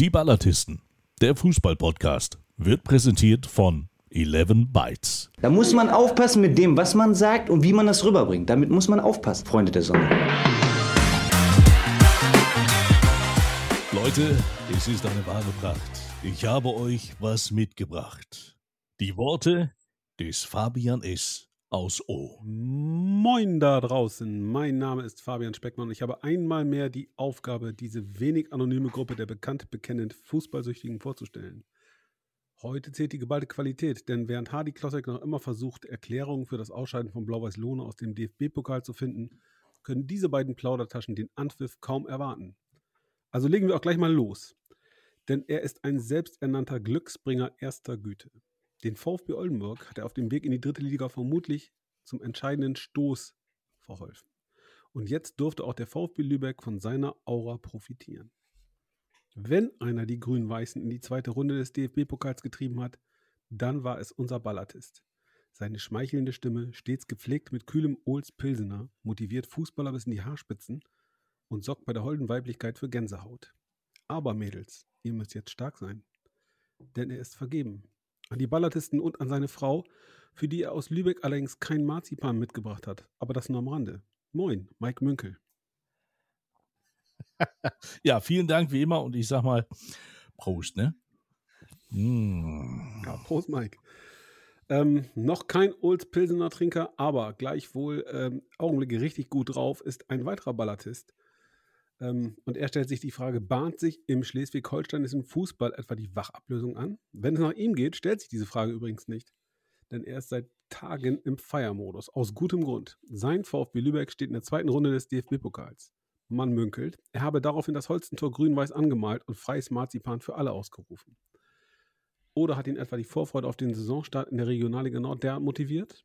Die Ballatisten, der Fußball-Podcast, wird präsentiert von 11 Bytes. Da muss man aufpassen mit dem, was man sagt und wie man das rüberbringt. Damit muss man aufpassen, Freunde der Sonne. Leute, es ist eine wahre Pracht. Ich habe euch was mitgebracht. Die Worte des Fabian S. aus O. Moin da draußen, mein Name ist Fabian Speckmann und ich habe einmal mehr die Aufgabe, diese wenig anonyme Gruppe der bekannt bekennend Fußballsüchtigen vorzustellen. Heute zählt die geballte Qualität, denn während Hardy Klossek noch immer versucht, Erklärungen für das Ausscheiden von Blau-Weiß Lohne aus dem DFB-Pokal zu finden, können diese beiden Plaudertaschen den Anpfiff kaum erwarten. Also legen wir auch gleich mal los. Denn er ist ein selbsternannter Glücksbringer erster Güte. Den VfB Oldenburg hat er auf dem Weg in die dritte Liga vermutlich zum entscheidenden Stoß verholfen. Und jetzt durfte auch der VfB Lübeck von seiner Aura profitieren. Wenn einer die Grün-Weißen in die zweite Runde des DFB-Pokals getrieben hat, dann war es unser Ballartist. Seine schmeichelnde Stimme, stets gepflegt mit kühlem Ohls Pilsener, motiviert Fußballer bis in die Haarspitzen und sorgt bei der holden Weiblichkeit für Gänsehaut. Aber Mädels, ihr müsst jetzt stark sein. Denn er ist vergeben. An die Ballartisten und an seine Frau, für die er aus Lübeck allerdings kein Marzipan mitgebracht hat. Aber das nur am Rande. Moin, Mike Münkel. ja, vielen Dank wie immer und ich sag mal Prost, ne? Mm. Ja, Prost, Mike. Ähm, noch kein Olds Pilsener Trinker, aber gleichwohl ähm, Augenblicke richtig gut drauf ist ein weiterer Ballatist. Ähm, und er stellt sich die Frage, bahnt sich im Schleswig-Holsteinischen Fußball etwa die Wachablösung an? Wenn es nach ihm geht, stellt sich diese Frage übrigens nicht. Denn er ist seit Tagen im Feiermodus, aus gutem Grund. Sein VfB Lübeck steht in der zweiten Runde des DFB-Pokals. Man münkelt, er habe daraufhin das Holstentor grün-weiß angemalt und freies Marzipan für alle ausgerufen. Oder hat ihn etwa die Vorfreude auf den Saisonstart in der Regionalliga Nord derart motiviert?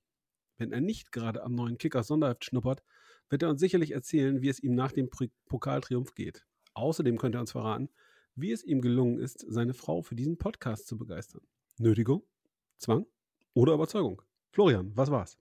Wenn er nicht gerade am neuen Kickers Sonderheft schnuppert, wird er uns sicherlich erzählen, wie es ihm nach dem Pokaltriumph geht. Außerdem könnte er uns verraten, wie es ihm gelungen ist, seine Frau für diesen Podcast zu begeistern. Nötigung, Zwang oder Überzeugung? Florian, was war's?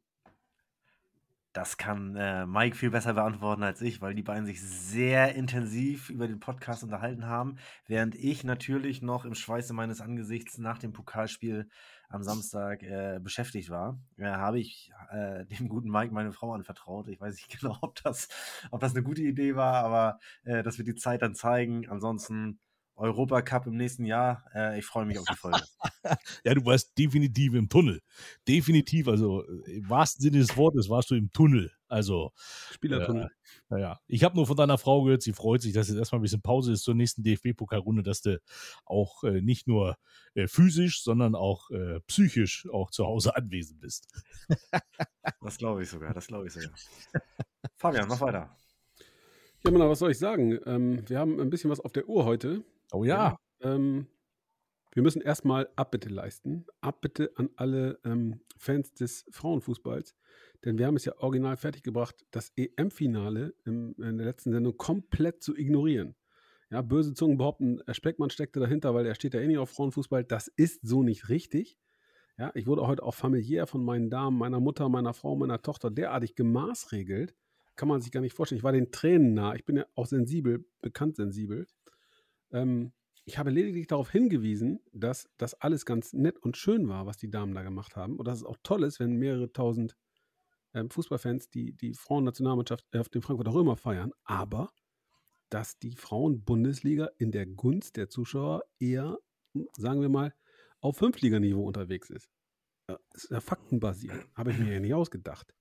Das kann äh, Mike viel besser beantworten als ich, weil die beiden sich sehr intensiv über den Podcast unterhalten haben, während ich natürlich noch im Schweiße meines Angesichts nach dem Pokalspiel am Samstag äh, beschäftigt war. Äh, habe ich äh, dem guten Mike meine Frau anvertraut. Ich weiß nicht genau, ob das, ob das eine gute Idee war, aber äh, das wird die Zeit dann zeigen. Ansonsten Europacup im nächsten Jahr. Äh, ich freue mich auf die Folge. ja, du warst definitiv im Tunnel. Definitiv, also im wahrsten Sinne des Wortes warst du im Tunnel. Also Spielertunnel. Äh, naja, ich habe nur von deiner Frau gehört, sie freut sich, dass jetzt erstmal ein bisschen Pause ist zur nächsten DFB-Pokalrunde, dass du auch äh, nicht nur äh, physisch, sondern auch äh, psychisch auch zu Hause anwesend bist. das glaube ich sogar, das glaube ich sogar. Fabian, mach weiter. Ja, Mann, was soll ich sagen? Ähm, wir haben ein bisschen was auf der Uhr heute. Oh ja. ja ähm, wir müssen erstmal Abbitte leisten. Abbitte an alle ähm, Fans des Frauenfußballs. Denn wir haben es ja original fertiggebracht, das EM-Finale in der letzten Sendung komplett zu ignorieren. Ja, böse Zungen behaupten, Speckmann steckte dahinter, weil er steht ja eh nicht auf Frauenfußball. Das ist so nicht richtig. Ja, ich wurde heute auch familiär von meinen Damen, meiner Mutter, meiner Frau, meiner Tochter derartig gemaßregelt. Kann man sich gar nicht vorstellen. Ich war den Tränen nah. Ich bin ja auch sensibel, bekannt sensibel. Ähm, ich habe lediglich darauf hingewiesen, dass das alles ganz nett und schön war, was die Damen da gemacht haben. Und dass es auch toll ist, wenn mehrere tausend ähm, Fußballfans die, die Frauennationalmannschaft äh, auf dem Frankfurter Römer feiern. Aber dass die Frauen-Bundesliga in der Gunst der Zuschauer eher, hm, sagen wir mal, auf Fünftliganiveau unterwegs ist. Das ist ja faktenbasiert. Habe ich mir ja nicht ausgedacht.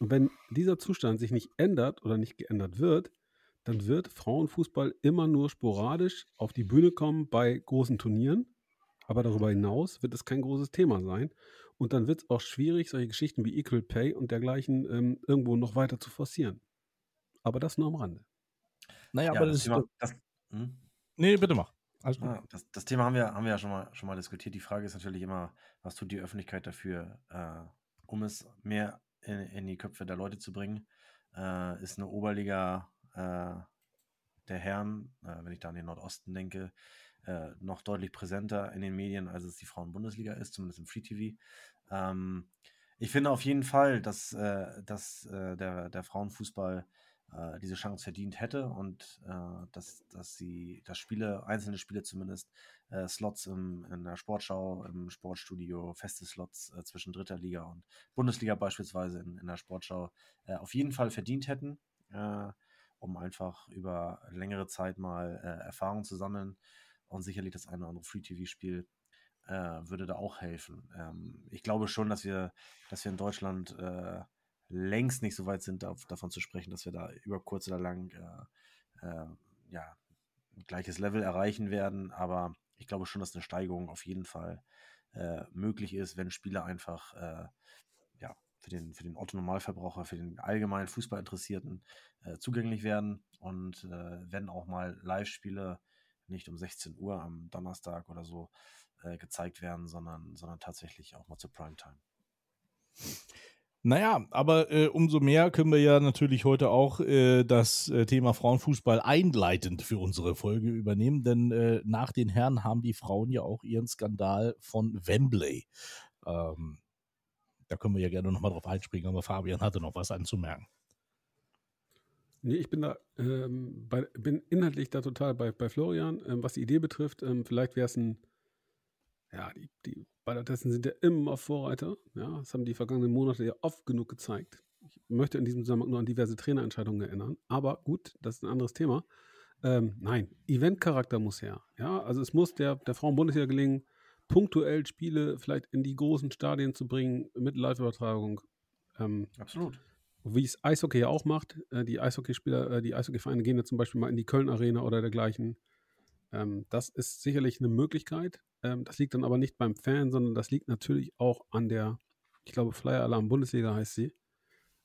Und wenn dieser Zustand sich nicht ändert oder nicht geändert wird, dann wird Frauenfußball immer nur sporadisch auf die Bühne kommen bei großen Turnieren. Aber darüber hinaus wird es kein großes Thema sein. Und dann wird es auch schwierig, solche Geschichten wie Equal Pay und dergleichen ähm, irgendwo noch weiter zu forcieren. Aber das nur am Rande. Naja, ja, aber das, das, Thema, das hm? Nee, bitte mach. Ah, das, das, Thema haben wir, haben wir ja schon mal, schon mal diskutiert. Die Frage ist natürlich immer, was tut die Öffentlichkeit dafür, äh, um es mehr in, in, die Köpfe der Leute zu bringen? Äh, ist eine Oberliga der Herren, äh, wenn ich da an den Nordosten denke, äh, noch deutlich präsenter in den Medien, als es die Frauen-Bundesliga ist, zumindest im Free TV. Ähm, ich finde auf jeden Fall, dass, äh, dass der, der Frauenfußball äh, diese Chance verdient hätte und äh, dass, dass sie, dass Spiele, einzelne Spiele zumindest, äh, Slots im, in der Sportschau, im Sportstudio, feste Slots äh, zwischen dritter Liga und Bundesliga beispielsweise in, in der Sportschau äh, auf jeden Fall verdient hätten, äh, um einfach über längere Zeit mal Erfahrung zu sammeln und sicherlich das eine oder andere Free-TV-Spiel würde da auch helfen. Ähm, ich glaube schon, dass wir, dass wir in Deutschland längst nicht so weit sind, da, davon zu sprechen, dass wir da über kurz oder lang äh, äh, ja, ein gleiches Level erreichen werden. Aber ich glaube schon, dass eine Steigerung auf jeden Fall äh, möglich ist, wenn Spieler einfach äh, für den, für den Otto-Normalverbraucher, für den allgemeinen Fußballinteressierten äh, zugänglich werden und äh, wenn auch mal Live-Spiele nicht um 16 Uhr am Donnerstag oder so gezeigt werden, sondern, sondern tatsächlich auch mal zur Primetime. Naja, aber äh, umso mehr können wir ja natürlich heute auch äh, das äh, Thema Frauenfußball einleitend für unsere Folge übernehmen, denn äh, nach den Herren haben die Frauen ja auch ihren Skandal von Wembley. Ähm, da können wir ja gerne nochmal drauf einspringen, aber Fabian hatte noch was anzumerken. Nee, ich bin da, ähm, bei, bin inhaltlich da total bei, bei Florian. Ähm, was die Idee betrifft, ähm, vielleicht wäre es ein, ja, die, die Badetessen sind ja immer Vorreiter. Ja, das haben die vergangenen Monate ja oft genug gezeigt. Ich möchte in diesem Zusammenhang nur an diverse Trainerentscheidungen erinnern. Aber gut, das ist ein anderes Thema. Ähm, nein, Eventcharakter muss her. Ja, also es muss der, der Frauen-Bundesliga gelingen, punktuell Spiele vielleicht in die großen Stadien zu bringen mit Live-Übertragung. Ähm, Absolut. Wie es Eishockey ja auch macht. Äh, die Eishockeyspieler, äh, die Eishockeyvereine gehen ja zum Beispiel mal in die Köln-Arena oder dergleichen. Ähm, das ist sicherlich eine Möglichkeit. Ähm, das liegt dann aber nicht beim Fan, sondern das liegt natürlich auch an der, ich glaube, Flyer Alarm Bundesliga heißt sie.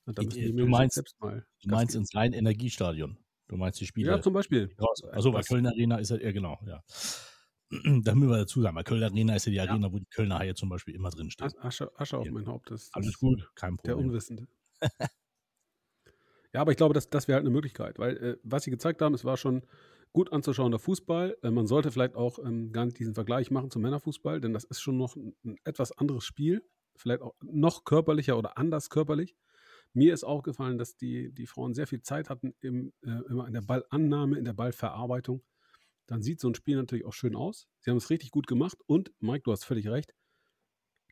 Und da müssen die du meinst, selbst mal. Du meinst ins Rhein-Energiestadion. Du meinst die Spiele. Ja, zum Beispiel. Also bei Köln Arena ist ja, ja genau, ja. Da müssen wir dazu sagen, bei Köln Arena ist ja die Arena, ja. wo die Kölner Haie zum Beispiel immer drin stehen. Asche, Asche auf mein Haupt. Das, Alles gut, kein Problem. Der Unwissende. ja, aber ich glaube, das, das wäre halt eine Möglichkeit, weil äh, was sie gezeigt haben, es war schon gut anzuschauender Fußball. Äh, man sollte vielleicht auch ähm, gar nicht diesen Vergleich machen zum Männerfußball, denn das ist schon noch ein, ein etwas anderes Spiel. Vielleicht auch noch körperlicher oder anders körperlich. Mir ist auch gefallen, dass die, die Frauen sehr viel Zeit hatten im, äh, immer in der Ballannahme, in der Ballverarbeitung. Dann sieht so ein Spiel natürlich auch schön aus. Sie haben es richtig gut gemacht und, Mike, du hast völlig recht,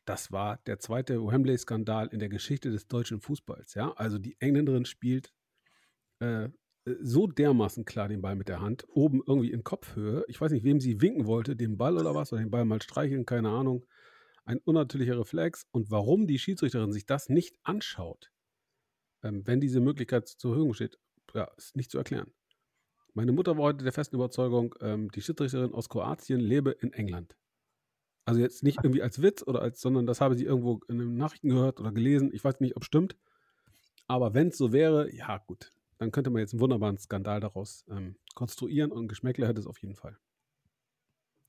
das war der zweite Wembley-Skandal in der Geschichte des deutschen Fußballs. Ja? Also die Engländerin spielt äh, so dermaßen klar den Ball mit der Hand, oben irgendwie in Kopfhöhe. Ich weiß nicht, wem sie winken wollte, den Ball oder was, oder den Ball mal streicheln, keine Ahnung. Ein unnatürlicher Reflex. Und warum die Schiedsrichterin sich das nicht anschaut, ähm, wenn diese Möglichkeit zur Verfügung steht, ja, ist nicht zu erklären. Meine Mutter war heute der festen Überzeugung, ähm, die Schiedsrichterin aus Kroatien lebe in England. Also jetzt nicht irgendwie als Witz oder als, sondern das habe sie irgendwo in den Nachrichten gehört oder gelesen. Ich weiß nicht, ob es stimmt. Aber wenn es so wäre, ja gut, dann könnte man jetzt einen wunderbaren Skandal daraus ähm, konstruieren und Geschmäckle hat es auf jeden Fall.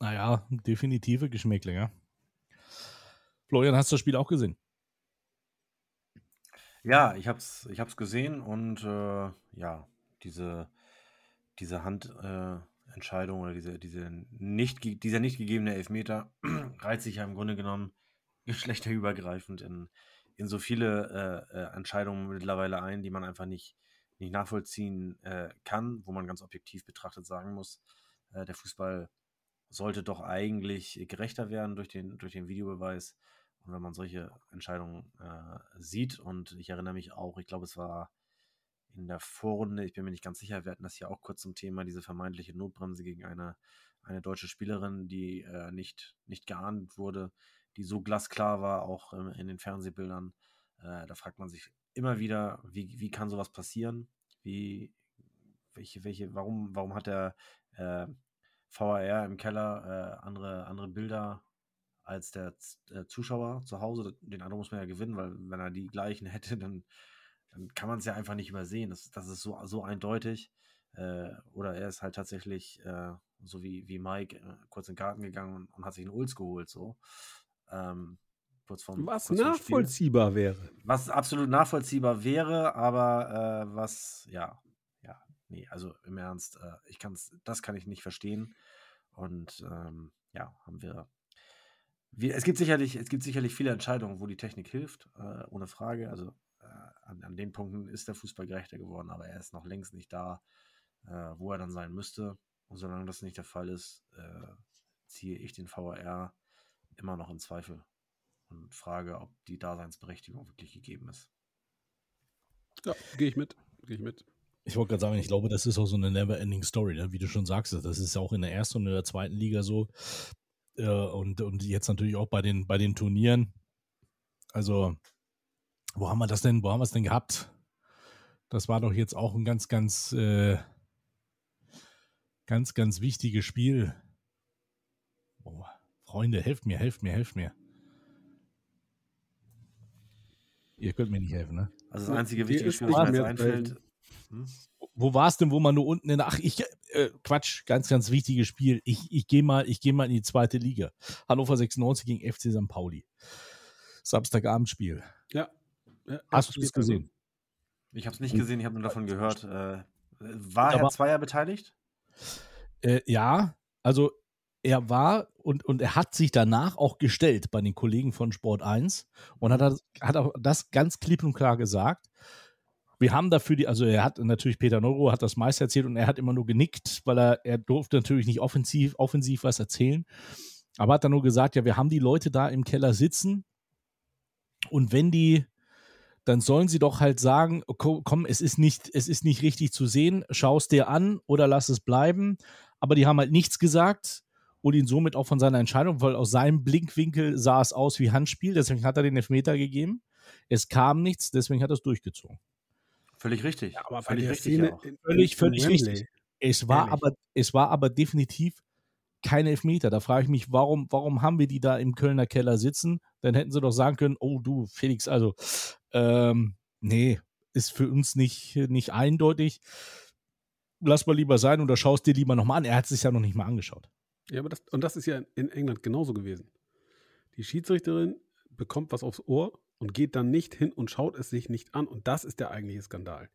Naja, definitive Geschmäckle, ja. Florian, hast du das Spiel auch gesehen? Ja, ich habe es ich hab's gesehen und äh, ja, diese, diese Handentscheidung äh, oder diese, diese nicht, dieser nicht gegebene Elfmeter reiht sich ja im Grunde genommen geschlechterübergreifend in, in so viele äh, äh Entscheidungen mittlerweile ein, die man einfach nicht, nicht nachvollziehen äh, kann, wo man ganz objektiv betrachtet sagen muss, äh, der Fußball sollte doch eigentlich gerechter werden durch den, durch den Videobeweis. Und wenn man solche Entscheidungen äh, sieht, und ich erinnere mich auch, ich glaube, es war in der Vorrunde, ich bin mir nicht ganz sicher, wir hatten das ja auch kurz zum Thema, diese vermeintliche Notbremse gegen eine, eine deutsche Spielerin, die äh, nicht, nicht geahndet wurde, die so glasklar war, auch ähm, in den Fernsehbildern. Äh, da fragt man sich immer wieder, wie, wie kann sowas passieren? Wie, welche, welche, warum, warum hat der äh, VAR im Keller äh, andere, andere Bilder als der äh, Zuschauer zu Hause? Den anderen muss man ja gewinnen, weil wenn er die gleichen hätte, dann, dann kann man es ja einfach nicht übersehen. Das, das ist so, so eindeutig. Äh, oder er ist halt tatsächlich, äh, so wie, wie Mike, äh, kurz in den Garten gegangen und, und hat sich einen Ulz geholt. So. Ähm, kurz vom, was kurz nachvollziehbar wäre. Was absolut nachvollziehbar wäre, aber äh, was, ja, ja, nee, also im Ernst, äh, ich kann's, das kann ich nicht verstehen. Und ähm, ja, haben wir. Es gibt sicherlich, es gibt sicherlich viele Entscheidungen, wo die Technik hilft, äh, ohne Frage. Also an, an, den Punkten ist der Fußball gerechter geworden, aber er ist noch längst nicht da, äh, wo er dann sein müsste. Und solange das nicht der Fall ist, äh, ziehe ich den VAR immer noch in Zweifel und frage, ob die Daseinsberechtigung wirklich gegeben ist. Ja, gehe ich mit. Gehe ich mit. Ich wollte gerade sagen, ich glaube, das ist auch so eine never-ending Story, ne? wie du schon sagst. Das ist ja auch in der ersten und in der zweiten Liga so. Äh, und, und jetzt natürlich auch bei den, bei den Turnieren. Also, wo haben wir das denn, wo haben wir es denn gehabt? Das war doch jetzt auch ein ganz, ganz, äh, ganz, ganz wichtiges Spiel. Oh, Freunde, helft mir, helft mir, helft mir. Ihr könnt mir nicht helfen, ne? Also das einzige wichtige Spiel, was mir jetzt einfällt. Hm? Wo war es denn, wo man nur unten in der, ach, ich, äh, Quatsch, ganz, ganz wichtiges Spiel. Ich, ich gehe mal, ich mal in die zweite Liga. Hannover 96 gegen FC St. Pauli. Samstagabendspiel. Ja. Ja Hast du es gesehen? Ich habe es nicht gesehen, ich habe nur davon gehört. Äh, war Herr Zweier beteiligt? Äh, ja, also er war und, und er hat sich danach auch gestellt bei den Kollegen von Sport 1 und hat, hat auch das ganz klipp und klar gesagt. Wir haben dafür die, also er hat natürlich Peter Neuro hat das meist erzählt und er hat immer nur genickt, weil er, er durfte natürlich nicht offensiv, offensiv was erzählen. Aber hat dann nur gesagt, ja, wir haben die Leute da im Keller sitzen und wenn die, dann sollen sie doch halt sagen, komm, es ist nicht, es ist nicht richtig zu sehen, schau es dir an oder lass es bleiben. Aber die haben halt nichts gesagt und ihn somit auch von seiner Entscheidung, weil aus seinem Blinkwinkel sah es aus wie Handspiel, deswegen hat er den Elfmeter gegeben. Es kam nichts, deswegen hat er es durchgezogen. Völlig richtig. Ja, aber völlig richtig. Szene, völlig, völlig richtig. Es war, aber, es war aber definitiv kein Elfmeter. Da frage ich mich, warum, warum haben wir die da im Kölner Keller sitzen? Dann hätten sie doch sagen können, oh du, Felix, also, ähm, nee, ist für uns nicht, nicht eindeutig. Lass mal lieber sein oder schaust dir lieber nochmal an. Er hat es sich ja noch nicht mal angeschaut. Ja, aber das, und das ist ja in England genauso gewesen. Die Schiedsrichterin bekommt was aufs Ohr und geht dann nicht hin und schaut es sich nicht an. Und das ist der eigentliche Skandal.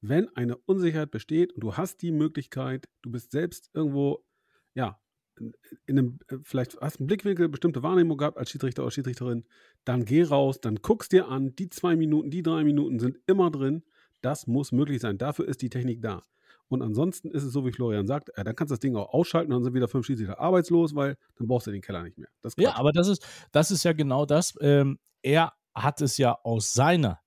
Wenn eine Unsicherheit besteht und du hast die Möglichkeit, du bist selbst irgendwo, ja, in einem, äh, vielleicht hast einen Blickwinkel, bestimmte Wahrnehmung gehabt als Schiedsrichter oder Schiedsrichterin, dann geh raus, dann guckst dir an, die zwei Minuten, die drei Minuten sind immer drin. Das muss möglich sein. Dafür ist die Technik da. Und ansonsten ist es so, wie Florian sagt, äh, dann kannst du das Ding auch ausschalten, dann sind wieder fünf Schiedsrichter arbeitslos, weil dann brauchst du den Keller nicht mehr. ja, aber das ist, das ist ja genau das. Ähm, er hat es ja aus seiner,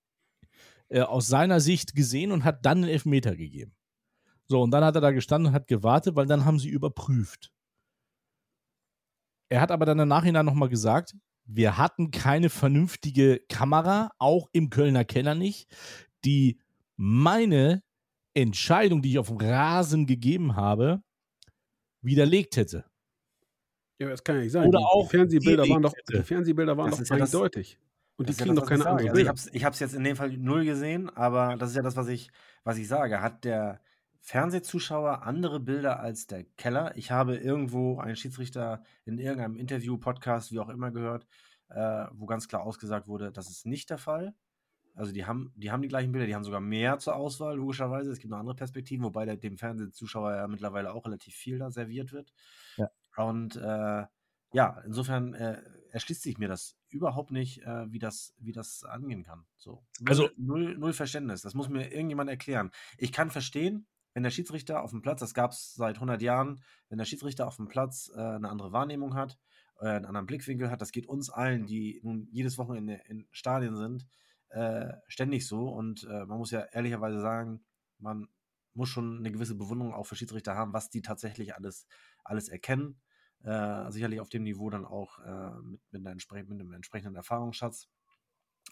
äh, aus seiner Sicht gesehen und hat dann den Elfmeter gegeben. So, und dann hat er da gestanden und hat gewartet, weil dann haben sie überprüft. Er hat aber dann im Nachhinein nochmal gesagt, wir hatten keine vernünftige Kamera, auch im Kölner Keller nicht, die meine Entscheidung, die ich auf dem Rasen gegeben habe, widerlegt hätte. Ja, das kann ja nicht sein. Oder die, auch die Fernsehbilder waren doch, die Fernsehbilder waren doch eindeutig. Und die kriegen ja doch keine andere also Ich habe es jetzt in dem Fall null gesehen, aber das ist ja das, was ich, was ich sage. Hat der Fernsehzuschauer andere Bilder als der Keller? Ich habe irgendwo einen Schiedsrichter in irgendeinem Interview, Podcast, wie auch immer gehört, äh, wo ganz klar ausgesagt wurde, das ist nicht der Fall. Also die haben, die haben die gleichen Bilder, die haben sogar mehr zur Auswahl, logischerweise. Es gibt noch andere Perspektiven, wobei der, dem Fernsehzuschauer ja mittlerweile auch relativ viel da serviert wird. Ja. Und äh, ja, insofern äh, erschließt sich mir das überhaupt nicht, äh, wie, das, wie das angehen kann. So. Null, also null, null Verständnis. Das muss mir irgendjemand erklären. Ich kann verstehen, wenn der Schiedsrichter auf dem Platz, das gab es seit 100 Jahren, wenn der Schiedsrichter auf dem Platz äh, eine andere Wahrnehmung hat, äh, einen anderen Blickwinkel hat, das geht uns allen, die nun jedes Wochenende in Stadien sind, äh, ständig so. Und äh, man muss ja ehrlicherweise sagen, man muss schon eine gewisse Bewunderung auch für Schiedsrichter haben, was die tatsächlich alles, alles erkennen. Äh, sicherlich auf dem Niveau dann auch äh, mit, mit, mit, einem entsprechenden Erfahrungsschatz.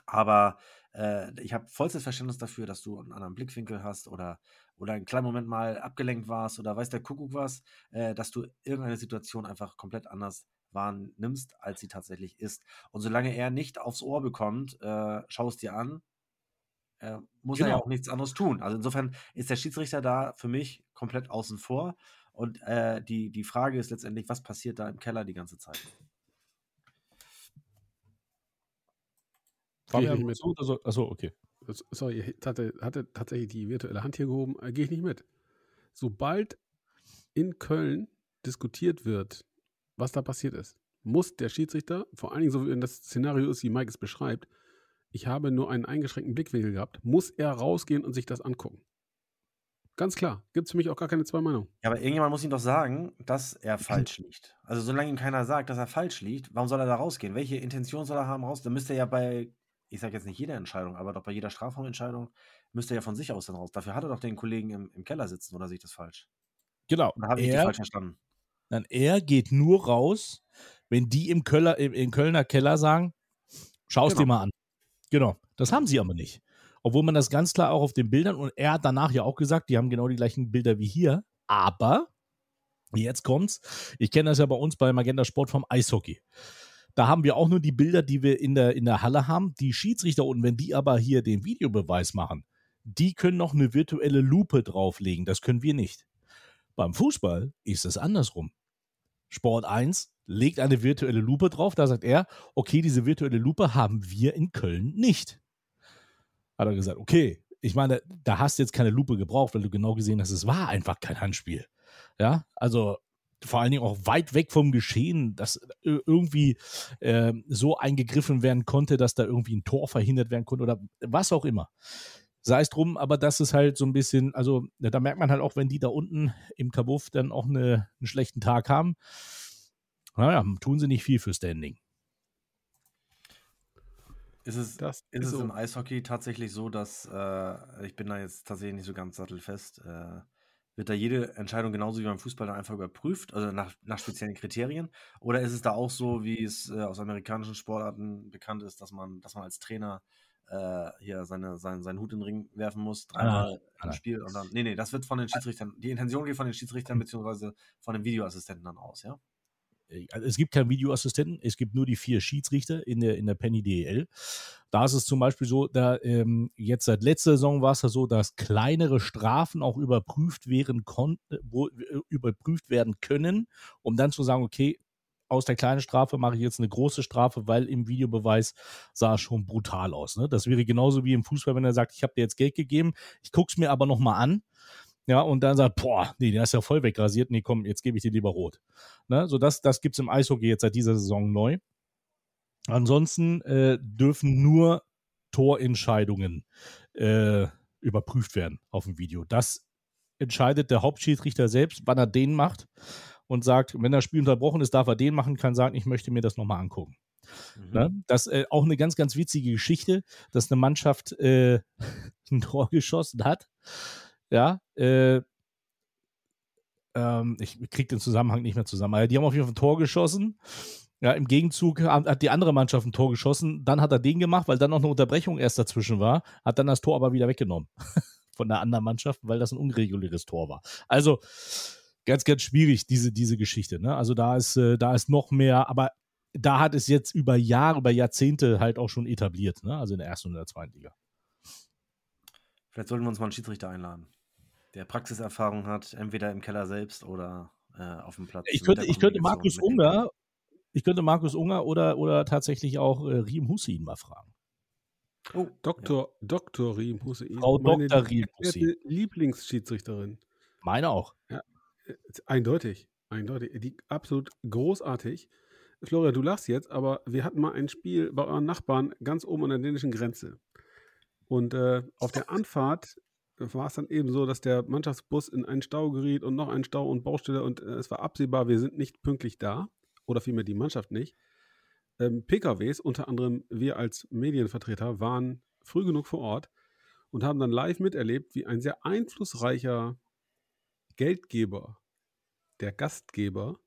Aber äh, ich habe vollstes Verständnis dafür, dass du einen anderen Blickwinkel hast oder, oder einen kleinen Moment mal abgelenkt warst oder weiß der Kuckuck was, äh, dass du irgendeine Situation einfach komplett anders wahrnimmst, als sie tatsächlich ist. Und solange er nicht aufs Ohr bekommt, äh, schau es dir an, äh, muss genau. er ja genau. auch nichts anderes tun. Also insofern ist der Schiedsrichter da für mich komplett außen vor. Und äh, die, die Frage ist letztendlich, was passiert da im Keller die ganze Zeit? Fabian, mit. Also, achso, okay. Sorry, hatte, hatte tatsächlich die virtuelle Hand hier gehoben. Äh, Gehe ich nicht mit. Sobald in Köln diskutiert wird, was da passiert ist, muss der Schiedsrichter, vor allen Dingen so wie das Szenario ist, wie Mike es beschreibt, ich habe nur einen eingeschränkten Blickwinkel gehabt, muss er rausgehen und sich das angucken. Ganz klar. Gibt es für mich auch gar keine zwei Meinungen. Ja, aber irgendjemand muss ihm doch sagen, dass er falsch liegt. Also solange ihm keiner sagt, dass er falsch liegt, warum soll er da rausgehen? Welche Intention soll er haben raus? Dann müsste er ja bei, ich sage jetzt nicht jeder Entscheidung, aber doch bei jeder Strafraumentscheidung, müsste er ja von sich aus dann raus. Dafür hat er doch den Kollegen im, im Keller sitzen, oder sehe ich das falsch? Genau. Oder habe ich das falsch verstanden? dann er geht nur raus, wenn die im, Köller, im, im Kölner Keller sagen, schau es Genau. dir mal an. Genau. Das haben sie aber nicht. Obwohl man das ganz klar auch auf den Bildern, und er hat danach ja auch gesagt, die haben genau die gleichen Bilder wie hier, aber jetzt kommt's. Ich kenne das ja bei uns bei Magenta Sport vom Eishockey. Da haben wir auch nur die Bilder, die wir in der, in der Halle haben. Die Schiedsrichter unten, wenn die aber hier den Videobeweis machen, die können noch eine virtuelle Lupe drauflegen. Das können wir nicht. Beim Fußball ist es andersrum. Sport 1 legt eine virtuelle Lupe drauf. Da sagt er, okay, diese virtuelle Lupe haben wir in Köln nicht. Hat er gesagt, okay, ich meine, da hast du jetzt keine Lupe gebraucht, weil du genau gesehen hast, es war einfach kein Handspiel. Ja, also vor allen Dingen auch weit weg vom Geschehen, dass äh, irgendwie äh, so eingegriffen werden konnte, dass da irgendwie ein Tor verhindert werden konnte oder was auch immer. Sei es drum, aber das ist halt so ein bisschen, also da merkt man halt auch, wenn die da unten im Kabuff dann auch eine, einen schlechten Tag haben, naja, tun sie nicht viel für Standing. Ist es, Das ist ist es so. im Eishockey tatsächlich so, dass, äh, ich bin da jetzt tatsächlich nicht so ganz sattelfest, äh, wird da jede Entscheidung genauso wie beim Fußball dann einfach überprüft, also nach, nach speziellen Kriterien? Oder ist es da auch so, wie es äh, aus amerikanischen Sportarten bekannt ist, dass man, dass man als Trainer äh, hier seine, sein, seinen Hut in den Ring werfen muss, Nein, dreimal im nein. Spiel und dann. Nee, nee, das wird von den Schiedsrichtern, die Intention geht von den Schiedsrichtern beziehungsweise von den Videoassistenten dann aus, ja? Also es gibt keinen Videoassistenten, es gibt nur die vier Schiedsrichter in der, in der Penny DL. Da ist es zum Beispiel so, da ähm, jetzt seit letzter Saison war es ja so, dass kleinere Strafen auch überprüft werden wo, äh, überprüft werden können, um dann zu sagen, okay, aus der kleinen Strafe mache ich jetzt eine große Strafe, weil im Videobeweis sah es schon brutal aus. Ne? Das wäre genauso wie im Fußball, wenn er sagt, ich habe dir jetzt Geld gegeben, ich gucke es mir aber nochmal an. Ja, und dann sagt, boah, nee, der ist ja voll wegrasiert. Nee, komm, jetzt gebe ich dir lieber rot. Ne? So, das, das gibt es im Eishockey jetzt seit dieser Saison neu. Ansonsten äh, dürfen nur Torentscheidungen äh, überprüft werden auf dem Video. Das entscheidet der Hauptschiedsrichter selbst, wann er den macht und sagt, wenn das Spiel unterbrochen ist, darf er den machen, kann sagen, ich möchte mir das nochmal angucken. Mhm. Ne? Das äh, auch eine ganz, ganz witzige Geschichte, dass eine Mannschaft äh, ein Tor geschossen hat. Ja, äh, ähm, ich kriege den Zusammenhang nicht mehr zusammen. Aber die haben auf jeden Fall ein Tor geschossen. Ja, im Gegenzug hat hat die andere Mannschaft ein Tor geschossen. Dann hat er den gemacht, weil dann noch eine Unterbrechung erst dazwischen war. Hat dann das Tor aber wieder weggenommen von der anderen Mannschaft, weil das ein unreguläres Tor war. Also ganz, ganz schwierig, diese, diese Geschichte. Ne? Also da ist, äh, da ist noch mehr, aber da hat es jetzt über Jahre, über Jahrzehnte halt auch schon etabliert. Ne? Also in der ersten und der zweiten Liga. Vielleicht sollten wir uns mal einen Schiedsrichter einladen, der Praxiserfahrung hat, entweder im Keller selbst oder äh, auf dem Platz. Ich könnte, ich könnte Markus Unger, ich könnte Markus Unger oder, oder tatsächlich auch äh, Riem Hussein mal fragen. Oh, Dr. Dr. Riem Hussein. Frau meine Dr. Riem Hussein. Lieblingsschiedsrichterin. Meine auch. Äh, Eindeutig, eindeutig. Die absolut großartig. Florian, du lachst jetzt, aber wir hatten mal ein Spiel bei euren Nachbarn ganz oben an der dänischen Grenze. Und äh, auf der Anfahrt war es dann eben so, dass der Mannschaftsbus in einen Stau geriet und noch einen Stau und Baustelle und äh, es war absehbar, wir sind nicht pünktlich da oder vielmehr die Mannschaft nicht. Ähm, PKWs, unter anderem wir als Medienvertreter, waren früh genug vor Ort und haben dann live miterlebt, wie ein sehr einflussreicher Geldgeber, der Gastgeber,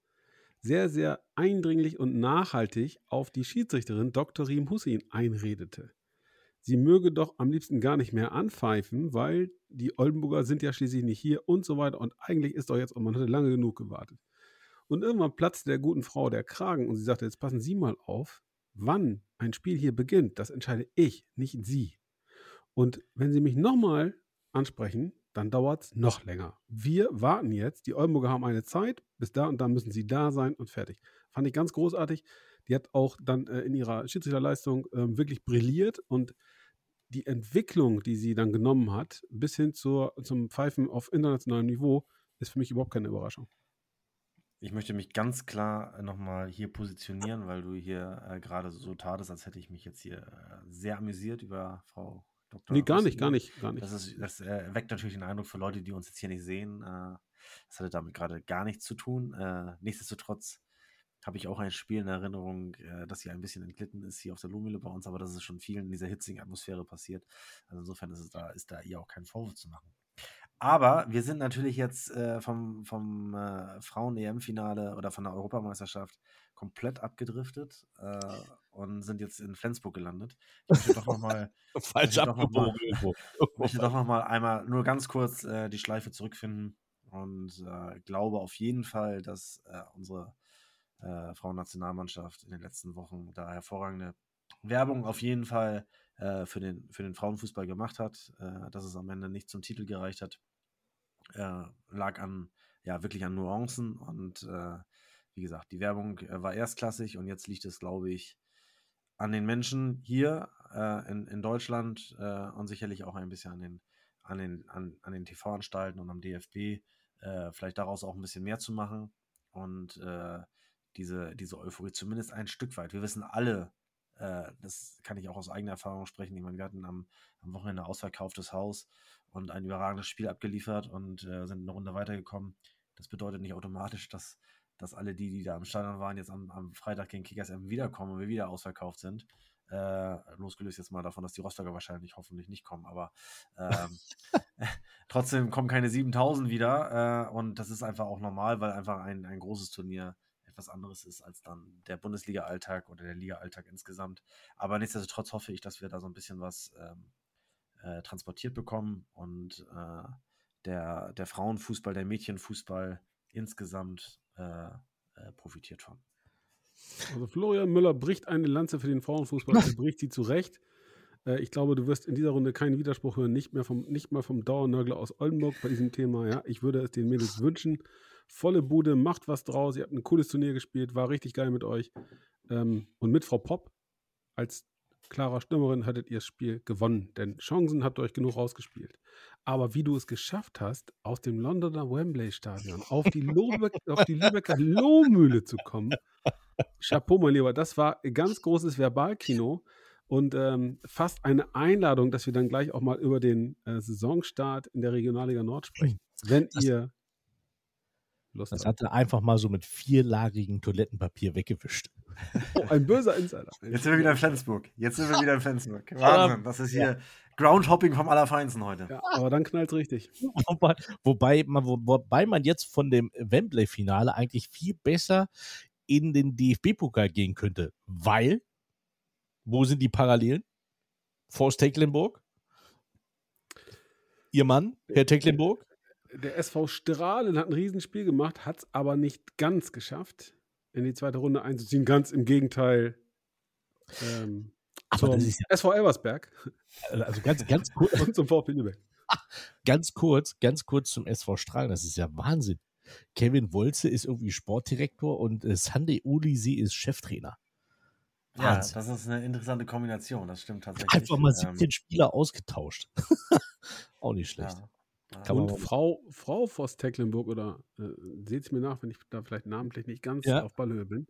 sehr, sehr eindringlich und nachhaltig auf die Schiedsrichterin Dr. Riem Hussein einredete. Sie möge doch am liebsten gar nicht mehr anpfeifen, weil die Oldenburger sind ja schließlich nicht hier und so weiter. Und eigentlich ist doch jetzt, und man hatte lange genug gewartet. Und irgendwann platzte der guten Frau der Kragen und sie sagte, jetzt passen Sie mal auf, wann ein Spiel hier beginnt, das entscheide ich, nicht Sie. Und wenn Sie mich nochmal ansprechen, dann dauert es noch länger. Wir warten jetzt, die Oldenburger haben eine Zeit, bis da und da müssen sie da sein und fertig. Fand ich ganz großartig. Die hat auch dann äh, in ihrer Schiedsrichterleistung äh, wirklich brilliert und die Entwicklung, die sie dann genommen hat, bis hin zur, zum Pfeifen auf internationalem Niveau, ist für mich überhaupt keine Überraschung. ich möchte mich ganz klar nochmal hier positionieren, weil du hier äh, gerade so tatest, als hätte ich mich jetzt hier äh, sehr amüsiert über Frau Dr. Nee, gar nicht, gar nicht, gar nicht. Das, ist, das äh, weckt natürlich den Eindruck für Leute, die uns jetzt hier nicht sehen. Äh, das hatte damit gerade gar nichts zu tun. Äh, nichtsdestotrotz habe ich auch ein Spiel in Erinnerung, äh, das hier ein bisschen entglitten ist, hier auf der Lohmühle bei uns, aber das ist schon vielen in dieser hitzigen Atmosphäre passiert. Also insofern ist es da, ist da ihr auch kein Vorwurf zu machen. Aber wir sind natürlich jetzt äh, vom, vom äh, Frauen-EM-Finale oder von der Europameisterschaft komplett abgedriftet äh, und sind jetzt in Flensburg gelandet. Ich möchte doch nochmal Falsch noch abgebogen irgendwo. möchte doch noch mal einmal nur ganz kurz äh, die Schleife zurückfinden und äh, glaube auf jeden Fall, dass äh, unsere äh, Frauennationalmannschaft in den letzten Wochen da hervorragende Werbung auf jeden Fall äh, für, den, für den Frauenfußball gemacht hat. Äh, dass es am Ende nicht zum Titel gereicht hat, äh, lag an, ja, wirklich an Nuancen und äh, wie gesagt, die Werbung äh, war erstklassig und jetzt liegt es, glaube ich, an den Menschen hier in, in Deutschland und sicherlich auch ein bisschen an den, an den, an, an den TV-Anstalten und am DFB, vielleicht daraus auch ein bisschen mehr zu machen und äh, diese, diese Euphorie zumindest ein Stück weit. Wir wissen alle, äh, das kann ich auch aus eigener Erfahrung sprechen, ich meine, wir hatten am, am Wochenende ausverkauftes Haus und ein überragendes Spiel abgeliefert und äh, sind eine Runde weitergekommen. Das bedeutet nicht automatisch, dass, dass alle die, die da am Stadion waren, jetzt am, am Freitag gegen Kickers M wiederkommen und wir wieder ausverkauft sind. Äh, losgelöst jetzt mal davon, dass die Rostocker wahrscheinlich hoffentlich nicht kommen, aber ähm, trotzdem kommen keine 7000 wieder äh, und das ist einfach auch normal, weil einfach ein, ein großes Turnier etwas anderes ist als dann der Bundesliga-Alltag oder der Liga-Alltag insgesamt. Aber nichtsdestotrotz hoffe ich, dass wir da so ein bisschen was ähm, äh, transportiert bekommen und äh, der, der Frauenfußball, der Mädchenfußball insgesamt äh, äh, profitiert von. Also Florian Müller bricht eine Lanze für den Frauenfußball, er bricht sie zurecht. Äh, ich glaube, du wirst in dieser Runde keinen Widerspruch hören, nicht mehr vom, nicht mal vom Dauernörgler aus Oldenburg bei diesem Thema. Ja, ich würde es den Mädels wünschen. Volle Bude, macht was draus. Ihr habt ein cooles Turnier gespielt, war richtig geil mit euch. Ähm, und mit Frau Popp als klarer Stürmerin hattet ihr das Spiel gewonnen, denn Chancen habt ihr euch genug rausgespielt. Aber wie du es geschafft hast, aus dem Londoner Wembley Stadion auf die, Lobe, auf die Lübecker Lohmühle zu kommen, Chapeau, mein Lieber, das war ein ganz großes Verbalkino und ähm, fast eine Einladung, dass wir dann gleich auch mal über den äh, Saisonstart in der Regionalliga Nord sprechen. Wenn Das- ihr Lust Das hat er einfach mal so mit vierlagigem Toilettenpapier weggewischt. Oh, ein böser Insider. Jetzt sind wir wieder in Flensburg. Jetzt sind wir wieder in Flensburg. Wahnsinn. Das ist hier Groundhopping vom Allerfeinsten heute. Ja, aber dann knallt richtig. Wobei, wobei, man, wo- wobei man jetzt von dem Wembley-Finale eigentlich viel besser in den DFB-Pokal gehen könnte. Weil, wo sind die Parallelen? Forst Tecklenburg? Ihr Mann, Herr Tecklenburg? Der SV Strahlen hat ein Riesenspiel gemacht, hat es aber nicht ganz geschafft, in die zweite Runde einzuziehen. Ganz im Gegenteil. Ähm, Aber zum das ist SV Elversberg ja, also ganz, ganz, kurz, und zum VfB Lübeck. ganz kurz, ganz kurz zum SV Strahlen. Das ist ja Wahnsinn. Kevin Wolze ist irgendwie Sportdirektor und äh, Sunday Ulisi ist Cheftrainer. Ja, das ist eine interessante Kombination. Das stimmt tatsächlich. Einfach mal Ähm, 17 Spieler ausgetauscht. Auch nicht schlecht. ja. Man Und Frau, Frau Voss Tecklenburg, oder äh, seht es mir nach, wenn ich da vielleicht namentlich nicht ganz Ja. auf Ballhöhe bin,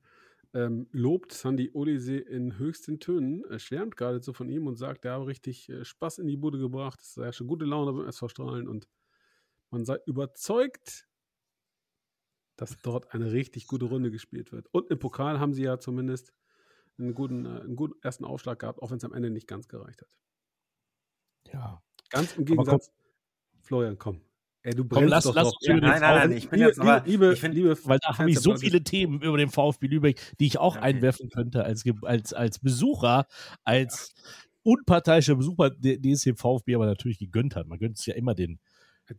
ähm, lobt Sandy Olise in höchsten Tönen, äh, schwärmt geradezu von ihm und sagt, er habe richtig äh, Spaß in die Bude gebracht, es sei schon gute Laune beim SV Strahlen und man sei überzeugt, dass dort eine richtig gute Runde gespielt wird. Und im Pokal haben sie ja zumindest einen guten, äh, einen guten ersten Aufschlag gehabt, auch wenn es am Ende nicht ganz gereicht hat. Ja. Ganz im Aber komm- Gegensatz, Florian, komm. Ey, du Komm, lass- doch lass noch. uns über den Nein, nein, nein, ich bin liebe, jetzt aber. liebe, ich find, liebe, Weil da habe ich so viele Themen über den VfB Lübeck, die ich auch Okay. einwerfen könnte als, als, als Besucher, als unparteiischer Besucher, der- den es dem VfB aber natürlich gegönnt hat. Man gönnt es ja immer den,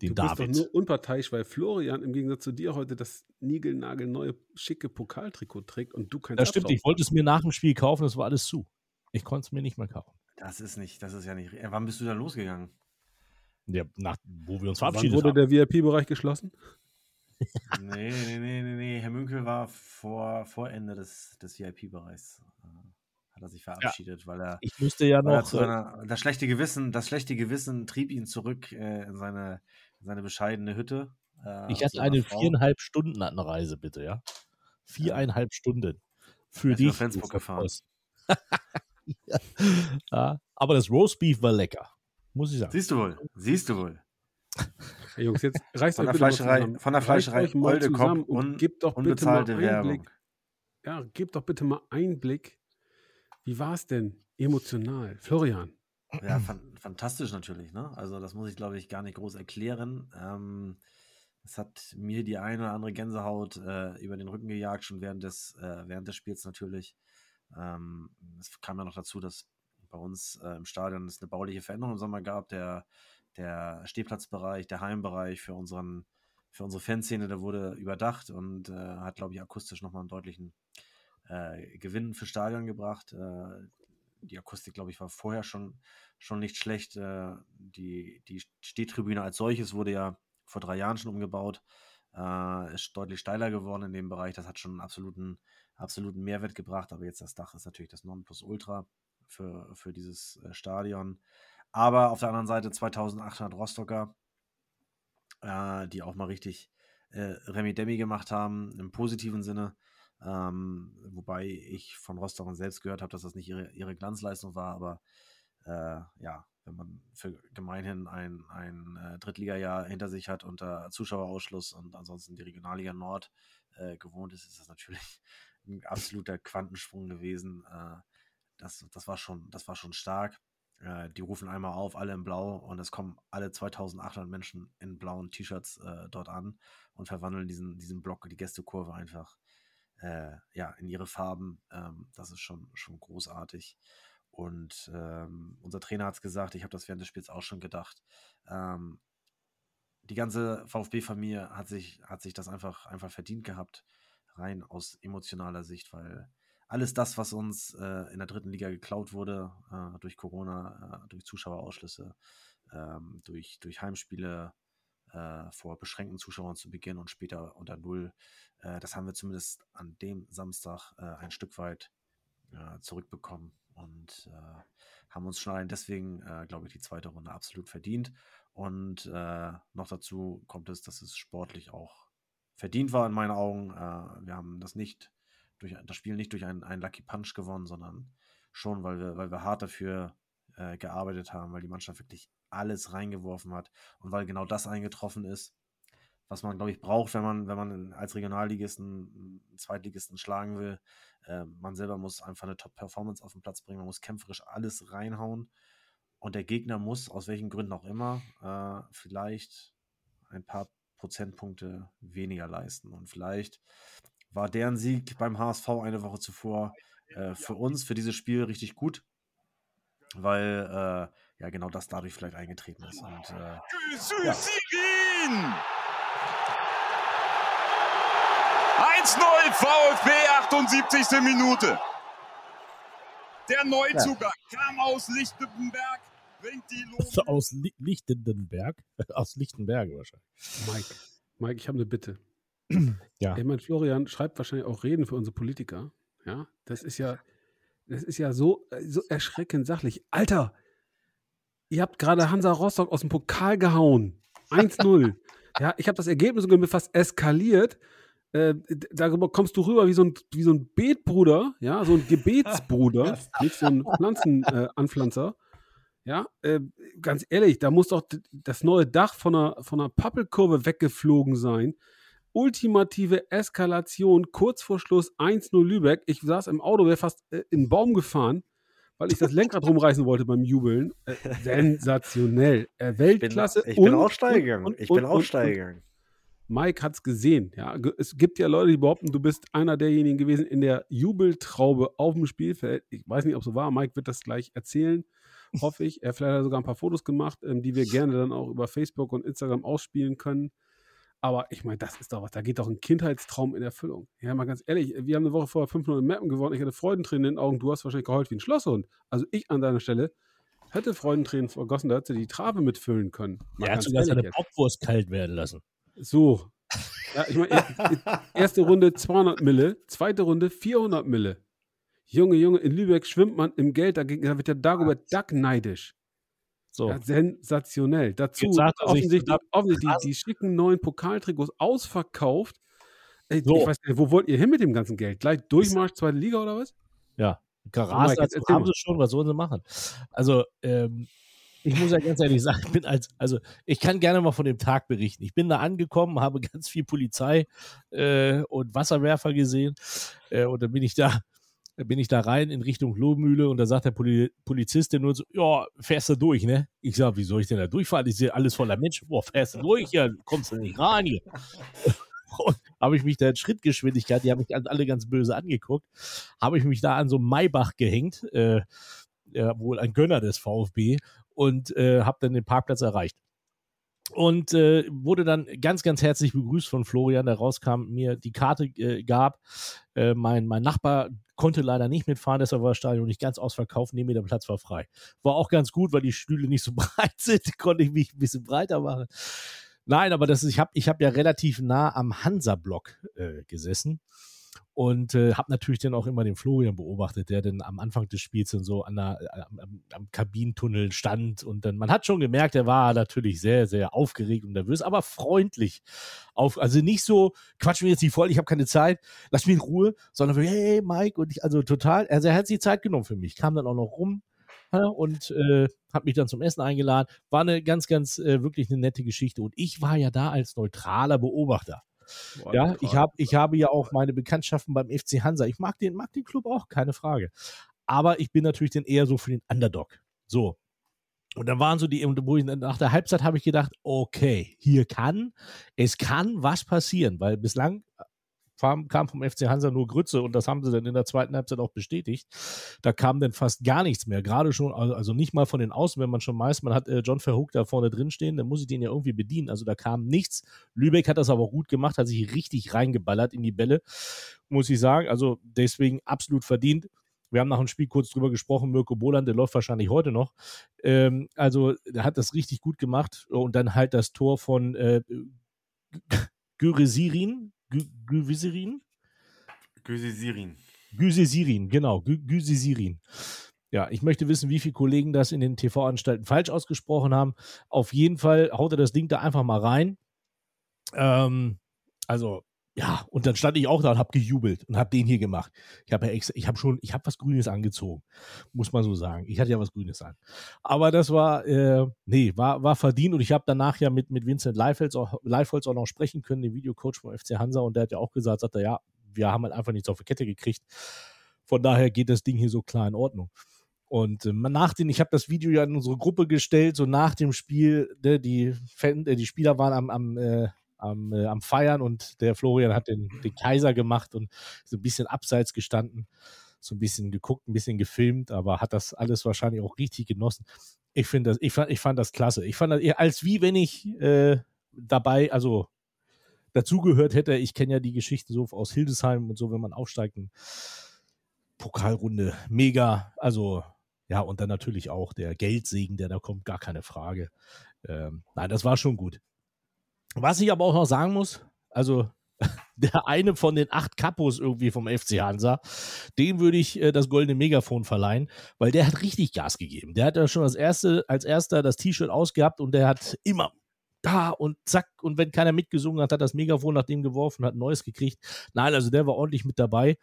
den du bist David. doch nur unparteiisch, weil Florian im Gegensatz zu dir heute das niegelnagelneue schicke Pokaltrikot trägt und du kein Das stimmt, ich wollte es mir nach dem Spiel kaufen, das war alles zu. Ich konnte es mir nicht mehr kaufen. das ist nicht, das ist ja nicht. Wann bist du da losgegangen? Ja, nach, wo wir uns Wann verabschiedet wurde haben. der VIP-Bereich geschlossen? Nee, nee, nee, nee, nee. Herr Münkel war vor, vor Ende des, des VIP-Bereichs. Äh, hat er sich verabschiedet, weil er, Ich musste ja noch. zu äh, seiner, das schlechte Gewissen, das schlechte Gewissen trieb ihn zurück äh, in seine, in seine bescheidene Hütte. Äh, Ich hatte eine viereinhalb Stunden Anreise, bitte, ja. Viereinhalb Stunden. Für dich. Flensburg gefahren. Ja. ja. Aber das Roastbeef war lecker. Muss ich sagen. Siehst du wohl, siehst du wohl. Hey Jungs, jetzt reißt Von euch der bitte mal Fleischerei- zusammen. von der Fleischerei Oldekop zusammen und un- gebt doch bitte mal Unbezahlte Einblick. Werbung. Ja, gebt doch bitte mal Einblick. Wie war es denn emotional? Florian. Ja, fan fantastisch natürlich, ne? Also das muss ich, glaube ich, gar nicht groß erklären. Ähm, es hat mir die eine oder andere Gänsehaut äh, über den Rücken gejagt, schon während des, äh, während des Spiels natürlich. Ähm, es kam ja noch dazu, dass bei uns äh, im Stadion es eine bauliche Veränderung im Sommer gab. Der, der Stehplatzbereich, der Heimbereich für unseren, für unsere Fanszene, der wurde überdacht und äh, hat, glaube ich, akustisch nochmal einen deutlichen äh, Gewinn für Stadion gebracht. Äh, die Akustik, glaube ich, war vorher schon, schon nicht schlecht. Äh, die, die Stehtribüne als solches wurde ja vor drei Jahren schon umgebaut. Äh, ist deutlich steiler geworden in dem Bereich. Das hat schon einen absoluten, absoluten Mehrwert gebracht. Aber jetzt das Dach ist natürlich das Nonplusultra für, für dieses äh, Stadion. Aber auf der anderen Seite 2800 Rostocker, äh, die auch mal richtig äh, Remi Demi gemacht haben, im positiven Sinne. Ähm, wobei ich von Rostockern selbst gehört habe, dass das nicht ihre, ihre Glanzleistung war, aber äh, ja, wenn man für gemeinhin ein, ein äh, Drittligajahr hinter sich hat unter Zuschauerausschluss und ansonsten die Regionalliga Nord äh, gewohnt ist, ist das natürlich ein absoluter Quantensprung gewesen. Das, das, war schon, das war schon stark. Äh, die rufen einmal auf, alle in Blau und es kommen alle 2800 Menschen in blauen T-Shirts äh, dort an und verwandeln diesen, diesen Block, die Gästekurve einfach äh, ja, in ihre Farben. Ähm, das ist schon, schon großartig. Und ähm, unser Trainer hat es gesagt, ich habe das während des Spiels auch schon gedacht. Ähm, die ganze VfB-Familie hat sich, hat sich das einfach, einfach verdient gehabt, rein aus emotionaler Sicht, weil alles das, was uns äh, in der dritten Liga geklaut wurde, äh, durch Corona, äh, durch Zuschauerausschlüsse, ähm, durch, durch Heimspiele äh, vor beschränkten Zuschauern zu Beginn und später unter Null, äh, das haben wir zumindest an dem Samstag äh, ein Stück weit zurückbekommen und haben uns schon allein deswegen, glaube ich, die zweite Runde absolut verdient. Und noch dazu kommt es, dass es sportlich auch verdient war in meinen Augen. Wir haben das nicht durch das Spiel nicht durch einen, einen Lucky Punch gewonnen, sondern schon, weil wir, weil wir hart dafür äh, gearbeitet haben, weil die Mannschaft wirklich alles reingeworfen hat und weil genau das eingetroffen ist, was man, glaube ich, braucht, wenn man, wenn man als Regionalligisten einen Zweitligisten schlagen will. Äh, man selber muss einfach eine Top-Performance auf den Platz bringen, man muss kämpferisch alles reinhauen und der Gegner muss, aus welchen Gründen auch immer, äh, vielleicht ein paar Prozentpunkte weniger leisten. Und vielleicht war deren Sieg beim HSV eine Woche zuvor äh, für uns, für dieses Spiel richtig gut, weil äh, ja genau das dadurch vielleicht eingetreten ist. Und äh, ja. 1-0 VfB, 78. Minute. Der Neuzugang kam aus Lichtenberg, bringt die Lohn. Aus Li Lichtenberg. Aus Lichtenberg wahrscheinlich. Mike, Mike, ich habe eine Bitte. Ja. Ich meine, Florian schreibt wahrscheinlich auch Reden für unsere Politiker. Ja, das ist ja, das ist ja so, äh, so erschreckend sachlich. Alter, ihr habt gerade Hansa Rostock aus dem Pokal gehauen. 1-0. ja, ich habe das Ergebnis sogar mit fast eskaliert. Äh, d- darüber kommst du rüber wie so ein, wie so ein Betbruder, ja, so ein Gebetsbruder, nicht so ein Pflanzenanpflanzer. Äh, ja, äh, ganz ehrlich, da muss doch das neue Dach von einer, von einer Pappelkurve weggeflogen sein. Ultimative Eskalation, kurz vor Schluss 1-0 Lübeck. Ich saß im Auto, wäre fast äh, in den Baum gefahren, weil ich das Lenkrad rumreißen wollte beim Jubeln. Äh, sensationell. Äh, ich bin, Weltklasse. ich bin und- auch steil gegangen. Ich bin auch steil gegangen. Mike hat es gesehen. Ja. Es gibt ja Leute, die behaupten, du bist einer derjenigen gewesen in der Jubeltraube auf dem Spielfeld. Ich weiß nicht, ob es so war. Mike wird das gleich erzählen, hoffe ich. Er vielleicht hat sogar ein paar Fotos gemacht, ähm, die wir gerne dann auch über Facebook und Instagram ausspielen können. Aber ich meine, das ist doch was. Da geht doch ein Kindheitstraum in Erfüllung. Ja, mal ganz ehrlich, wir haben eine Woche vorher 500 Mappen gewonnen. Ich hatte Freudentränen in den Augen. Du hast wahrscheinlich geheult wie ein Schlosshund. Also ich an deiner Stelle hätte Freudentränen vergossen. Da hätte die Trave mitfüllen können. Mal Er hat ganz sogar ehrlich seine jetzt. Bockwurst kalt werden lassen. So. Ja, ich meine, er- erste Runde 200 Mille, zweite Runde 400 Mille. Junge, Junge, in Lübeck schwimmt man im Geld, dagegen, da wird der Dagobert Duck neidisch. So. Ja, sensationell. Dazu er offensichtlich, offensichtlich die, die schicken neuen Pokaltrikots ausverkauft. Ey, So. Ich weiß nicht, wo wollt ihr hin mit dem ganzen Geld? Gleich Durchmarsch, zweite Liga oder was? Ja, jetzt dazu erzähl haben sie schon, was sollen sie machen? Also, ähm, ich muss ja ganz ehrlich sagen, ich bin als, also ich kann gerne mal von dem Tag berichten. Ich bin da angekommen, habe ganz viel Polizei äh, und Wasserwerfer gesehen äh, und dann bin ich da, bin ich da rein in Richtung Lohmühle und da sagt der Poli Polizist nur so, ja, fährst du durch, ne? Ich sag, wie soll ich denn da durchfahren? Ich sehe alles voller Menschen. Boah, fährst du durch? Ja, kommst du nicht rein hier. Habe ich mich da in Schrittgeschwindigkeit, die haben mich alle ganz böse angeguckt, habe ich mich da an so Maybach gehängt, äh, ja, wohl ein Gönner des VfB, und äh, habe dann den Parkplatz erreicht. Und äh, wurde dann ganz, ganz herzlich begrüßt von Florian, der rauskam, mir die Karte äh, gab. Äh, mein, mein Nachbar konnte leider nicht mitfahren, deshalb war das Stadion nicht ganz ausverkauft. Neben mir der Platz war frei. War auch ganz gut, weil die Stühle nicht so breit sind, konnte ich mich ein bisschen breiter machen. Nein, aber das ist, ich habe ich hab ja relativ nah am Hansa-Block äh, gesessen und äh, habe natürlich dann auch immer den Florian beobachtet, der dann am Anfang des Spiels dann so an der, am, am, am Kabinentunnel stand und dann, man hat schon gemerkt, er war natürlich sehr, sehr aufgeregt und nervös, aber freundlich. Auf, also nicht so, quatsch mir jetzt nicht voll, ich habe keine Zeit, lass mich in Ruhe, sondern so, hey Mike und ich, also total, also er hat sich Zeit genommen für mich, kam dann auch noch rum, ja, und äh, hat mich dann zum Essen eingeladen. War eine ganz, ganz äh, wirklich eine nette Geschichte. Und ich war ja da als neutraler Beobachter. Boah, Ja, ich, hab, ich habe ja auch meine Bekanntschaften beim FC Hansa. Ich mag den, mag den Club auch, keine Frage. Aber ich bin natürlich dann eher so für den Underdog. So. Und dann waren so die, wo ich, nach der Halbzeit habe ich gedacht, okay, hier kann, es kann was passieren, weil bislang kam, vom FC Hansa nur Grütze und das haben sie dann in der zweiten Halbzeit auch bestätigt. Da kam dann fast gar nichts mehr. Gerade schon, also also nicht mal von den Außen, wenn man schon weiß, man hat äh, John Verhoek da vorne drin stehen, dann muss ich den ja irgendwie bedienen. Also da kam nichts. Lübeck hat das aber auch gut gemacht, hat sich richtig reingeballert in die Bälle, muss ich sagen. Also deswegen absolut verdient. Wir haben nach dem Spiel kurz drüber gesprochen, Mirko Boland, der läuft wahrscheinlich heute noch. Ähm, also, der hat das richtig gut gemacht. Und dann halt das Tor von äh, Güresirin, Gü- Güvisirin? Gösi Sirin. Güsesirin, genau, Gü Güsesirin. Ja, ich möchte wissen, wie viele Kollegen das in den TV-Anstalten falsch ausgesprochen haben. Auf jeden Fall haut er das Ding da einfach mal rein. Ähm, also, ja, und dann stand ich auch da und habe gejubelt und habe den hier gemacht. Ich habe ja extra, ich habe schon, ich habe was Grünes angezogen, muss man so sagen. Ich hatte ja was Grünes an. Aber das war, äh, nee, war, war verdient und ich habe danach ja mit, mit Vincent Leifholz auch, Leifholz auch noch sprechen können, dem Videocoach vom FC Hansa und der hat ja auch gesagt, sagt er, ja, wir haben halt einfach nichts auf die Kette gekriegt. Von daher geht das Ding hier so klar in Ordnung. Und äh, nach den, ich habe das Video ja in unsere Gruppe gestellt, so nach dem Spiel, ne, die, Fan, äh, die Spieler waren am, am, äh, am, äh, am Feiern und der Florian hat den, den Kaiser gemacht und so ein bisschen abseits gestanden, so ein bisschen geguckt, ein bisschen gefilmt, aber hat das alles wahrscheinlich auch richtig genossen. Ich finde das, ich fand, ich fand das klasse. Ich fand das als wie wenn ich äh, dabei, also dazugehört hätte. Ich kenne ja die Geschichten so aus Hildesheim und so, wenn man aufsteigt. und Pokalrunde, mega. Also, ja, und dann natürlich auch der Geldsegen, der da kommt, gar keine Frage. Ähm, nein, das war schon gut. Was ich aber auch noch sagen muss, also der eine von den acht Kapos irgendwie vom FC Hansa, dem würde ich äh, das goldene Megafon verleihen, weil der hat richtig Gas gegeben. Der hat ja schon als, erste, als erster das T-Shirt ausgehabt und der hat immer da und zack und wenn keiner mitgesungen hat, hat das Megafon nach dem geworfen, hat ein neues gekriegt. Nein, also der war ordentlich mit dabei.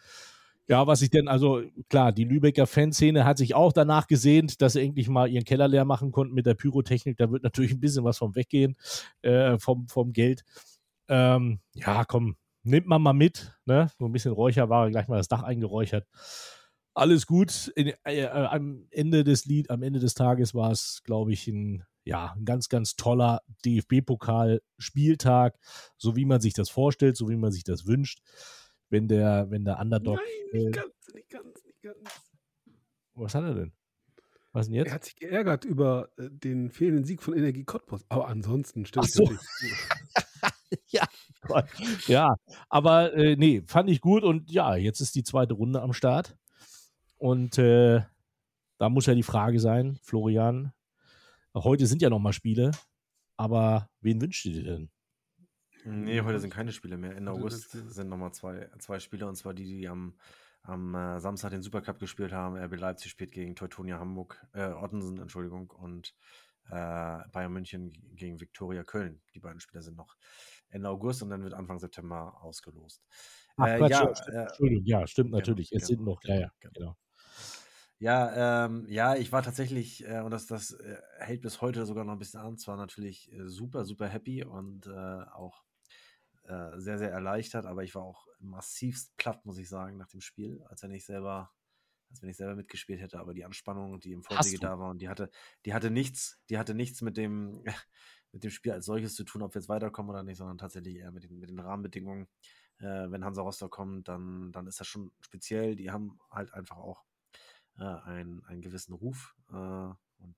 Ja, was ich denn, also klar, die Lübecker Fanszene hat sich auch danach gesehnt, dass sie endlich mal ihren Keller leer machen konnten mit der Pyrotechnik. Da wird natürlich ein bisschen was vom Weggehen, äh, vom, vom Geld. Ähm, ja, komm, nimmt man mal mit. Ne? So ein bisschen Räucherware, gleich mal das Dach eingeräuchert. Alles gut. In, äh, äh, am Ende des Lied, am Ende des Tages war es, glaube ich, ein, ja, ein ganz, ganz toller DFB-Pokal-Spieltag, so wie man sich das vorstellt, so wie man sich das wünscht. Wenn der, wenn der Underdog. Nein, nicht ganz, nicht ganz, nicht ganz. was hat er denn? Was denn jetzt? Er hat sich geärgert über äh, den fehlenden Sieg von Energie Cottbus. Aber ansonsten stimmt Ach so. ja, Gott. ja, aber äh, nee, fand ich gut und ja, jetzt ist die zweite Runde am Start. Und äh, da muss ja die Frage sein, Florian, heute sind ja noch mal Spiele, aber wen wünscht ihr dir denn? Nee, heute sind keine Spiele mehr. Ende Heute August sind- sind nochmal zwei, zwei Spiele und zwar die, die am, am äh, Samstag den Supercup gespielt haben. RB Leipzig spielt gegen Teutonia Hamburg, äh, Ottensen, Entschuldigung. Und äh, Bayern München gegen Viktoria Köln. Die beiden Spieler sind noch Ende August und dann wird Anfang September ausgelost. Ach, Äh, Quatsch, ja, ja, stimmt, äh, Entschuldigung, ja, stimmt genau, natürlich. Es sind genau, noch, ja, ja, genau, genau. Ja, ähm, ja, ich war tatsächlich, äh, und das, das äh, hält bis heute sogar noch ein bisschen an, zwar natürlich äh, super, super happy und äh, auch äh, sehr, sehr erleichtert, aber ich war auch massivst platt, muss ich sagen, nach dem Spiel, als wenn ich selber, als wenn ich selber mitgespielt hätte, aber die Anspannung, die im Vorwege da war und die hatte, die hatte nichts, die hatte nichts mit dem, mit dem Spiel als solches zu tun, ob wir jetzt weiterkommen oder nicht, sondern tatsächlich eher mit den, mit den Rahmenbedingungen. Äh, wenn Hansa Rostock kommt, dann, dann ist das schon speziell. Die haben halt einfach auch äh, einen, einen gewissen Ruf äh, und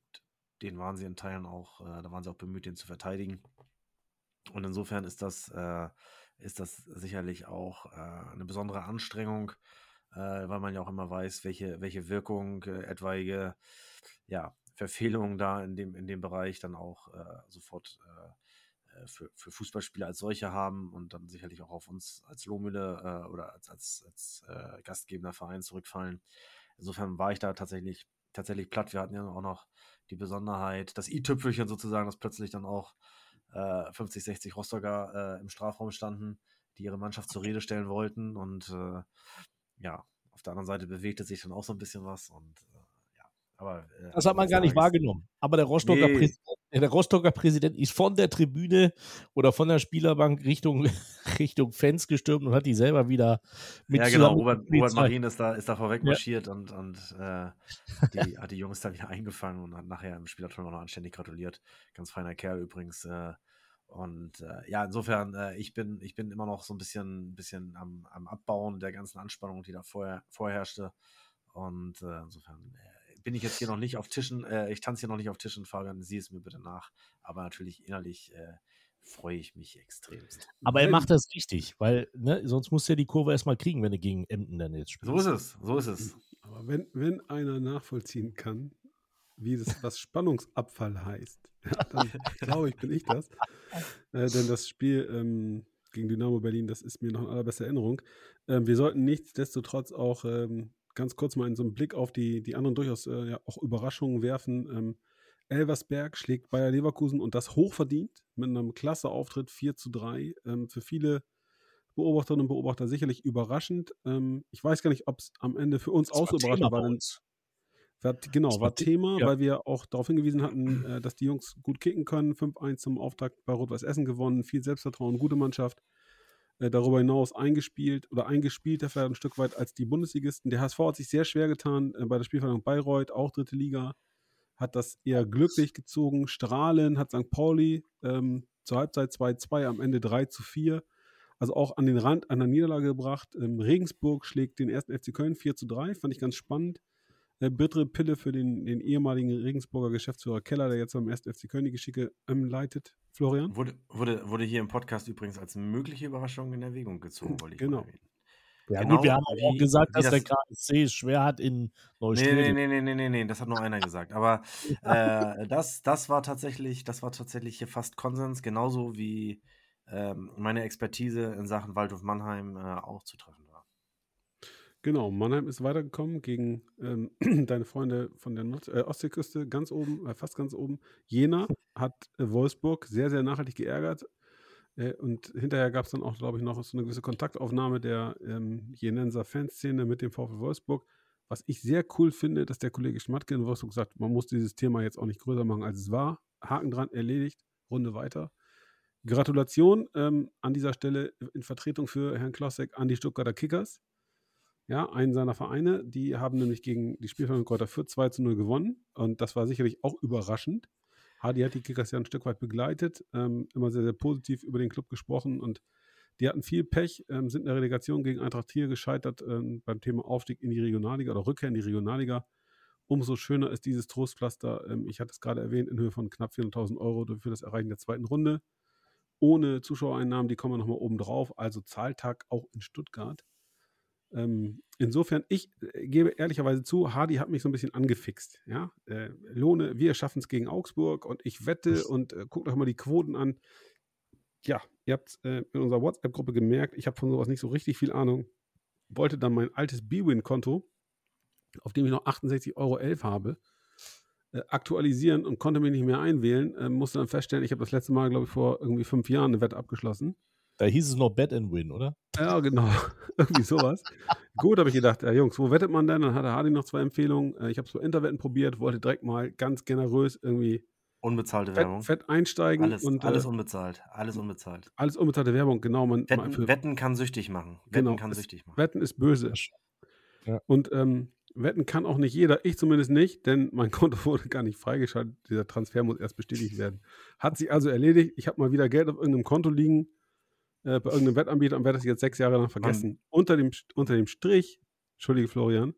den waren sie in Teilen auch, äh, da waren sie auch bemüht, den zu verteidigen. Und insofern ist das, äh, ist das sicherlich auch äh, eine besondere Anstrengung, äh, weil man ja auch immer weiß, welche, welche Wirkung äh, etwaige ja, Verfehlungen da in dem, in dem Bereich dann auch äh, sofort äh, für, für Fußballspieler als solche haben und dann sicherlich auch auf uns als Lohmühle oder als, als, als gastgebender Verein zurückfallen. Insofern war ich da tatsächlich, tatsächlich platt. Wir hatten ja auch noch die Besonderheit, das i-Tüpfelchen sozusagen, dass plötzlich dann auch äh, 50, 60 Rostocker äh, im Strafraum standen, die ihre Mannschaft zur Rede stellen wollten. Und äh, ja, auf der anderen Seite bewegte sich dann auch so ein bisschen was. Und aber. äh, Das hat man gar nicht wahrgenommen. Aber der Rostocker, Nee. Präsident, der Rostocker Präsident ist von der Tribüne oder von der Spielerbank Richtung, Richtung Fans gestürmt und hat die selber wieder mit ja, genau. Robert, Robert Marin ist da, ist da vorweg marschiert und, und äh, die, hat die Jungs da wieder eingefangen und hat nachher im Spielerton auch noch anständig gratuliert. Ganz feiner Kerl übrigens. Äh, und äh, ja, insofern, äh, ich, bin, ich bin immer noch so ein bisschen, bisschen am, am Abbauen der ganzen Anspannung, die da vorher, vorherrschte. Und äh, insofern äh, bin ich jetzt hier noch nicht auf Tischen, äh, ich tanze hier noch nicht auf Tischen, Fabian, sieh es mir bitte nach. Aber natürlich innerlich äh, freue ich mich extremst. Aber er macht das richtig, weil ne, sonst musst du ja die Kurve erstmal kriegen, wenn du gegen Emden dann jetzt spielst. So ist es, so ist es. Aber wenn, wenn einer nachvollziehen kann, wie das, was Spannungsabfall heißt, dann glaube ich, bin ich das. Äh, denn das Spiel ähm, gegen Dynamo Berlin, das ist mir noch in allerbester Erinnerung. Ähm, wir sollten nichtsdestotrotz auch ähm, ganz kurz mal in so einen Blick auf die, die anderen durchaus äh, ja, auch Überraschungen werfen. Ähm, Elversberg schlägt Bayer Leverkusen und das hochverdient mit einem klasse Auftritt 4 zu 3. Ähm, für viele Beobachterinnen und Beobachter sicherlich überraschend. Ähm, ich weiß gar nicht, ob es am Ende für uns Das auch so überraschend war. Denn, war genau, Das war war The- Thema, ja. weil wir auch darauf hingewiesen hatten, äh, dass die Jungs gut kicken können. 5-1 zum Auftakt bei Rot-Weiß Essen gewonnen, viel Selbstvertrauen, gute Mannschaft. Äh, darüber hinaus eingespielt oder eingespielter vielleicht ein Stück weit als die Bundesligisten. Der HSV hat sich sehr schwer getan äh, bei der Spielverhandlung Bayreuth, auch dritte Liga. Hat das eher glücklich gezogen. Strahlen hat St. Pauli ähm, zur Halbzeit 2-2, am Ende 3 zu 4. Also auch an den Rand einer Niederlage gebracht. Ähm, Regensburg schlägt den ersten FC Köln 4 zu 3, fand ich ganz spannend. Äh, bittere Pille für den, den ehemaligen Regensburger Geschäftsführer Keller, der jetzt beim ersten FC Köln die Geschicke ähm, leitet. Florian? Wurde, wurde, wurde hier im Podcast übrigens als mögliche Überraschung in Erwägung gezogen, wollte ich Genau. mal erwähnen. Ja, Genau, gut, wir haben auch gesagt, dass der das- KSC es schwer hat in Nee, Neustrelitz. nee, nee, nee, nee, nee, nee, das hat nur einer gesagt. Aber äh, das, das war tatsächlich, das war tatsächlich hier fast Konsens, genauso wie ähm, meine Expertise in Sachen Waldhof Mannheim äh, auch zu treffen. Genau, Mannheim ist weitergekommen gegen ähm, deine Freunde von der Nord äh, Ostseeküste, ganz oben, äh, fast ganz oben. Jena hat äh, Wolfsburg sehr, sehr nachhaltig geärgert. Äh, und hinterher gab es dann auch, glaube ich, noch so eine gewisse Kontaktaufnahme der ähm, Jenenser Fanszene mit dem VfL Wolfsburg. Was ich sehr cool finde, dass der Kollege Schmatke in Wolfsburg sagt, man muss dieses Thema jetzt auch nicht größer machen, als es war. Haken dran, erledigt, Runde weiter. Gratulation ähm, an dieser Stelle in Vertretung für Herrn Klossek an die Stuttgarter Kickers. Ja, einen seiner Vereine, die haben nämlich gegen die Spielvereinigung Kräuter Fürth 2 zu 0 gewonnen. Und das war sicherlich auch überraschend. Hadi hat die Kickers ja ein Stück weit begleitet, ähm, immer sehr, sehr positiv über den Club gesprochen und die hatten viel Pech, ähm, sind in der Relegation gegen Eintracht Trier gescheitert ähm, beim Thema Aufstieg in die Regionalliga oder Rückkehr in die Regionalliga. Umso schöner ist dieses Trostpflaster, ähm, ich hatte es gerade erwähnt, in Höhe von knapp 400.000 Euro für das Erreichen der zweiten Runde. Ohne Zuschauereinnahmen, die kommen nochmal oben drauf, also Zahltag auch in Stuttgart. Ähm, insofern, ich äh, gebe ehrlicherweise zu, Hardy hat mich so ein bisschen angefixt. Ja? Äh, Lohne, wir schaffen es gegen Augsburg und ich wette und äh, guckt euch mal die Quoten an. Ja, ihr habt äh, in unserer WhatsApp-Gruppe gemerkt, ich habe von sowas nicht so richtig viel Ahnung. Wollte dann mein altes B-Win-Konto, auf dem ich noch 68,11 Euro habe, äh, aktualisieren und konnte mich nicht mehr einwählen. Äh, musste dann feststellen, ich habe das letzte Mal, glaube ich, vor irgendwie fünf Jahren eine Wette abgeschlossen. Da hieß es noch Bet and Win, oder? Ja, genau. Irgendwie sowas. Gut, habe ich gedacht, ja, Jungs, wo wettet man denn? Dann hatte Hardy noch zwei Empfehlungen. Äh, ich habe es bei Interwetten probiert, wollte direkt mal ganz generös irgendwie Unbezahlte Werbung. fett, fett einsteigen. Alles, und, alles äh, unbezahlt. Alles unbezahlt. alles unbezahlte Werbung, genau. Man, man Wetten, für, Wetten kann süchtig machen. Wetten Genau, kann süchtig machen. Wetten ist böse. Ja. Und ähm, wetten kann auch nicht jeder, ich zumindest nicht, denn mein Konto wurde gar nicht freigeschaltet. Dieser Transfer muss erst bestätigt werden. Hat sich also erledigt. Ich habe mal wieder Geld auf irgendeinem Konto liegen, äh, bei irgendeinem Wettanbieter und werde das jetzt sechs Jahre lang vergessen. Unter dem, unter dem Strich, Entschuldige Florian,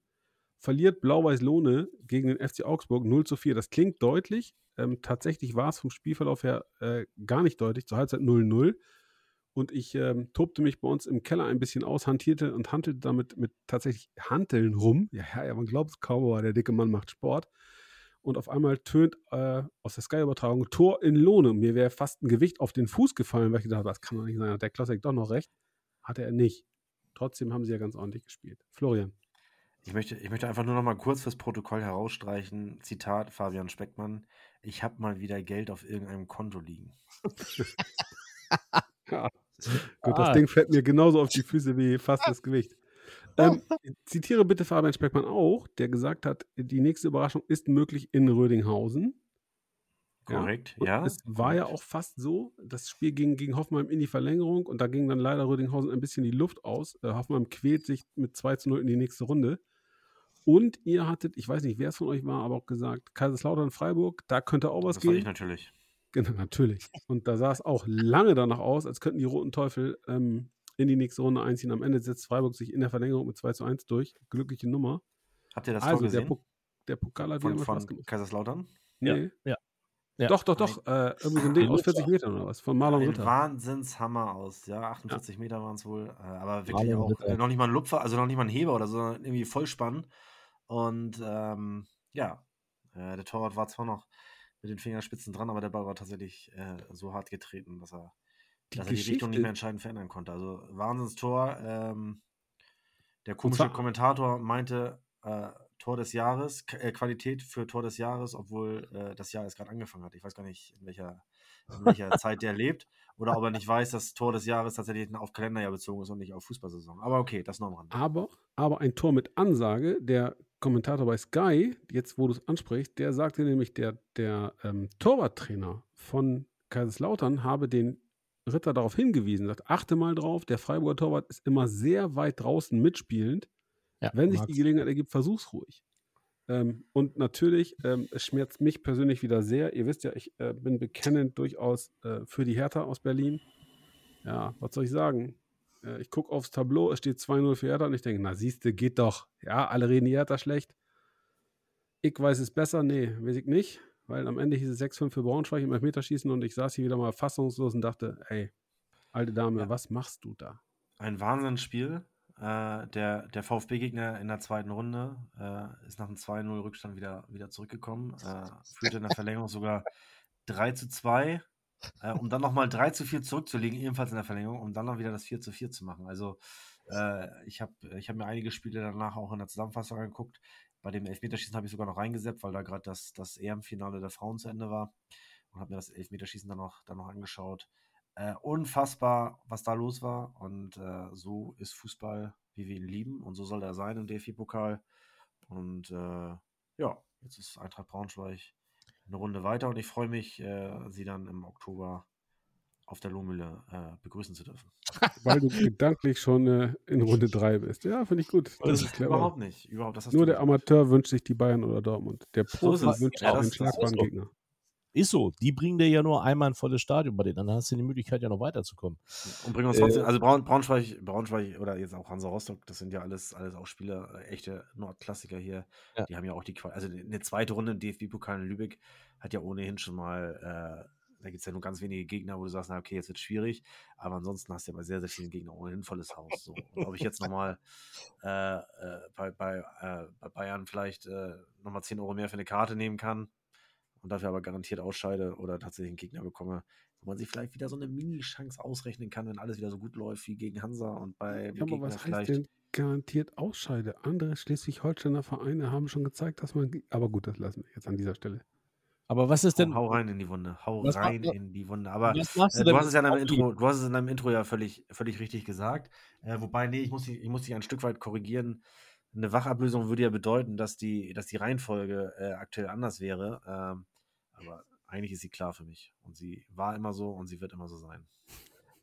verliert Blau-Weiß Lohne gegen den FC Augsburg 0 zu 4. Das klingt deutlich. Ähm, tatsächlich war es vom Spielverlauf her äh, gar nicht deutlich. Zur Halbzeit 0-0. Und ich ähm, tobte mich bei uns im Keller ein bisschen aus, hantierte und handelte damit mit tatsächlich Hanteln rum. Ja, ja, ja man glaubt es kaum, aber der dicke Mann macht Sport. Und auf einmal tönt äh, aus der Sky-Übertragung Tor in Lohne. Mir wäre fast ein Gewicht auf den Fuß gefallen, weil ich gedacht habe, das kann doch nicht sein. Hat der Klassik doch noch recht? Hatte er nicht. Trotzdem haben sie ja ganz ordentlich gespielt. Florian. Ich möchte, ich möchte einfach nur noch mal kurz fürs Protokoll herausstreichen. Zitat Fabian Speckmann. Ich habe mal wieder Geld auf irgendeinem Konto liegen. Ja. Gut, das Ah. Ding fällt mir genauso auf die Füße wie fast das Gewicht. Ähm, zitiere bitte Fabian Speckmann auch, der gesagt hat, die nächste Überraschung ist möglich in Rödinghausen. Ja. Korrekt, Und ja. es war ja auch fast so, das Spiel ging gegen Hoffenheim in die Verlängerung und da ging dann leider Rödinghausen ein bisschen die Luft aus. Äh, Hoffenheim quält sich mit 2 zu 0 in die nächste Runde. Und ihr hattet, ich weiß nicht, wer es von euch war, aber auch gesagt, Kaiserslautern, Freiburg, da könnte auch was Das war ich gehen. natürlich. Genau, natürlich. Und da sah es auch lange danach aus, als könnten die Roten Teufel ähm, in die nächste Runde einziehen. Am Ende setzt Freiburg sich in der Verlängerung mit 2 zu 1 durch. Glückliche Nummer. Habt ihr das also, Tor der, gesehen? Pok der Pokal hat wieder von, von gemacht. Kaiserslautern? Ja, Nee. ja. Ja. Doch, doch, doch. Äh, irgendwie so ein Ding aus Luther. 40 Metern oder was? Von Marlon Ritter. Wahnsinnshammer aus, ja. 48 Meter waren es wohl. Äh, aber wirklich Marlon auch äh, noch nicht mal ein Lupfer, also noch nicht mal ein Heber oder so, sondern irgendwie Vollspann. Und ähm, ja, äh, der Torwart war zwar noch mit den Fingerspitzen dran, aber der Ball war tatsächlich äh, so hart getreten, dass er Die dass er die Richtung nicht mehr entscheidend verändern konnte. Also Wahnsinnstor. Ähm, der komische Kommentator meinte äh, Tor des Jahres, K äh, Qualität für Tor des Jahres, obwohl äh, das Jahr erst gerade angefangen hat. Ich weiß gar nicht, in welcher, in welcher Zeit der lebt. Oder ob er nicht weiß, dass Tor des Jahres tatsächlich auf Kalenderjahr bezogen ist und nicht auf Fußballsaison. Aber okay, das noch am Rande. Aber, aber ein Tor mit Ansage, der Kommentator bei Sky, jetzt wo du es ansprichst, der sagte nämlich, der, der ähm, Torwarttrainer von Kaiserslautern habe den Ritter darauf hingewiesen, sagt, achte mal drauf, der Freiburger Torwart ist immer sehr weit draußen mitspielend. Ja, Wenn sich die Gelegenheit ergibt, versuch's ruhig. Ähm, und natürlich, ähm, es schmerzt mich persönlich wieder sehr. Ihr wisst ja, ich äh, bin bekennend durchaus äh, für die Hertha aus Berlin. Ja, was soll ich sagen? Äh, ich gucke aufs Tableau, es steht 2-0 für Hertha und ich denke, na siehste, geht doch. Ja, alle reden die Hertha schlecht. Ich weiß es besser, nee, weiß ich nicht, weil am Ende hieß es 6-5 für Braunschweig im Elfmeterschießen und ich saß hier wieder mal fassungslos und dachte, ey, alte Dame, Ja. was machst du da? Ein Wahnsinnsspiel. Äh, der der VfB-Gegner in der zweiten Runde äh, ist nach einem 2-0 Rückstand wieder, wieder zurückgekommen. Äh, führte in der Verlängerung sogar 3 zu 2, äh, um dann nochmal 3 zu 4 zurückzulegen, ebenfalls in der Verlängerung, um dann noch wieder das 4 zu 4 zu machen. Also äh, ich habe ich hab mir einige Spiele danach auch in der Zusammenfassung angeguckt. Bei dem Elfmeterschießen habe ich sogar noch reingesetzt, weil da gerade das, das EM-Finale der Frauen zu Ende war. Und habe mir das Elfmeterschießen dann noch, dann noch angeschaut. Äh, unfassbar, was da los war. Und äh, so ist Fußball, wie wir ihn lieben. Und so soll er sein im DFB-Pokal. Und äh, ja, jetzt ist Eintracht Braunschweig eine Runde weiter. Und ich freue mich, äh, sie dann im Oktober auf der Lohmühle äh, begrüßen zu dürfen. Weil du gedanklich schon äh, in Runde 3 bist. Ja, finde ich gut. Das ist clever. Überhaupt nicht. Überhaupt, das hast Nur der gesagt. Amateur wünscht sich die Bayern oder Dortmund. Der So Profi es. wünscht Ja, sich das- einen schlagbaren ist so. Gegner. Ist so. Die bringen dir ja nur einmal ein volles Stadion bei denen. Dann hast du die Möglichkeit, ja noch weiterzukommen. Und bringen uns Äh, trotzdem, also Braun, Braunschweig, Braunschweig oder jetzt auch Hansa Rostock, das sind ja alles, alles auch Spieler, äh, echte Nordklassiker hier. Ja. Die haben ja auch die Qual Also eine zweite Runde im DFB-Pokal in Lübeck hat ja ohnehin schon mal, äh, da gibt es ja nur ganz wenige Gegner, wo du sagst, na okay, jetzt wird schwierig. Aber ansonsten hast du ja bei sehr, sehr vielen Gegnern ohnehin volles Haus. So. Und ob ich jetzt nochmal äh, äh, bei, bei, äh, bei Bayern vielleicht äh, nochmal 10 Euro mehr für eine Karte nehmen kann und dafür aber garantiert ausscheide oder tatsächlich einen Gegner bekomme, wo man sich vielleicht wieder so eine Mini-Chance ausrechnen kann, wenn alles wieder so gut läuft wie gegen Hansa und bei Ja, aber was heißt vielleicht denn, garantiert ausscheide. Andere Schleswig-Holsteiner Vereine haben schon gezeigt, dass man. Aber gut, das lassen wir jetzt an dieser Stelle. Aber was ist denn. Hau, hau rein in die Wunde. Hau Was rein macht- in die Wunde. Aber was machst äh, du hast es ja in deinem? Intro, du hast es in deinem Intro ja völlig, völlig richtig gesagt. Äh, wobei, nee, ich muss, dich, ich muss dich ein Stück weit korrigieren. Eine Wachablösung würde ja bedeuten, dass die, dass die Reihenfolge äh, aktuell anders wäre. Ähm, aber eigentlich ist sie klar für mich. Und sie war immer so und sie wird immer so sein.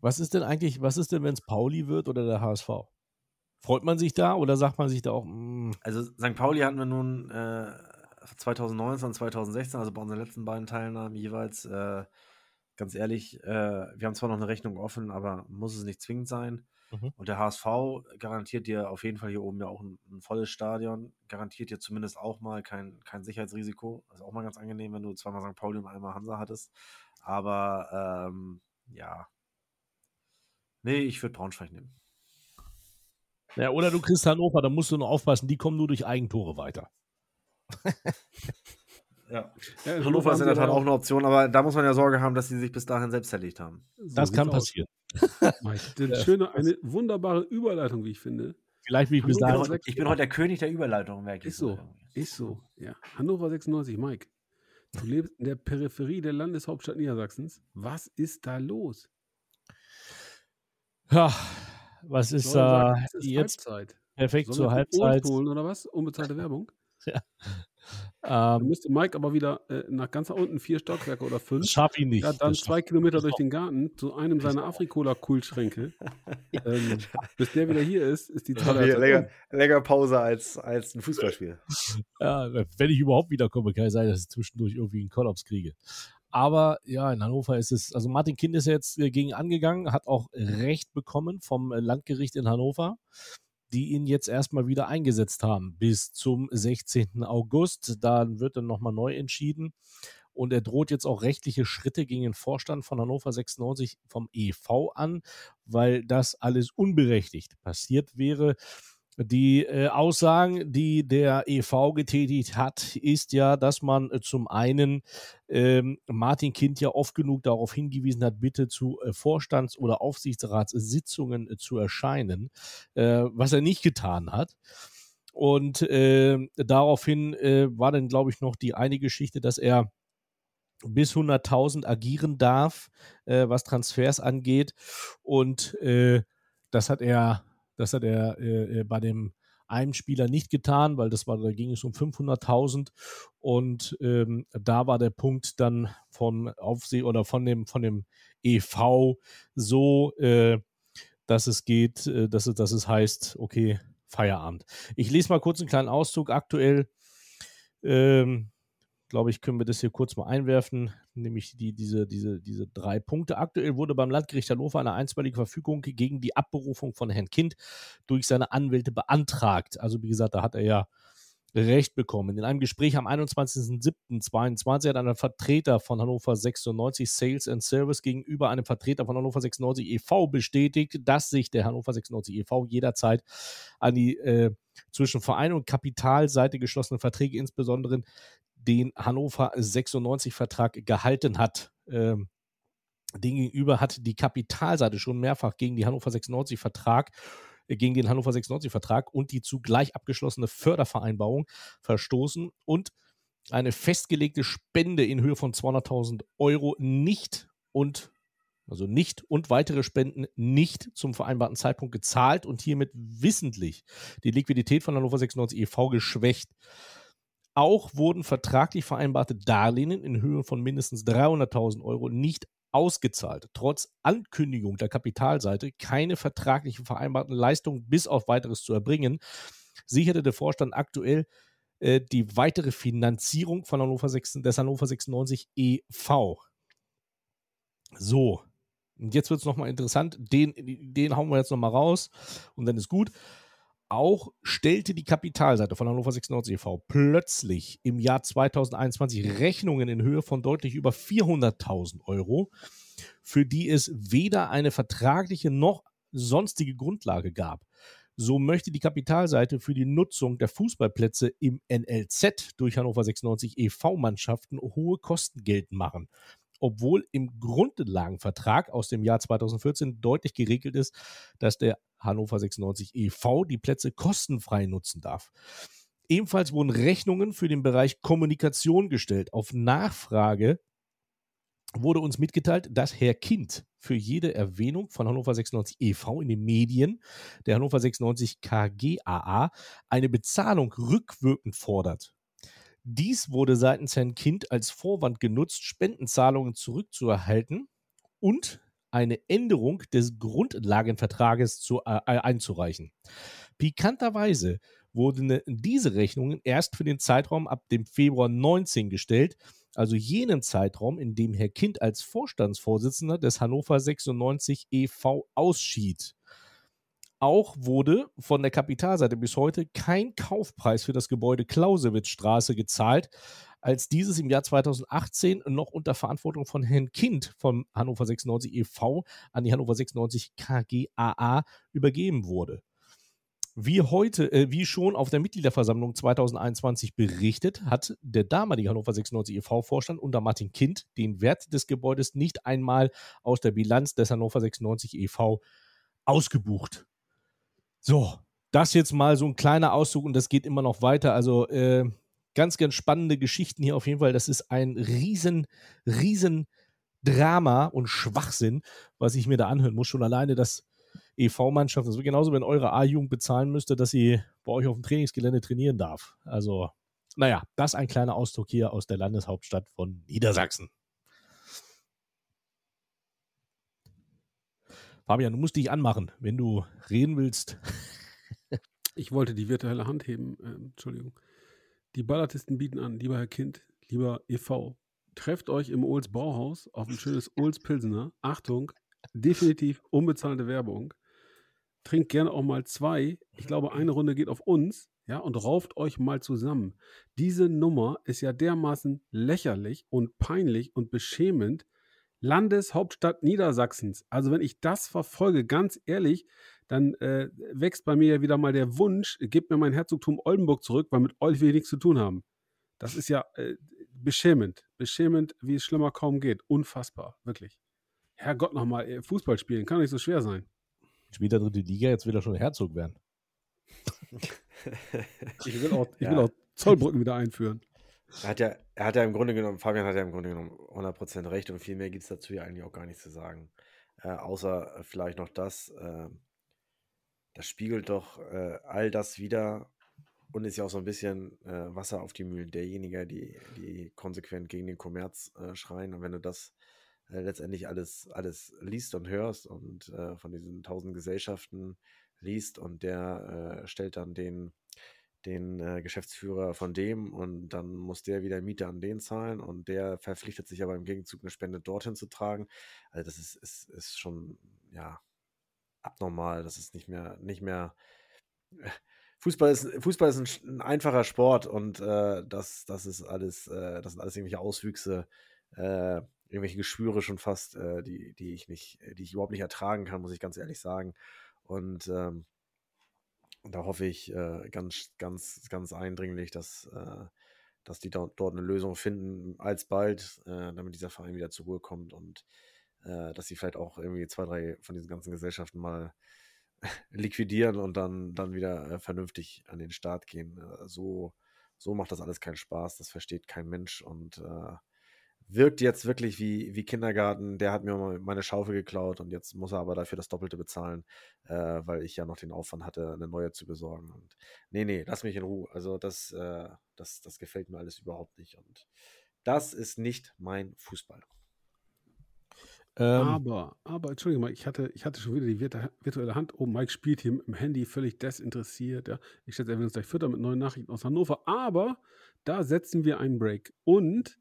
Was ist denn eigentlich, was ist denn, wenn es Pauli wird oder der HSV? Freut man sich da oder sagt man sich da auch, mm, Also St. Pauli hatten wir nun äh, 2019 und 2016, also bei unseren letzten beiden Teilnahmen jeweils, äh, ganz ehrlich, äh, wir haben zwar noch eine Rechnung offen, aber muss es nicht zwingend sein. Mhm. Und der HSV garantiert dir auf jeden Fall hier oben ja auch ein, ein volles Stadion, garantiert dir zumindest auch mal kein, kein Sicherheitsrisiko. Das ist auch mal ganz angenehm, wenn du zweimal St. Pauli und einmal Hansa hattest. Aber ähm, ja. Nee, ich würde Braunschweig nehmen. ja, oder du kriegst Hannover, da musst du nur aufpassen, die kommen nur durch Eigentore weiter. Ja. Ja, in Hannover ist in der Tat auch eine Option, aber da muss man ja Sorge haben, dass sie sich bis dahin selbst zerlegt haben. so Das kann aus. passieren. Das schöne, eine wunderbare Überleitung, wie ich finde. Vielleicht will ich bis dahin. Ich bin, heute, bin der König der Überleitung, merke ich. Ist so. Ist so, ja. Hannover 96, Mike. Du lebst in der Peripherie der Landeshauptstadt Niedersachsens. Was ist da los? Ja, was ist da ist jetzt Halbzeit. perfekt Sollen zur Halbzeit? Old holen oder was? Unbezahlte Werbung. Ähm, Dann müsste Mike aber wieder äh, nach ganz nach unten vier Stockwerke oder fünf. das schaffe ich nicht. Ja, dann Das zwei schaff- Kilometer durch den Garten zu einem seiner Afrikola-Kühlschränke. ähm, bis der wieder hier ist, ist die zweite Halbzeit länger, länger Pause als, als ein Fußballspiel. Ja, wenn ich überhaupt wiederkomme, kann es sein, dass ich zwischendurch irgendwie einen Kollaps kriege. Aber ja, in Hannover ist es, also Martin Kind ist jetzt äh, gegen angegangen, hat auch Recht bekommen vom äh, Landgericht in Hannover, die ihn jetzt erstmal wieder eingesetzt haben bis zum 16. August. Dann wird dann nochmal neu entschieden. Und er droht jetzt auch rechtliche Schritte gegen den Vorstand von Hannover 96 vom EV an, weil das alles unberechtigt passiert wäre. Die äh, Aussagen, die der EV getätigt hat, ist ja, dass man äh, zum einen ähm, Martin Kind ja oft genug darauf hingewiesen hat, bitte zu äh, Vorstands- oder Aufsichtsratssitzungen äh, zu erscheinen, äh, was er nicht getan hat. Und äh, daraufhin äh, war dann, glaube ich, noch die eine Geschichte, dass er bis 100.000 agieren darf, was Transfers angeht. Und das hat er, das hat er äh, äh, bei dem einem Spieler nicht getan, weil das war, da ging es um 500.000 und ähm, da war der Punkt dann von Aufseh oder von dem von dem EV so, äh, dass es geht, äh, dass es, dass es heißt, okay, Feierabend. Ich lese mal kurz einen kleinen Auszug. Aktuell ähm, glaube ich, können wir das hier kurz mal einwerfen, nämlich die, diese, diese, diese drei Punkte. Aktuell wurde beim Landgericht Hannover eine einstweilige Verfügung gegen die Abberufung von Herrn Kind durch seine Anwälte beantragt. Also wie gesagt, da hat er ja Recht bekommen. In einem Gespräch am 21.07.22 hat ein Vertreter von Hannover 96 Sales and Service gegenüber einem Vertreter von Hannover 96 e.V. bestätigt, dass sich der Hannover 96 e.V. jederzeit an die äh, zwischen Verein und Kapitalseite geschlossenen Verträge, insbesondere den Hannover 96-Vertrag gehalten hat. Ähm, Demgegenüber hat die Kapitalseite schon mehrfach gegen die Hannover 96-Vertrag gegen den Hannover 96-Vertrag und die zugleich abgeschlossene Fördervereinbarung verstoßen und eine festgelegte Spende in Höhe von 200.000 Euro nicht und also nicht und weitere Spenden nicht zum vereinbarten Zeitpunkt gezahlt und hiermit wissentlich die Liquidität von Hannover 96 e.V. geschwächt. Auch wurden vertraglich vereinbarte Darlehen in Höhe von mindestens 300.000 Euro nicht ausgezahlt. Trotz Ankündigung der Kapitalseite keine vertraglichen vereinbarten Leistungen bis auf weiteres zu erbringen, sicherte der Vorstand aktuell äh, die weitere Finanzierung von Hannover 6, des Hannover 96 e.V. So, und jetzt wird es nochmal interessant. Den, den hauen wir jetzt nochmal raus und dann ist gut. Auch stellte die Kapitalseite von Hannover 96 e.V. plötzlich im Jahr 2021 Rechnungen in Höhe von deutlich über 400.000 Euro, für die es weder eine vertragliche noch sonstige Grundlage gab. So möchte die Kapitalseite für die Nutzung der Fußballplätze im NLZ durch Hannover 96 e.V.-Mannschaften hohe Kosten geltend machen. Obwohl im Grundlagenvertrag aus dem Jahr 2014 deutlich geregelt ist, dass der Hannover 96 e.V. die Plätze kostenfrei nutzen darf. Ebenfalls wurden Rechnungen für den Bereich Kommunikation gestellt. Auf Nachfrage wurde uns mitgeteilt, dass Herr Kind für jede Erwähnung von Hannover 96 e.V. in den Medien der Hannover 96 KGAA eine Bezahlung rückwirkend fordert. Dies wurde seitens Herrn Kind als Vorwand genutzt, Spendenzahlungen zurückzuerhalten und eine Änderung des Grundlagenvertrages zu, äh, einzureichen. Pikanterweise wurden diese Rechnungen erst für den Zeitraum ab dem Februar 19 gestellt, also jenen Zeitraum, in dem Herr Kind als Vorstandsvorsitzender des Hannover 96 e.V. ausschied. Auch wurde von der Kapitalseite bis heute kein Kaufpreis für das Gebäude Clausewitz-Straße gezahlt, als dieses im Jahr 2018 noch unter Verantwortung von Herrn Kind vom Hannover 96 e.V. an die Hannover 96 KGAA übergeben wurde. Wie heute, äh, wie schon auf der Mitgliederversammlung 2021 berichtet, hat der damalige Hannover 96 e.V.-Vorstand unter Martin Kind den Wert des Gebäudes nicht einmal aus der Bilanz des Hannover 96 e.V. ausgebucht. So, das jetzt mal so ein kleiner Auszug und das geht immer noch weiter. Also äh, ganz, ganz spannende Geschichten hier auf jeden Fall. Das ist ein riesen, riesen Drama und Schwachsinn, was ich mir da anhören muss. Schon alleine das EV-Mannschaft, das ist genauso, wenn eure A-Jugend bezahlen müsste, dass sie bei euch auf dem Trainingsgelände trainieren darf. Also, naja, das ein kleiner Ausdruck hier aus der Landeshauptstadt von Niedersachsen. Fabian, du musst dich anmachen, wenn du reden willst. ich wollte die virtuelle Hand heben. Äh, Entschuldigung. Die Ballartisten bieten an, lieber Herr Kind, lieber e.V., trefft euch im Ohls Bauhaus auf ein schönes Ohls Pilsener. Achtung, definitiv unbezahlte Werbung. Trinkt gerne auch mal zwei. Ich glaube, eine Runde geht auf uns. Ja, und rauft euch mal zusammen. Diese Nummer ist ja dermaßen lächerlich und peinlich und beschämend, Landeshauptstadt Niedersachsens. Also wenn ich das verfolge, ganz ehrlich, dann äh, wächst bei mir ja wieder mal der Wunsch, gebt mir mein Herzogtum Oldenburg zurück, weil mit euch will ich nichts zu tun haben. Das ist ja äh, beschämend. Beschämend, wie es schlimmer kaum geht. Unfassbar, wirklich. Herrgott nochmal, äh, Fußball spielen, kann nicht so schwer sein. Spielt der dritte Liga, jetzt will er schon Herzog werden. ich will auch, ich ja. will auch Zollbrücken wieder einführen. Er hat ja, er hat ja im Grunde genommen, Fabian hat ja im Grunde genommen 100% recht und viel mehr gibt es dazu ja eigentlich auch gar nicht zu sagen. Äh, außer vielleicht noch das, äh, das spiegelt doch äh, all das wieder und ist ja auch so ein bisschen äh, Wasser auf die Mühlen derjenigen, die, die konsequent gegen den Kommerz äh, schreien. Und wenn du das äh, letztendlich alles, alles liest und hörst und von diesen tausend Gesellschaften liest und der stellt dann den den äh, Geschäftsführer von dem und dann muss der wieder Miete an den zahlen und der verpflichtet sich aber im Gegenzug eine Spende dorthin zu tragen. Also das ist, ist, ist schon, ja, abnormal. Das ist nicht mehr, nicht mehr. Fußball ist, Fußball ist ein, ein einfacher Sport und äh, das, das ist alles, äh, das sind alles irgendwelche Auswüchse, äh, irgendwelche Geschwüre schon fast, äh, die, die ich nicht, die ich überhaupt nicht ertragen kann, muss ich ganz ehrlich sagen. Und ähm, da hoffe ich äh, ganz, ganz, ganz eindringlich, dass, äh, dass die dort, dort eine Lösung finden, alsbald, äh, damit dieser Verein wieder zur Ruhe kommt und äh, dass sie vielleicht auch irgendwie zwei, drei von diesen ganzen Gesellschaften mal liquidieren und dann, dann wieder äh, vernünftig an den Start gehen. Äh, so, so macht das alles keinen Spaß, das versteht kein Mensch und wirkt jetzt wirklich wie, wie Kindergarten. Der hat mir meine Schaufel geklaut und jetzt muss er aber dafür das Doppelte bezahlen, äh, weil ich ja noch den Aufwand hatte, eine neue zu besorgen. Und nee, nee, lass mich in Ruhe. Also das, äh, das, das gefällt mir alles überhaupt nicht. Und das ist nicht mein Fußball. Ähm, aber, aber, Entschuldigung mal, ich hatte, ich hatte schon wieder die virtuelle Hand oben. Mike spielt hier mit dem Handy völlig desinteressiert. Ja. Ich schätze, er will uns gleich füttern mit neuen Nachrichten aus Hannover. Aber da setzen wir einen Break. Und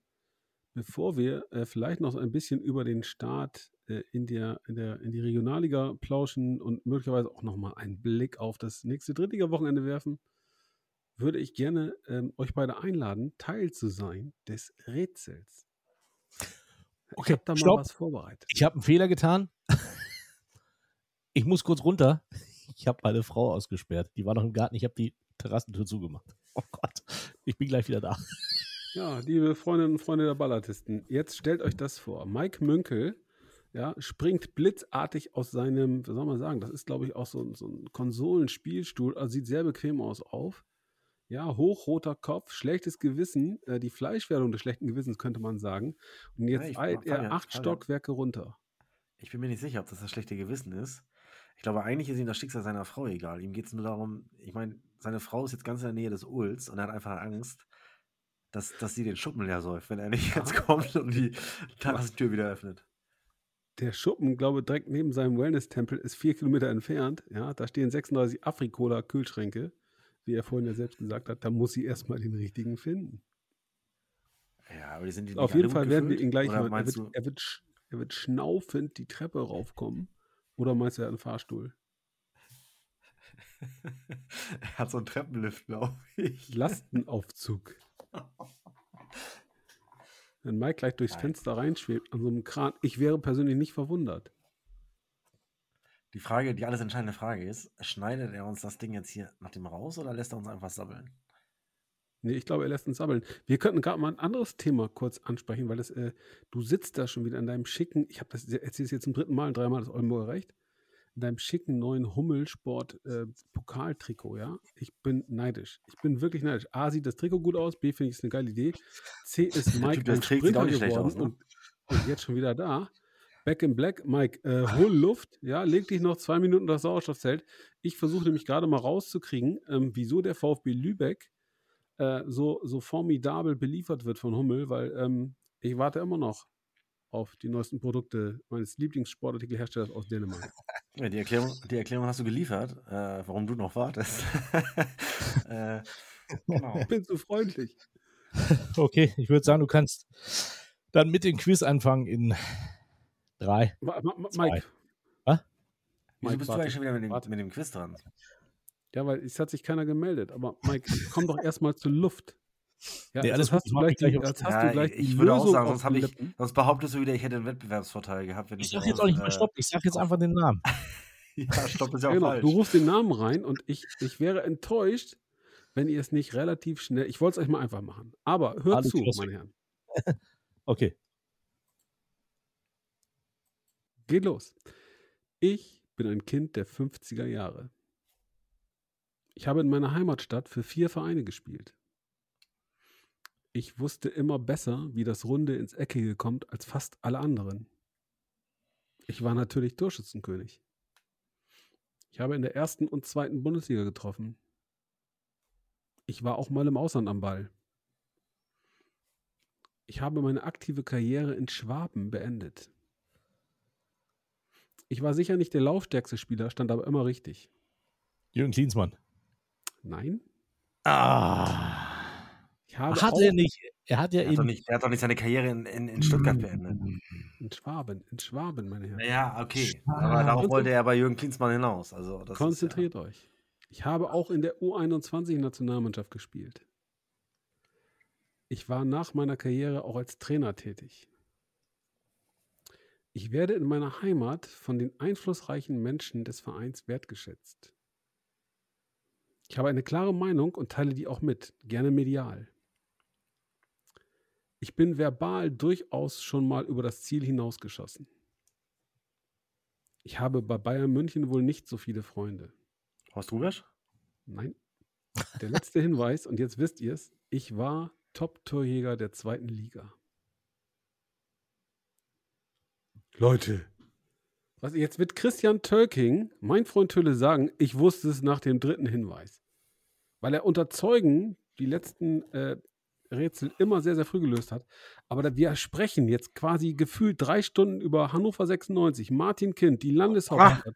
Bevor wir äh, vielleicht noch ein bisschen über den Start äh, in, der, in, der, in die Regionalliga plauschen und möglicherweise auch nochmal einen Blick auf das nächste Drittliga-Wochenende werfen, würde ich gerne ähm, euch beide einladen, Teil zu sein des Rätsels. Okay, ich habe da mal stopp. was vorbereitet. Ich habe einen Fehler getan. ich muss kurz runter. Ich habe meine Frau ausgesperrt. Die war noch im Garten. Ich habe die Terrassentür zugemacht. Oh Gott, ich bin gleich wieder da. Ja, liebe Freundinnen und Freunde der Ballartisten, jetzt stellt euch das vor. Mike Münkel ja, springt blitzartig aus seinem, wie soll man sagen, das ist, glaube ich, auch so, ein- so ein Konsolenspielstuhl, also sieht sehr bequem aus auf. Ja, hochroter Kopf, schlechtes Gewissen, äh, die Fleischwerdung des schlechten Gewissens, könnte man sagen. Und jetzt ich- eilt er acht Fabian. Stockwerke runter. Ich bin mir nicht sicher, ob das das schlechte Gewissen ist. Ich glaube, eigentlich ist ihm das Schicksal seiner Frau egal. Ihm geht es nur darum, ich meine, seine Frau ist jetzt ganz in der Nähe des Ulls und er hat einfach Angst, dass, dass sie den Schuppen leer säuft, wenn er nicht jetzt kommt und die Terrassentür wieder öffnet. Der Schuppen, glaube ich, direkt neben seinem Wellness-Tempel ist vier Kilometer entfernt. Ja, da stehen 36 Afrikola-Kühlschränke, wie er vorhin ja selbst gesagt hat. Da muss sie erstmal den richtigen finden. Ja, aber die sind die Auf jeden Fall werden wir ihn gleich. Er wird, er, wird, er wird schnaufend die Treppe raufkommen. Oder meinst du, er hat einen Fahrstuhl? er hat so einen Treppenlift, glaube ich. Lastenaufzug. Wenn Mike gleich durchs Nein. Fenster reinschwebt an so einem Kran, ich wäre persönlich nicht verwundert. Die Frage, die alles entscheidende Frage ist, schneidet er uns das Ding jetzt hier nach dem raus oder lässt er uns einfach sabbeln? Nee, ich glaube, er lässt uns sabbeln. Wir könnten gerade mal ein anderes Thema kurz ansprechen, weil das, äh, du sitzt da schon wieder in deinem schicken, ich habe das erzähl's jetzt zum dritten Mal, dreimal das Oldenburger Recht, in deinem schicken neuen Hummelsport-Pokaltrikot, ja? Ich bin neidisch. Ich bin wirklich neidisch. A, sieht das Trikot gut aus, B, finde ich es eine geile Idee. C, ist Der Mike Typ, der ein sieht auch Sprinter geworden aus, ne? und, und jetzt schon wieder da. Back in Black, Mike, äh, hol Luft, ja, leg dich noch zwei Minuten das Sauerstoffzelt. Ich versuche nämlich gerade mal rauszukriegen, ähm, wieso der VfB Lübeck äh, so, so formidabel beliefert wird von Hummel, weil ähm, ich warte immer noch auf die neuesten Produkte meines Lieblingssportartikelherstellers aus Dänemark. Ja, die, Erklärung, die Erklärung hast du geliefert, äh, warum du noch wartest. äh, genau. Ich bin zu freundlich. Okay, ich würde sagen, du kannst dann mit dem Quiz anfangen in drei. Ma, ma, ma, Zwei. Mike. Was? Wieso Mike, bist du warte. eigentlich schon wieder mit dem, warte. mit dem Quiz dran? Ja, weil es hat sich keiner gemeldet. Aber Mike, komm doch erstmal zur Luft. Ja, Nee, alles hast, du gleich die, hast Ja, du gleich die ich würde auch Lösung sagen, auf sonst, ich, sonst behauptest du wieder, ich hätte einen Wettbewerbsvorteil gehabt. Wenn Ich sag jetzt auch nicht mal äh, Stopp, ich sag jetzt einfach den Namen. Ja, Stopp ist ja auch Genau, falsch. du rufst den Namen rein und ich, ich wäre enttäuscht, wenn ihr es nicht relativ schnell. Ich wollte es euch mal einfach machen. Aber hört zu, Klasse. meine Herren. Okay. Geht los. Ich bin ein Kind der 50er Jahre. Ich habe in meiner Heimatstadt für vier Vereine gespielt. Ich wusste immer besser, wie das Runde ins Eckige kommt, als fast alle anderen. Ich war natürlich Torschützenkönig. Ich habe in der ersten und zweiten Bundesliga getroffen. Ich war auch mal im Ausland am Ball. Ich habe meine aktive Karriere in Schwaben beendet. Ich war sicher nicht der laufstärkste Spieler, stand aber immer richtig. Jürgen Klinsmann. Nein? Ah. Hat auch er nicht. Er hat ja Der hat, doch in. nicht, der hat doch nicht seine Karriere in, in, in Stuttgart beendet. in Schwaben, in Schwaben, meine Herren. Ja, okay. Aber darauf wollte er bei Jürgen Klinsmann hinaus. Also, Konzentriert euch. Ich habe auch in der U21-Nationalmannschaft gespielt. Ich war nach meiner Karriere auch als Trainer tätig. Ich werde in meiner Heimat von den einflussreichen Menschen des Vereins wertgeschätzt. Ich habe eine klare Meinung und teile die auch mit, gerne medial. Ich bin verbal durchaus schon mal über das Ziel hinausgeschossen. Ich habe bei Bayern München wohl nicht so viele Freunde. Horst Rubesch? Nein. Der letzte Hinweis, und jetzt wisst ihr es, ich war Top-Torjäger der zweiten Liga. Leute. Was, jetzt wird Christian Tölking, mein Freund Tölle, sagen, ich wusste es nach dem dritten Hinweis. Weil er unter Zeugen die letzten äh, Rätsel immer sehr, sehr früh gelöst hat. Aber wir sprechen jetzt quasi gefühlt drei Stunden über Hannover 96, Martin Kind, die Landeshauptstadt,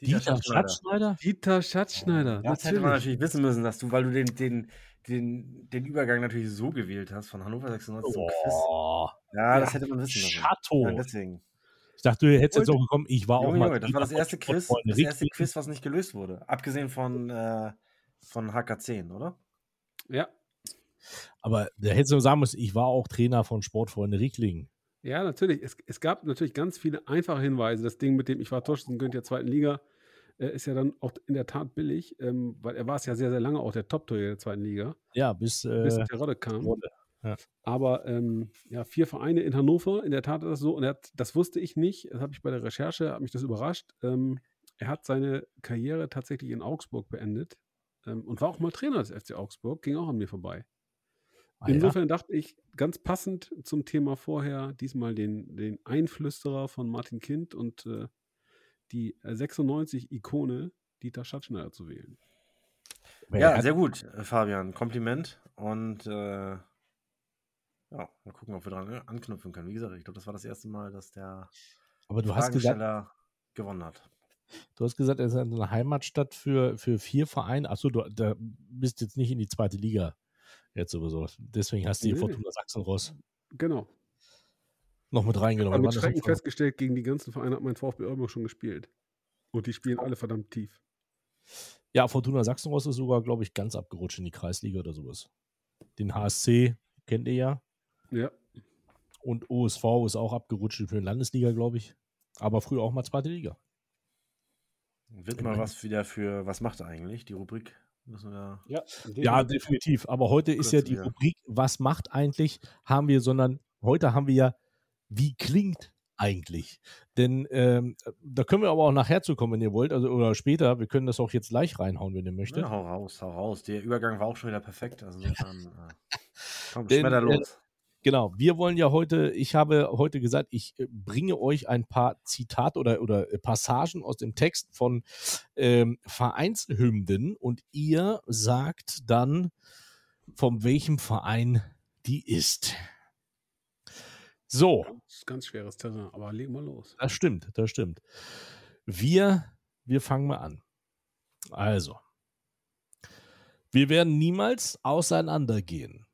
Dieter Schatzschneider. Schatzschneider? Dieter Schatzschneider. Das hätte man natürlich wissen müssen, dass du, weil du den, den, den, den Übergang natürlich so gewählt hast von Hannover 96 zum Quiz. Oh, Ja, das hätte man wissen müssen. Chateau. Ja, deswegen. Ich dachte, du hättest jetzt auch gekommen, ich war auch Junge, mal. Junge, das war das erste Quiz, das erste. Quiz, was nicht gelöst wurde. Abgesehen von, äh, von HK10, oder? Ja, Aber da hättest du sagen müssen, ich war auch Trainer von Sportfreunde Rickling. Ja, natürlich. Es, es gab natürlich ganz viele einfache Hinweise. Das Ding mit dem Ich war Torschützenkönig der zweiten Liga äh, ist ja dann auch in der Tat billig, ähm, weil er war es ja sehr, sehr lange auch der Top-Torjäger der zweiten Liga, Ja, bis. bis Äh, Terodde kam. Ja. Aber ähm, ja, vier Vereine in Hannover, in der Tat ist das so. Und er hat, das wusste ich nicht, das habe ich bei der Recherche, hat mich das überrascht. Ähm, er hat seine Karriere tatsächlich in Augsburg beendet ähm, und war auch mal Trainer des FC Augsburg, ging auch an mir vorbei. Ah, ja. Insofern dachte ich, ganz passend zum Thema vorher, diesmal den, den Einflüsterer von Martin Kind und äh, die 96-Ikone Dieter Schatzschneider zu wählen. Ja, sehr gut, äh, Fabian. Kompliment. Und äh, ja, mal gucken, ob wir dran äh, anknüpfen können. Wie gesagt, ich glaube, das war das erste Mal, dass der aber du hast gesagt, gewonnen hat. du hast gesagt, er ist eine Heimatstadt für, für vier Vereine. Achso, du da bist jetzt nicht in die zweite Liga jetzt sowieso. Deswegen hast du die Nee. Fortuna Sachsenross Genau. noch mit Aber reingenommen. mit Waren das Schrecken festgestellt, gegen die ganzen Vereine hat mein VfB Oldenburg schon gespielt. Und die spielen alle verdammt tief. Ja, Fortuna Sachsenross ist sogar, glaube ich, ganz abgerutscht in die Kreisliga oder sowas. Den HSC kennt ihr ja. Ja. Und OSV ist auch abgerutscht für die Landesliga, glaube ich. Aber früher auch mal zweite Liga. Wird mal was wieder für, was macht er eigentlich? Die Rubrik. Ja, Ja, definitiv. Aber heute ist ja die. Rubrik, was macht eigentlich, haben wir, sondern heute haben wir ja, wie klingt eigentlich? Denn ähm, da können wir aber auch nachher zu kommen, wenn ihr wollt, also oder später. Wir können das auch jetzt gleich reinhauen, wenn ihr möchtet. Ja, hau raus, hau raus. Der Übergang war auch schon wieder perfekt. Also insofern, äh, komm, Denn, äh, los. Genau, wir wollen ja heute, ich habe heute gesagt, ich äh, bringe euch ein paar Zitate oder, oder äh, Passagen aus dem Text von ähm, Vereinshymnen und ihr sagt dann, von welchem Verein die ist. So, Das ist ganz schweres Terrain, aber leg mal los. das stimmt, das stimmt. Wir, wir fangen mal an. Also, wir werden niemals auseinandergehen.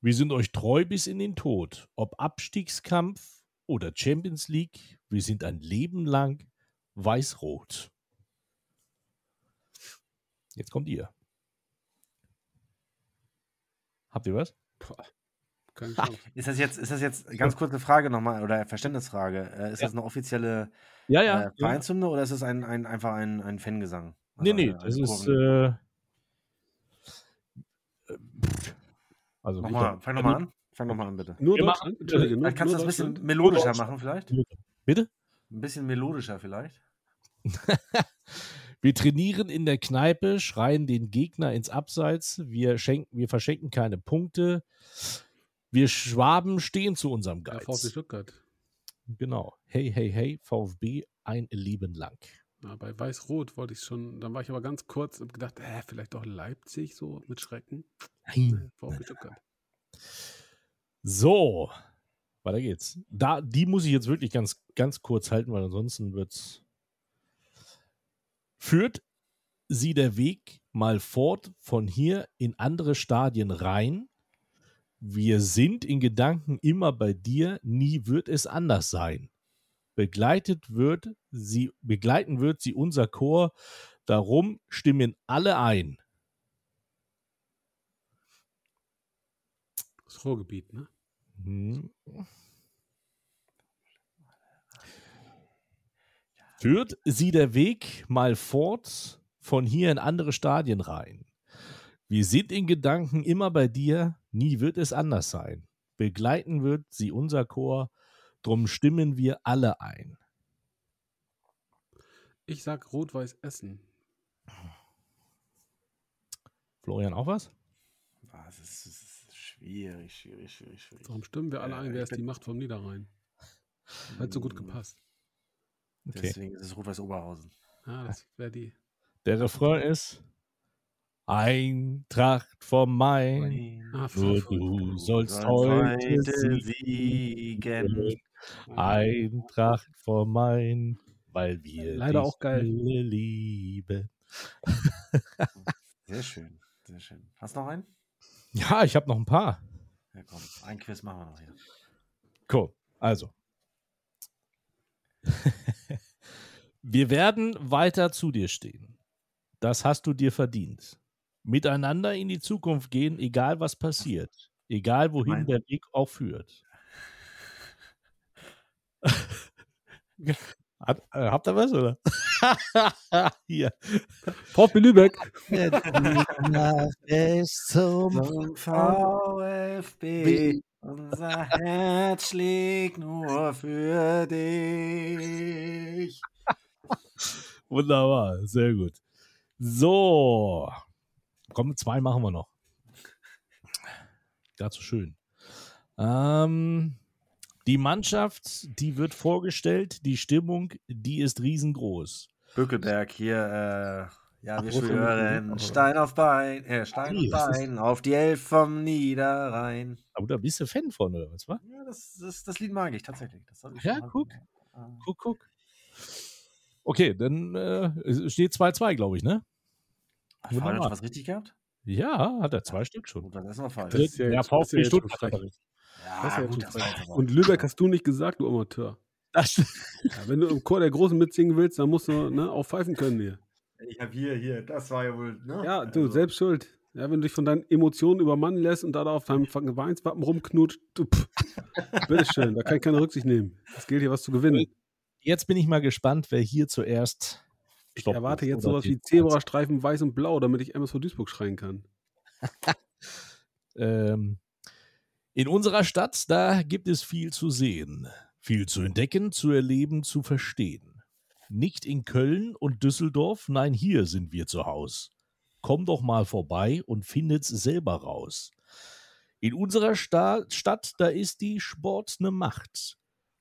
Wir sind euch treu bis in den Tod. Ob Abstiegskampf oder Champions League, wir sind ein Leben lang weiß-rot. Jetzt kommt ihr. Habt ihr was? Boah. Ist das jetzt, ist das jetzt, ganz kurze Frage nochmal, oder Verständnisfrage. Äh, ist Ja. das eine offizielle Ja, äh, Vereinshymne oder ist es ein, ein, einfach ein, ein Fangesang? Nee, Also nee, eine- das ist. Äh, also, Mach mal, fang nochmal an. Fang nochmal an, bitte. Nur Wir Deutschland? machen- Entschuldige, nur, Vielleicht kannst du nur das ein bisschen melodischer machen, vielleicht? Bitte? Ein bisschen melodischer vielleicht. Wir trainieren in der Kneipe, schreien den Gegner ins Abseits, wir, schenken, wir verschenken keine Punkte. Wir Schwaben stehen zu unserem Ja, Geiz. VfB Stuttgart. genau. Hey, hey, hey, VfB ein Leben lang. Ja, bei Weiß-Rot wollte ich schon, dann war ich aber ganz kurz und gedacht, äh, vielleicht doch Leipzig so mit Schrecken. Nein. VfB Stuttgart. So, weiter geht's. Da, die muss ich jetzt wirklich ganz, ganz kurz halten, weil ansonsten wird's. Führt sie der Weg mal fort von hier in andere Stadien rein? Wir sind in Gedanken immer bei dir, nie wird es anders sein. Begleitet wird sie, begleiten wird sie unser Chor, darum stimmen alle ein. Das Ruhrgebiet, ne? Hm. Führt sie der Weg mal fort von hier in andere Stadien rein. Wir sind in Gedanken immer bei dir, nie wird es anders sein. Begleiten wird sie unser Chor, drum stimmen wir alle ein. Ich sag Rot-Weiß Essen. Florian, auch was? Ah, es ist, ist schwierig, schwierig, schwierig, schwierig. Darum stimmen wir alle Äh, ein, wer ist die Macht vom Niederrhein. Hat so gut gepasst. Okay. Deswegen ist es Rot-Weiß Oberhausen. Ja, das wäre die. Der Refrain ist Eintracht vom Main, Ah, Frankfurt. du sollst Sollst heute heute siegen. siegen. Eintracht vom Main, weil wir Leider auch geil. lieben. Sehr schön, sehr schön. Hast du noch einen? Ja, ich habe noch ein paar. Ja, komm, ein Quiz machen wir noch hier. Cool. Also. wir werden weiter zu dir stehen. Das hast du dir verdient. Miteinander in die Zukunft gehen, egal was passiert. Egal wohin Mein- der Weg auch führt. Hat, äh, habt ihr was, oder? Hier. VfB Lübeck. Bis Zum VfB, unser Herz schlägt nur für dich. Wunderbar, sehr gut. So. Komm, zwei machen wir noch. Dazu schön. Ähm, die Mannschaft, die wird vorgestellt, die Stimmung, die ist riesengroß. Bückeberg hier, äh, ja, wir Ach, schwören, Stein auf Bein, äh, Stein Ui, auf Bein, auf die Elf vom Niederrhein. Aber da bist du Fan von, oder was, wa? Ja, das, das, das Lied mag ich tatsächlich. Ich Ja, schon mal- guck. Ah. Guck, guck. Okay, dann äh, steht 2-2, glaube ich, ne? Hat Wunderbar. schon was richtig gehabt? Ja, hat er zwei Stück schon. Gut, dann ist noch falsch. Das ist ja ja, VfB Stuttgart. Ja, gut, Und Lübeck hast du nicht gesagt, du Amateur. Das. Ja, wenn du im Chor der Großen mitsingen willst, dann musst du ne, auch pfeifen können hier. Ich habe hier, hier, das war ja wohl, ne? Ja, du, Also, selbst schuld. Ja, wenn du dich von deinen Emotionen übermannen lässt und da auf deinem Weinswappen rumknutscht, du, pff, bitteschön, da kann ich keine Rücksicht nehmen. Es gilt hier was zu gewinnen. Jetzt bin ich mal gespannt, wer hier zuerst. Ich erwarte jetzt sowas wie Zebrastreifen weiß und blau, damit ich MSV Duisburg schreien kann. Ähm, in unserer Stadt, da gibt es viel zu sehen, viel zu entdecken, zu erleben, zu verstehen. Nicht in Köln und Düsseldorf, nein, hier sind wir zu Haus. Komm doch mal vorbei und findet's selber raus. In unserer Sta Stadt, da ist die Sport ne Macht.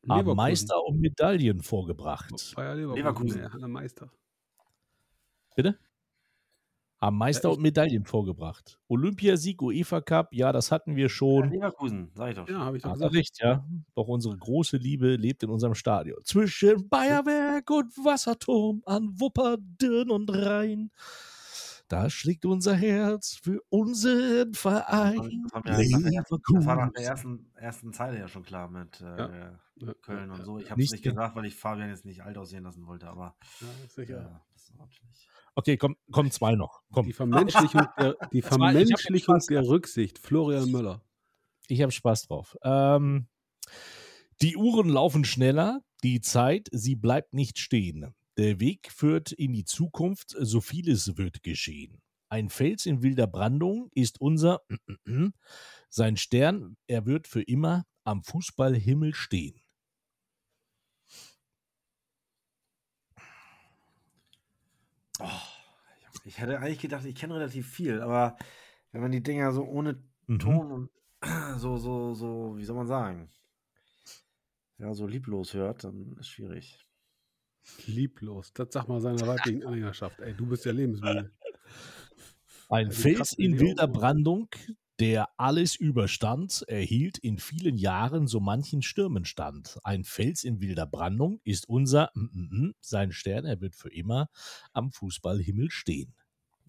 Haben Leverkusen. Meister und Medaillen vorgebracht. Bayer Leverkusen. Leverkusen. Haller Meister. Bitte? Haben Meister Ja, und Medaillen vorgebracht. Olympiasieg, UEFA Cup, ja, das hatten wir Ja, schon. Leverkusen, sag ich doch. Ja, habe ich doch Hat er gesagt. recht, ja. Doch unsere große Liebe lebt in unserem Stadion. Zwischen Bayerwerk und Wasserturm an Wupperden und Rhein. Da schlägt unser Herz für unseren Verein. Das war das war nach der ersten, ersten Zeile ja schon klar mit äh, Ja. Ja, Köln und ja, so. Ich habe es Nicht nicht ge- gesagt, weil ich Fabian jetzt nicht alt aussehen lassen wollte, aber Ja, sicher. ja, das war natürlich. Okay, komm, komm, zwei noch. Komm, Die Vermenschlichung der, die Vermenschlichung der Rücksicht. Florian Müller. ich habe Spaß drauf. Ähm, die Uhren laufen schneller, die Zeit, sie bleibt nicht stehen. Der Weg führt in die Zukunft, so vieles wird geschehen. Ein Fels in wilder Brandung ist unser, sein Stern, er wird für immer am Fußballhimmel stehen. Oh, ich hätte eigentlich gedacht, ich kenne relativ viel, aber wenn man die Dinger so ohne Mhm. Ton und so, so, so, wie soll man sagen, ja, so lieblos hört, dann ist schwierig. Lieblos. Das sag mal seiner weiblichen Anhängerschaft. Ey, du bist ja lebensmüde. Ein die Fels in wilder. Brandung, der alles überstand, erhielt in vielen Jahren so manchen Stürmen stand. Ein Fels in wilder Brandung ist unser, mm, mm, mm, sein Stern, er wird für immer am Fußballhimmel stehen.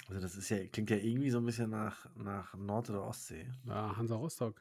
Also das ist ja, klingt ja irgendwie so ein bisschen nach, nach Nord- oder Ostsee. Ja, Hansa Rostock.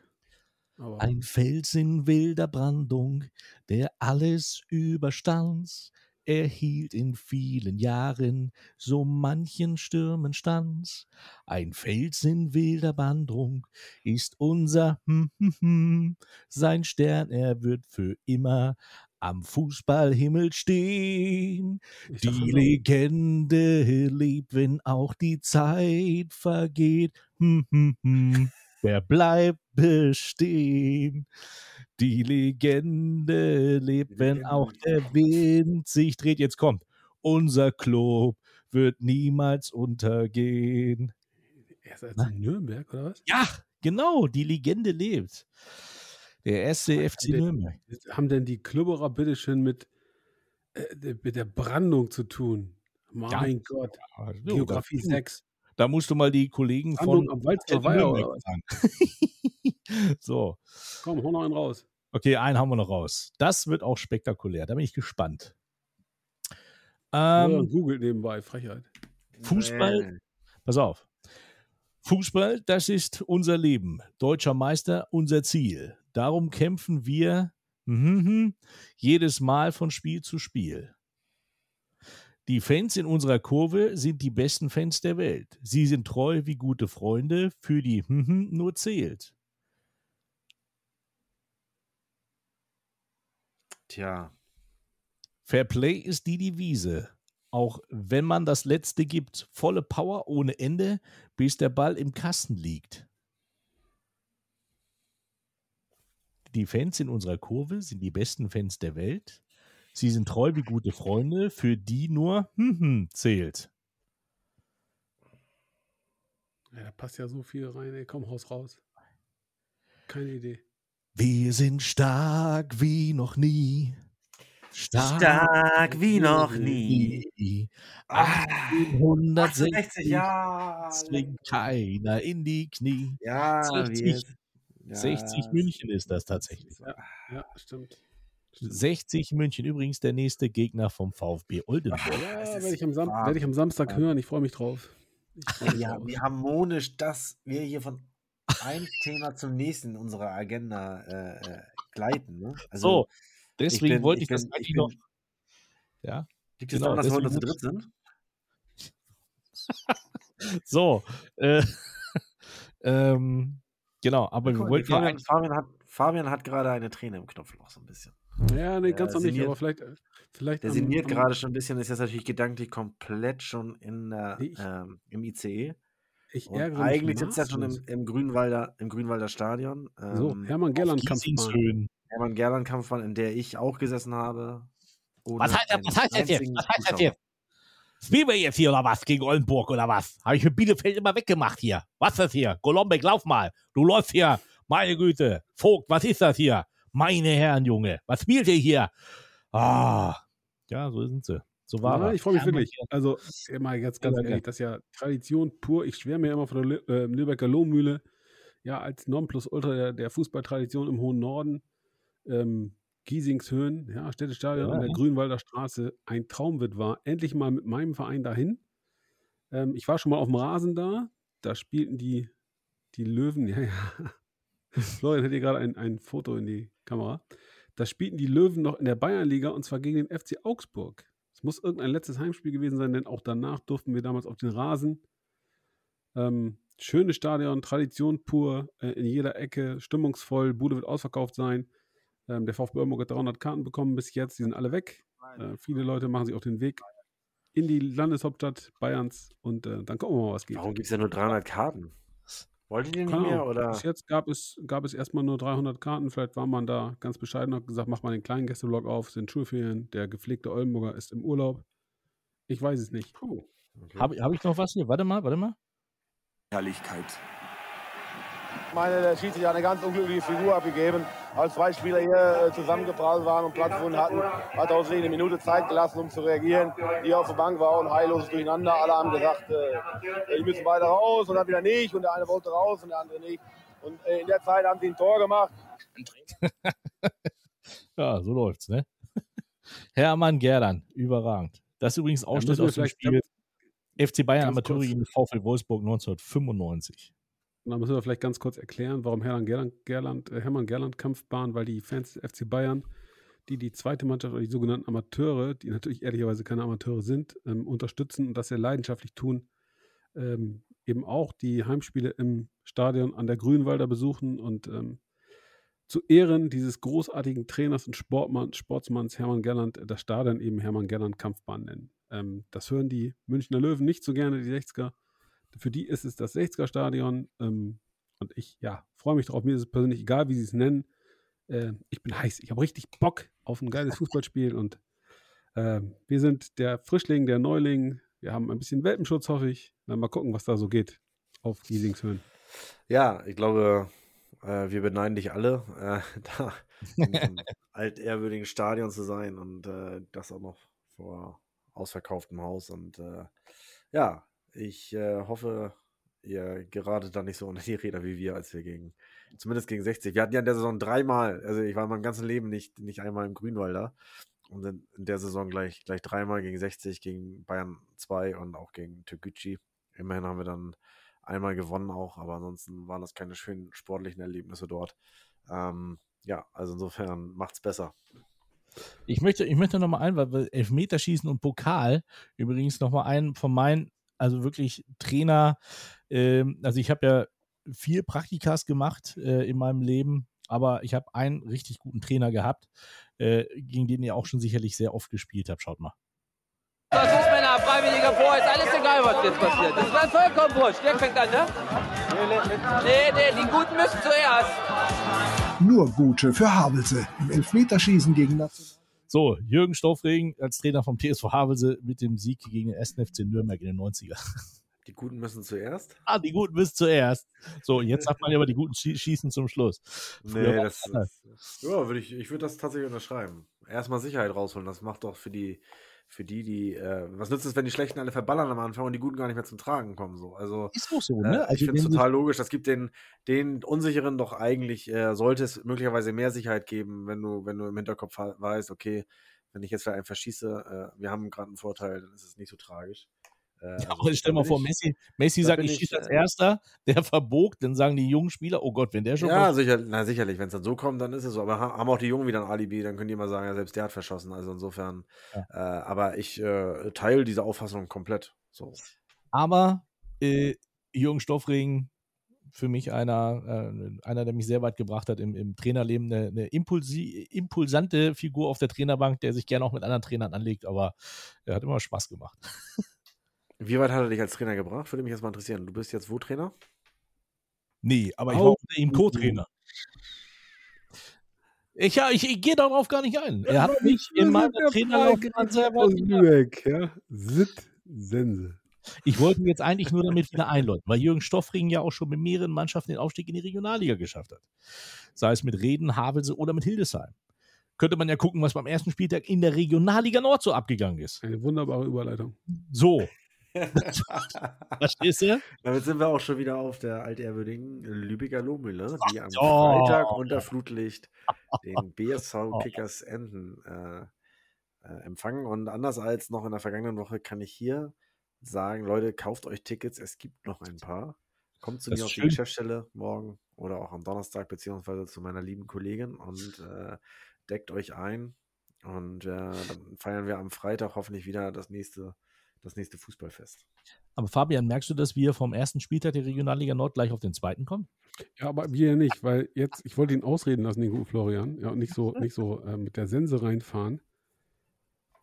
Aber Ein Fels in wilder Brandung, der alles überstand, erhielt in vielen Jahren so manchen Stürmen stand. Ein Fels in wilder Brandung ist unser, hm, hm, hm, sein Stern, er wird für immer am Fußballhimmel stehen. ich Die Legende lebt, wenn auch die Zeit vergeht. Hm, hm, hm. Wer bleibt bestehen? Die Legende lebt, Die wenn Legende auch der Wind sich dreht. Jetzt kommt. Unser Club wird niemals untergehen. Er ist jetzt in Nürnberg, oder was? Ja, genau, die Legende lebt. Der erste FC der- Nürnberg. Haben denn die Klubberer bitteschön mit, äh, mit der Brandung zu tun? Mein Gott. Ja, so, Geografie da, 6. da musst du mal die Kollegen von am Walzer Weiher so. Komm, hau noch einen raus. Okay, einen haben wir noch raus. Das wird auch spektakulär. Da bin ich gespannt. Ähm, googelt nebenbei, Frechheit. Fußball? Nee. pass auf. Fußball, das ist unser Leben. Deutscher Meister, unser Ziel. Darum kämpfen wir mhm, jedes Mal von Spiel zu Spiel. Die Fans in unserer Kurve sind die besten Fans der Welt. Sie sind treu wie gute Freunde, für die nur zählt. Tja, Fair Play ist die Devise. Auch wenn man das letzte gibt, volle Power ohne Ende, bis der Ball im Kasten liegt. Die Fans in unserer Kurve sind die besten Fans der Welt. Sie sind treu wie gute Freunde, für die nur hm, hm, zählt. Ja, da passt ja so viel rein, ey. Komm, Haus raus. Keine Idee. Wir sind stark wie noch nie. Stark wie noch nie. Ah, 160 68 Jahre. zwingt keiner in die Knie. Ja, 60, wir- 60 ja, München ist das tatsächlich. Ja, ja stimmt. Stimmt. 60 München übrigens der nächste Gegner vom VfB Oldenburg. Ja, Es ist werde ich, am Sam wahr. werd ich am Samstag hören. Ich freue mich drauf. Ich freu mich Ja, drauf. wie harmonisch, dass wir hier von einem Thema zum nächsten in unserer Agenda äh, äh, gleiten. Ne? so, deswegen bin- wollte ich, ich das bin- eigentlich ich noch. Ja, liegt es genau, daran, dass wir heute zu dritt sind? so. Äh, ähm, genau, aber wir wollten ja Fabian, eigentlich. Fabian, hat, Fabian hat gerade eine Träne im Knopfloch, so ein bisschen. Ja, nee, Der ganz noch nicht, aber vielleicht. äh, vielleicht Der sinniert gerade schon ein bisschen, ist jetzt natürlich gedanklich komplett schon in der, ich- ähm, im ICE. Ich Und ärgere mich eigentlich sitzt er schon im, im, Grünwalder, im Grünwalder Stadion. So, Ähm, Hermann Gerland Kampfbahn. Giesingshöhen. Hermann Gerland Kampfbahn, in der ich auch gesessen habe. Was heißt, was heißt das jetzt? einzigen Was heißt das jetzt? Spielen wir jetzt hier oder was gegen Oldenburg oder was? Habe ich für Bielefeld immer weggemacht hier. Was ist das hier? Golombek, lauf mal. Du läufst hier. Meine Güte. Vogt, was ist das hier? Meine Herren, Junge. Was spielt ihr hier? Ah. Ja, so sind sie. So war Ja, ich freue mich wirklich. Also, immer jetzt ganz ehrlich, das ist ja Tradition pur. Ich schwärme ja immer von der Lü- äh, Lübecker Lohmühle. Ja, als Nonplusultra der, der Fußballtradition im hohen Norden. Ähm, Giesingshöhen, ja, Städtestadion Ja, an der ja. Grünwalder Straße. Ein Traum wird wahr. Endlich mal mit meinem Verein dahin. Ähm, ich war schon mal auf dem Rasen da. Da spielten die, die Löwen, ja, ja. Florian hat hier gerade ein, ein Foto in die Kamera. Da spielten die Löwen noch in der Bayernliga und zwar gegen den FC Augsburg. Es muss irgendein letztes Heimspiel gewesen sein, denn auch danach durften wir damals auf den Rasen. Ähm, schönes Stadion, Tradition pur, äh, in jeder Ecke, stimmungsvoll, Bude wird ausverkauft sein. Ähm, der VfB Oldenburg hat 300 Karten bekommen bis jetzt, die sind alle weg. Äh, viele Leute machen sich auf den Weg in die Landeshauptstadt Bayerns und äh, dann gucken wir mal, was geht. Warum gibt es ja nur 300 Karten? Wolltet ihr nicht Keine mehr? Oder? Bis jetzt gab es, gab es erstmal nur 300 Karten. Vielleicht war man da ganz bescheiden und hat gesagt, mach mal den kleinen Gästeblock auf, sind Schulferien. Der gepflegte Oldenburger ist im Urlaub. Ich weiß es nicht. Puh. Okay. Habe hab ich noch was hier? Warte mal, warte mal. Herrlichkeit. Ich meine, der Schiedsrichter hat eine ganz unglückliche Figur abgegeben. Als zwei Spieler hier äh, zusammengeprallt waren und Platz gefunden hatten, hat er uns eine Minute Zeit gelassen, um zu reagieren. Die auf der Bank war und heilloses Durcheinander. Alle haben gesagt, äh, die müssen beide raus und dann wieder nicht. Und der eine wollte raus und der andere nicht. Und äh, in der Zeit haben sie ein Tor gemacht. Ja, so läuft's, ne? Hermann Gerdan, überragend. Das ist übrigens Ausschnitt aus dem Spiel FC Bayern kurz- gegen VfL Wolfsburg 1995. Und dann müssen wir vielleicht ganz kurz erklären, warum Hermann Gerland, Gerland, äh, Hermann Gerland Kampfbahn, weil die Fans des FC Bayern, die die zweite Mannschaft oder die sogenannten Amateure, die natürlich ehrlicherweise keine Amateure sind, ähm, unterstützen und das sehr leidenschaftlich tun, ähm, eben auch die Heimspiele im Stadion an der Grünwalder besuchen und ähm, zu Ehren dieses großartigen Trainers und Sportmann, Sportsmanns Hermann Gerland äh, das Stadion eben Hermann Gerland Kampfbahn nennen. Ähm, das hören die Münchner Löwen nicht so gerne, die 60er. Für die ist es das 60er Stadion. Ähm, und ich, ja, freue mich drauf. Mir ist es persönlich egal, wie sie es nennen. Äh, ich bin heiß. Ich habe richtig Bock auf ein geiles Fußballspiel. Und ähm, wir sind der Frischling, der Neuling. Wir haben ein bisschen Welpenschutz, hoffe ich. Dann mal gucken, was da so geht auf Giesingshöhen. Ja, ich glaube, äh, wir beneiden dich alle, äh, da in diesem altehrwürdigen Stadion zu sein und äh, das auch noch vor ausverkauftem Haus. Und äh, ja, ich äh, hoffe, ihr geratet da nicht so unter die Räder wie wir, als wir gegen, zumindest gegen 60. Wir hatten ja in der Saison dreimal, also ich war in meinem ganzen Leben nicht, nicht einmal im Grünwalder. Und in, der Saison gleich, gleich dreimal gegen 60, gegen Bayern 2 und auch gegen Türkgücü. Immerhin haben wir dann einmal gewonnen auch, aber ansonsten waren das keine schönen sportlichen Erlebnisse dort. Ähm, ja, also insofern macht's besser. Ich möchte, ich möchte nochmal ein, weil Elfmeterschießen und Pokal übrigens nochmal einen von meinen, also wirklich Trainer, ähm, also ich habe ja viel Praktikas gemacht äh, in meinem Leben aber ich habe einen richtig guten Trainer gehabt, äh, gegen den ihr auch schon sicherlich sehr oft gespielt habt. Schaut mal. Das ist Männer, freiwilliger Vor, ist alles egal, was jetzt passiert. Das ist dann vollkommen wurscht. Wer fängt an, ne? Nee, nee, die Guten müssen zuerst. Nur Gute für Havelse im Elfmeterschießen gegen National. So, Jürgen Stoffregen als Trainer vom TSV Havelse mit dem Sieg gegen den 1. FC Nürnberg in den 90er. Die Guten müssen zuerst. Ah, die Guten müssen zuerst. So, jetzt sagt man ja aber die Guten schie- schießen zum Schluss. Früher Nee, das, das ja, würde ich, ich würde das tatsächlich unterschreiben. Erstmal Sicherheit rausholen, das macht doch für die, für die, die, äh, was nützt es, wenn die Schlechten alle verballern am Anfang und die Guten gar nicht mehr zum Tragen kommen, so. Also, Ist auch so, äh, ne? ich Also, finde es total logisch, das gibt den, den Unsicheren doch eigentlich, äh, sollte es möglicherweise mehr Sicherheit geben, wenn du, wenn du im Hinterkopf weißt, okay, wenn ich jetzt vielleicht einen verschieße, äh, wir haben gerade einen Vorteil, dann ist es nicht so tragisch. Äh, Aber stell mal vor, Messi, Messi sagt, ich schieße als äh, Erster, der verbogt, dann sagen die jungen Spieler, oh Gott, wenn der schon Ja, sicher, na, sicherlich, wenn es dann so kommt, dann ist es so. Aber ha- haben auch die Jungen wieder ein Alibi, dann können die immer sagen, ja, selbst der hat verschossen. Also insofern, Ja. äh, aber ich äh, teile diese Auffassung komplett. So. Aber äh, Jürgen Stoffregen, für mich einer, äh, einer, der mich sehr weit gebracht hat im, im Trainerleben, eine, eine impulsi impulsante Figur auf der Trainerbank, der sich gerne auch mit anderen Trainern anlegt, aber er hat immer Spaß gemacht. Wie weit hat er dich als Trainer gebracht? Würde mich jetzt mal interessieren. Du bist jetzt wo Trainer? Nee, aber ich Au. war unter ihm Co-Trainer. Ich, ja, ich, ich gehe darauf gar nicht ein. Er hat mich in meiner Trainerlaufbahn gebracht. Lübeck, ja. Sense. Ich wollte ihn jetzt eigentlich nur damit wieder einläuten, weil Jürgen Stoffring ja auch schon mit mehreren Mannschaften den Aufstieg in die Regionalliga geschafft hat. Sei es mit Reden, Havelse oder mit Hildesheim. Könnte man ja gucken, was beim ersten Spieltag in der Regionalliga Nord so abgegangen ist. Eine wunderbare Überleitung. So. Verstehst du? Damit sind wir auch schon wieder auf der altehrwürdigen Lübecker Lohmühle, die am Oh. Freitag unter Flutlicht den BSV Kickers Enden äh, äh, empfangen. Und anders als noch in der vergangenen Woche kann ich hier sagen, Leute, kauft euch Tickets, es gibt noch ein paar. Kommt zu Das mir auf die. Geschäftsstelle morgen oder auch am Donnerstag, beziehungsweise zu meiner lieben Kollegin und äh, deckt euch ein. Und äh, dann feiern wir am Freitag hoffentlich wieder das nächste, das nächste Fußballfest. Aber Fabian, merkst du, dass wir vom ersten Spieltag der Regionalliga Nord gleich auf den zweiten kommen? Ja, aber wir nicht, weil jetzt, ich wollte ihn ausreden lassen, den guten Florian, ja, und nicht so, nicht so äh, mit der Sense reinfahren.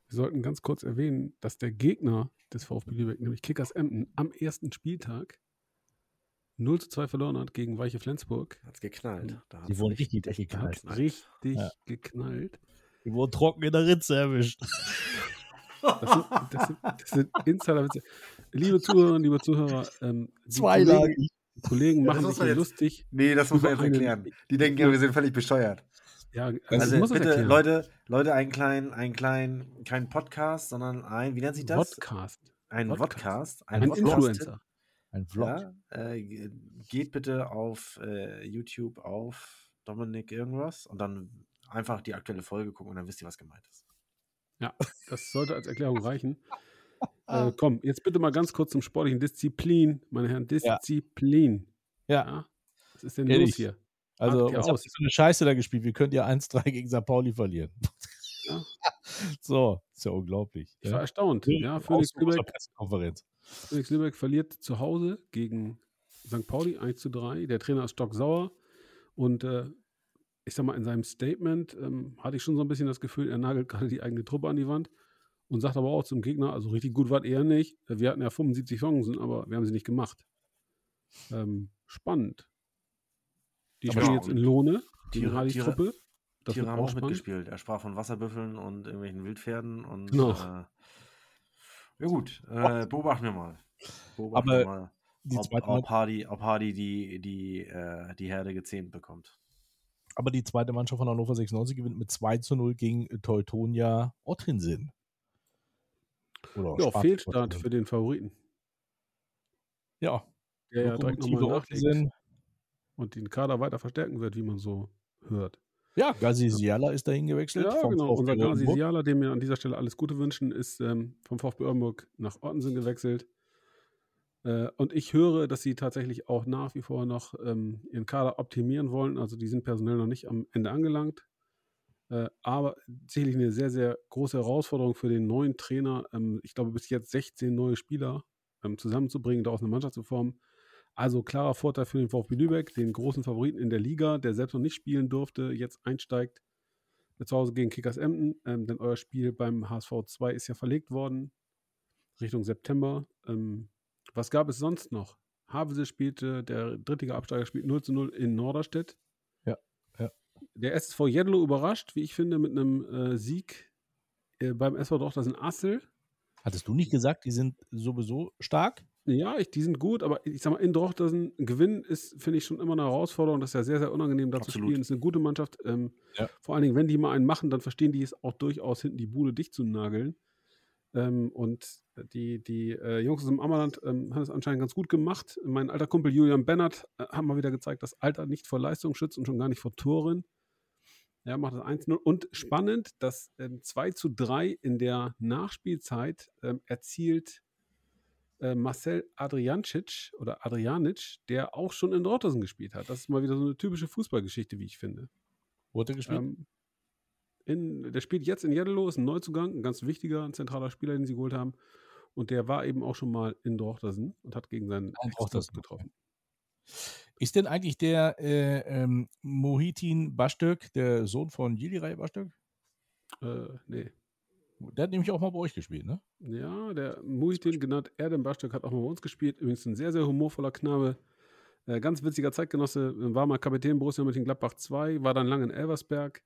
Wir sollten ganz kurz erwähnen, dass der Gegner des VfB Lübeck, nämlich Kickers Emden, am ersten Spieltag 0 zu 2 verloren hat gegen Weiche Flensburg. Hat's geknallt. Da Die wurden richtig weggeknallt. geknallt. Richtig Ja. geknallt. Wir wurden trocken in der Ritze erwischt. Das sind, das sind, das sind Insiderwitze. Liebe Zuhörerinnen, liebe Zuhörer, ähm, Zweilagig. Kollegen, Kollegen Ja, das machen muss sich jetzt- lustig. Nee, das muss man jetzt erklären. Die denken ja, wir sind völlig bescheuert. Ja, also, Also bitte, erklären. Leute, Leute, einen kleinen, einen kleinen, kein Podcast, sondern ein, wie nennt sich das? Podcast. Ein Podcast. Podcast. Ein Podcast. Influencer. Ein Vlog. Ja, äh, ge- geht bitte auf äh, YouTube auf Dominik irgendwas und dann einfach die aktuelle Folge gucken und dann wisst ihr, was gemeint ist. Ja, das sollte als Erklärung reichen. Äh, komm, jetzt bitte mal ganz kurz zum sportlichen Disziplin, meine Herren. Disziplin. Ja. Was ist denn Ehrlich. los hier? Also, ihr was habt ihr für eine Scheiße da gespielt? Wir könnten ja 1-3 gegen St. Pauli verlieren. Ja. So, ist ja unglaublich. Ich war Ja. erstaunt. Ja, unserer Lübeck. Phoenix Lübeck verliert zu Hause gegen St. Pauli 1 zu 3. Der Trainer ist stocksauer. Und äh, ich sag mal, in seinem Statement ähm, hatte ich schon so ein bisschen das Gefühl, er nagelt gerade die eigene Truppe an die Wand und sagt aber auch zum Gegner, also richtig gut war er nicht. Wir hatten ja 75 Chancen, aber wir haben sie nicht gemacht. Ähm, spannend. Die Aber spielen jetzt in Lohne, die Tiere- Hadis Tiere- Truppe. Das Tiere wird haben auch auch spannend. mitgespielt. Er sprach von Wasserbüffeln und irgendwelchen Wildpferden und Genau. äh, ja gut, äh, beobachten wir mal. Beobachten Aber wir mal, Die ob, zweite, ob Hardy, ob Hardy die, die, äh, die Herde gezähmt bekommt. Aber die zweite Mannschaft von Hannover 96 gewinnt mit 2 zu 0 gegen Teutonia Ottensen. Oder Ja, Fehlstart für den Favoriten. Ja, Der ja direkt nochmal nachlegt und den Kader weiter verstärken wird, wie man so hört. Ja, Gazi Siala ist dahin gewechselt. Ja, genau. Unser Gazi. Siala, dem wir an dieser Stelle alles Gute wünschen, ist ähm, vom VfB Oldenburg nach Ottensen gewechselt. Äh, und ich höre, dass sie tatsächlich auch nach wie vor noch ähm, ihren Kader optimieren wollen. Also die sind personell noch nicht am Ende angelangt. Äh, aber sicherlich eine sehr, sehr große Herausforderung für den neuen Trainer. Ähm, ich glaube, bis jetzt 16 neue Spieler ähm, zusammenzubringen, daraus eine Mannschaft zu formen. Also klarer Vorteil für den VfB Lübeck, den großen Favoriten in der Liga, der selbst noch nicht spielen durfte, jetzt einsteigt zu Hause gegen Kickers Emden, ähm, denn euer Spiel beim HSV 2 ist ja verlegt worden, Richtung September. Ähm, was gab es sonst noch? Havelse spielte, der drittige Absteiger spielt 0 zu 0 in Norderstedt. Ja, ja. Der SSV Jedlo überrascht, wie ich finde, mit einem äh, Sieg äh, beim SV Drochters in Assel. Hattest du nicht gesagt, die sind sowieso stark? Ja, ich, die sind gut, aber ich sag mal, in Drochtersen Gewinn ist, finde ich, schon immer eine Herausforderung. Das ist ja sehr, sehr unangenehm, da zu spielen. Das ist eine gute Mannschaft. Ähm, Ja. Vor allen Dingen, wenn die mal einen machen, dann verstehen die es auch durchaus, hinten die Bude dicht zu nageln. Ähm, und die, die äh, Jungs aus dem Ammerland ähm, haben es anscheinend ganz gut gemacht. Mein alter Kumpel Julian Bennert äh, hat mal wieder gezeigt, dass Alter nicht vor Leistung schützt und schon gar nicht vor Toren. Er macht das 1-0. Und spannend, das ähm, 2 zu 3 in der Nachspielzeit ähm, erzielt äh, Marcel Adriancic oder Adrianic, der auch schon in Dortmund gespielt hat. Das ist mal wieder so eine typische Fußballgeschichte, wie ich finde. Wurde gespielt? Ähm, in, der spielt jetzt in Jeddelo, ist ein Neuzugang, ein ganz wichtiger, ein zentraler Spieler, den sie geholt haben. Und der war eben auch schon mal in Dortmund und hat gegen seinen Ah, Drochtersen, getroffen. Ist denn eigentlich der äh, ähm, Mohitin Bastök, der Sohn von Yildiray Bastök? Äh, nee. Der hat nämlich auch mal bei euch gespielt, ne? Ja, der Muhitin, genannt Erdem Bastek, hat auch mal bei uns gespielt. Übrigens ein sehr, sehr humorvoller Knabe. Äh, ganz witziger Zeitgenosse. War mal Kapitän Borussia Mönchengladbach 2, war dann lange in Elversberg.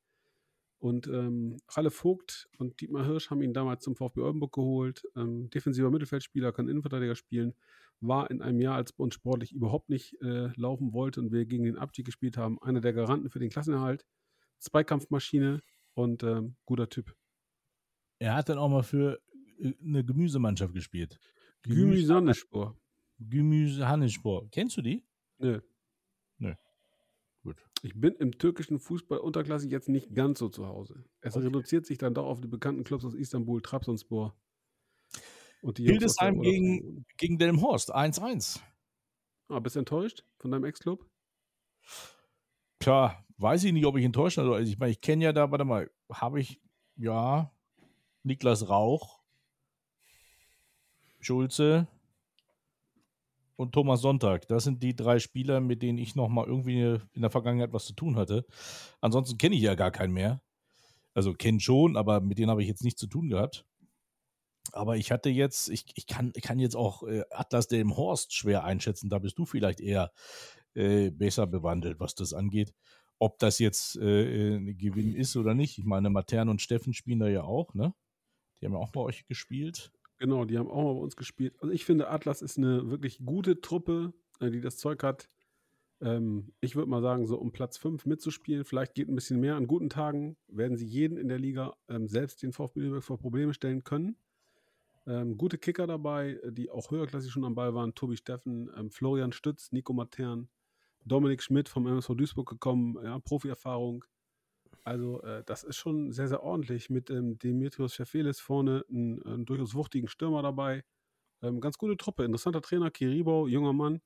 Und ähm, Ralle Vogt und Dietmar Hirsch haben ihn damals zum VfB Oldenburg geholt. Ähm, defensiver Mittelfeldspieler, kann Innenverteidiger spielen. War in einem Jahr, als bei uns sportlich überhaupt nicht äh, laufen wollte und wir gegen den Abstieg gespielt haben, einer der Garanten für den Klassenerhalt. Zweikampfmaschine und ähm, guter Typ. Er hat dann auch mal für äh, eine Gemüsemannschaft gespielt. Gemüsannespor. Gemüse Hannesspor. Kennst du die? Nö. Gut. Ich bin im türkischen Fußball unterklassig jetzt nicht ganz so zu Hause. Es Okay. reduziert sich dann doch auf die bekannten Clubs aus Istanbul, Trabzonspor. Und die Hildesheim gegen, gegen Delmhorst 1-1. Ah, bist du enttäuscht von deinem Ex-Club? Tja, weiß ich nicht, ob ich enttäuscht bin. Also ich meine, ich kenne ja da, warte mal, habe ich, ja, Niklas Rauch, Schulze und Thomas Sonntag. Das sind die drei Spieler, mit denen ich noch mal irgendwie in der Vergangenheit was zu tun hatte. Ansonsten kenne ich ja gar keinen mehr. Also kenne schon, aber mit denen habe ich jetzt nichts zu tun gehabt. Aber ich hatte jetzt, ich, ich, kann, kann jetzt auch äh, Atlas dem Horst schwer einschätzen. Da bist du vielleicht eher äh, besser bewandelt, was das angeht. Ob das jetzt äh, ein Gewinn ist oder nicht. Ich meine, Matern und Steffen spielen da ja auch, ne? Die haben ja auch bei euch gespielt. Genau, die haben auch mal bei uns gespielt. Also ich finde, Atlas ist eine wirklich gute Truppe, äh, die das Zeug hat. Ähm, ich würde mal sagen, so um Platz 5 mitzuspielen. Vielleicht geht ein bisschen mehr. An guten Tagen werden sie jeden in der Liga ähm, selbst den VfB Lübeck vor Probleme stellen können. Ähm, gute Kicker dabei, äh, die auch höherklassig schon am Ball waren. Tobi Steffen, ähm, Florian Stütz, Nico Matern, Dominik Schmidt vom MSV Duisburg gekommen, ja, Profi-Erfahrung. Also äh, das ist schon sehr, sehr ordentlich mit ähm, Demetrios Schafelis vorne, einen, einen durchaus wuchtigen Stürmer dabei. Ähm, ganz gute Truppe, interessanter Trainer, Kiribau, junger Mann,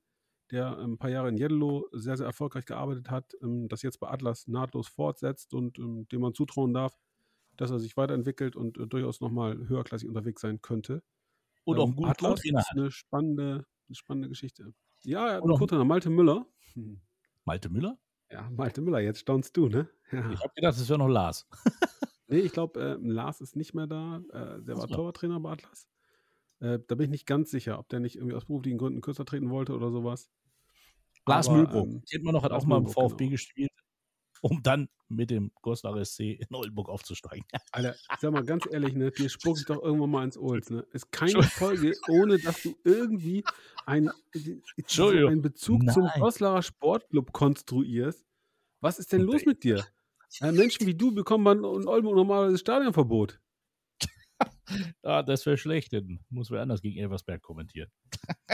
der ähm, ein paar Jahre in Jedlo sehr, sehr erfolgreich gearbeitet hat, ähm, das jetzt bei Atlas nahtlos fortsetzt und ähm, dem man zutrauen darf, dass er sich weiterentwickelt und äh, durchaus nochmal höherklassig unterwegs sein könnte. Und Ähm, auch einen guten Atlas Co-Trainer ist eine spannende, eine spannende Geschichte. Ja, er hat einen Co-Trainer, Malte Müller. Hm. Malte Müller? Ja, Malte Müller, jetzt staunst du, ne? Ja. Ich habe gedacht, das wäre noch Lars. Nee, ich glaube, äh, Lars ist nicht mehr da. Äh, der war. Torwarttrainer bei Atlas. Äh, da bin ich nicht ganz sicher, ob der nicht irgendwie aus beruflichen Gründen kürzer treten wollte oder sowas. Lars Mühlbrook. ähm, Kennt man noch, hat Lars auch mal im VfB genau. gespielt, um dann mit dem Goslar SC in Oldenburg aufzusteigen. Alter, sag mal ganz ehrlich, ne, dir spuck ich doch irgendwann mal ins Olz. Ne? Ist keine. Folge, ohne dass du irgendwie ein, Entschuldigung. einen Bezug zum Nein. Goslarer Sportclub konstruierst. Was ist denn los mit dir? Menschen wie du bekommen man in Oldenburg normalerweise Stadionverbot. Ah, das wäre schlecht, dann muss wer anders gegen Elversberg kommentieren.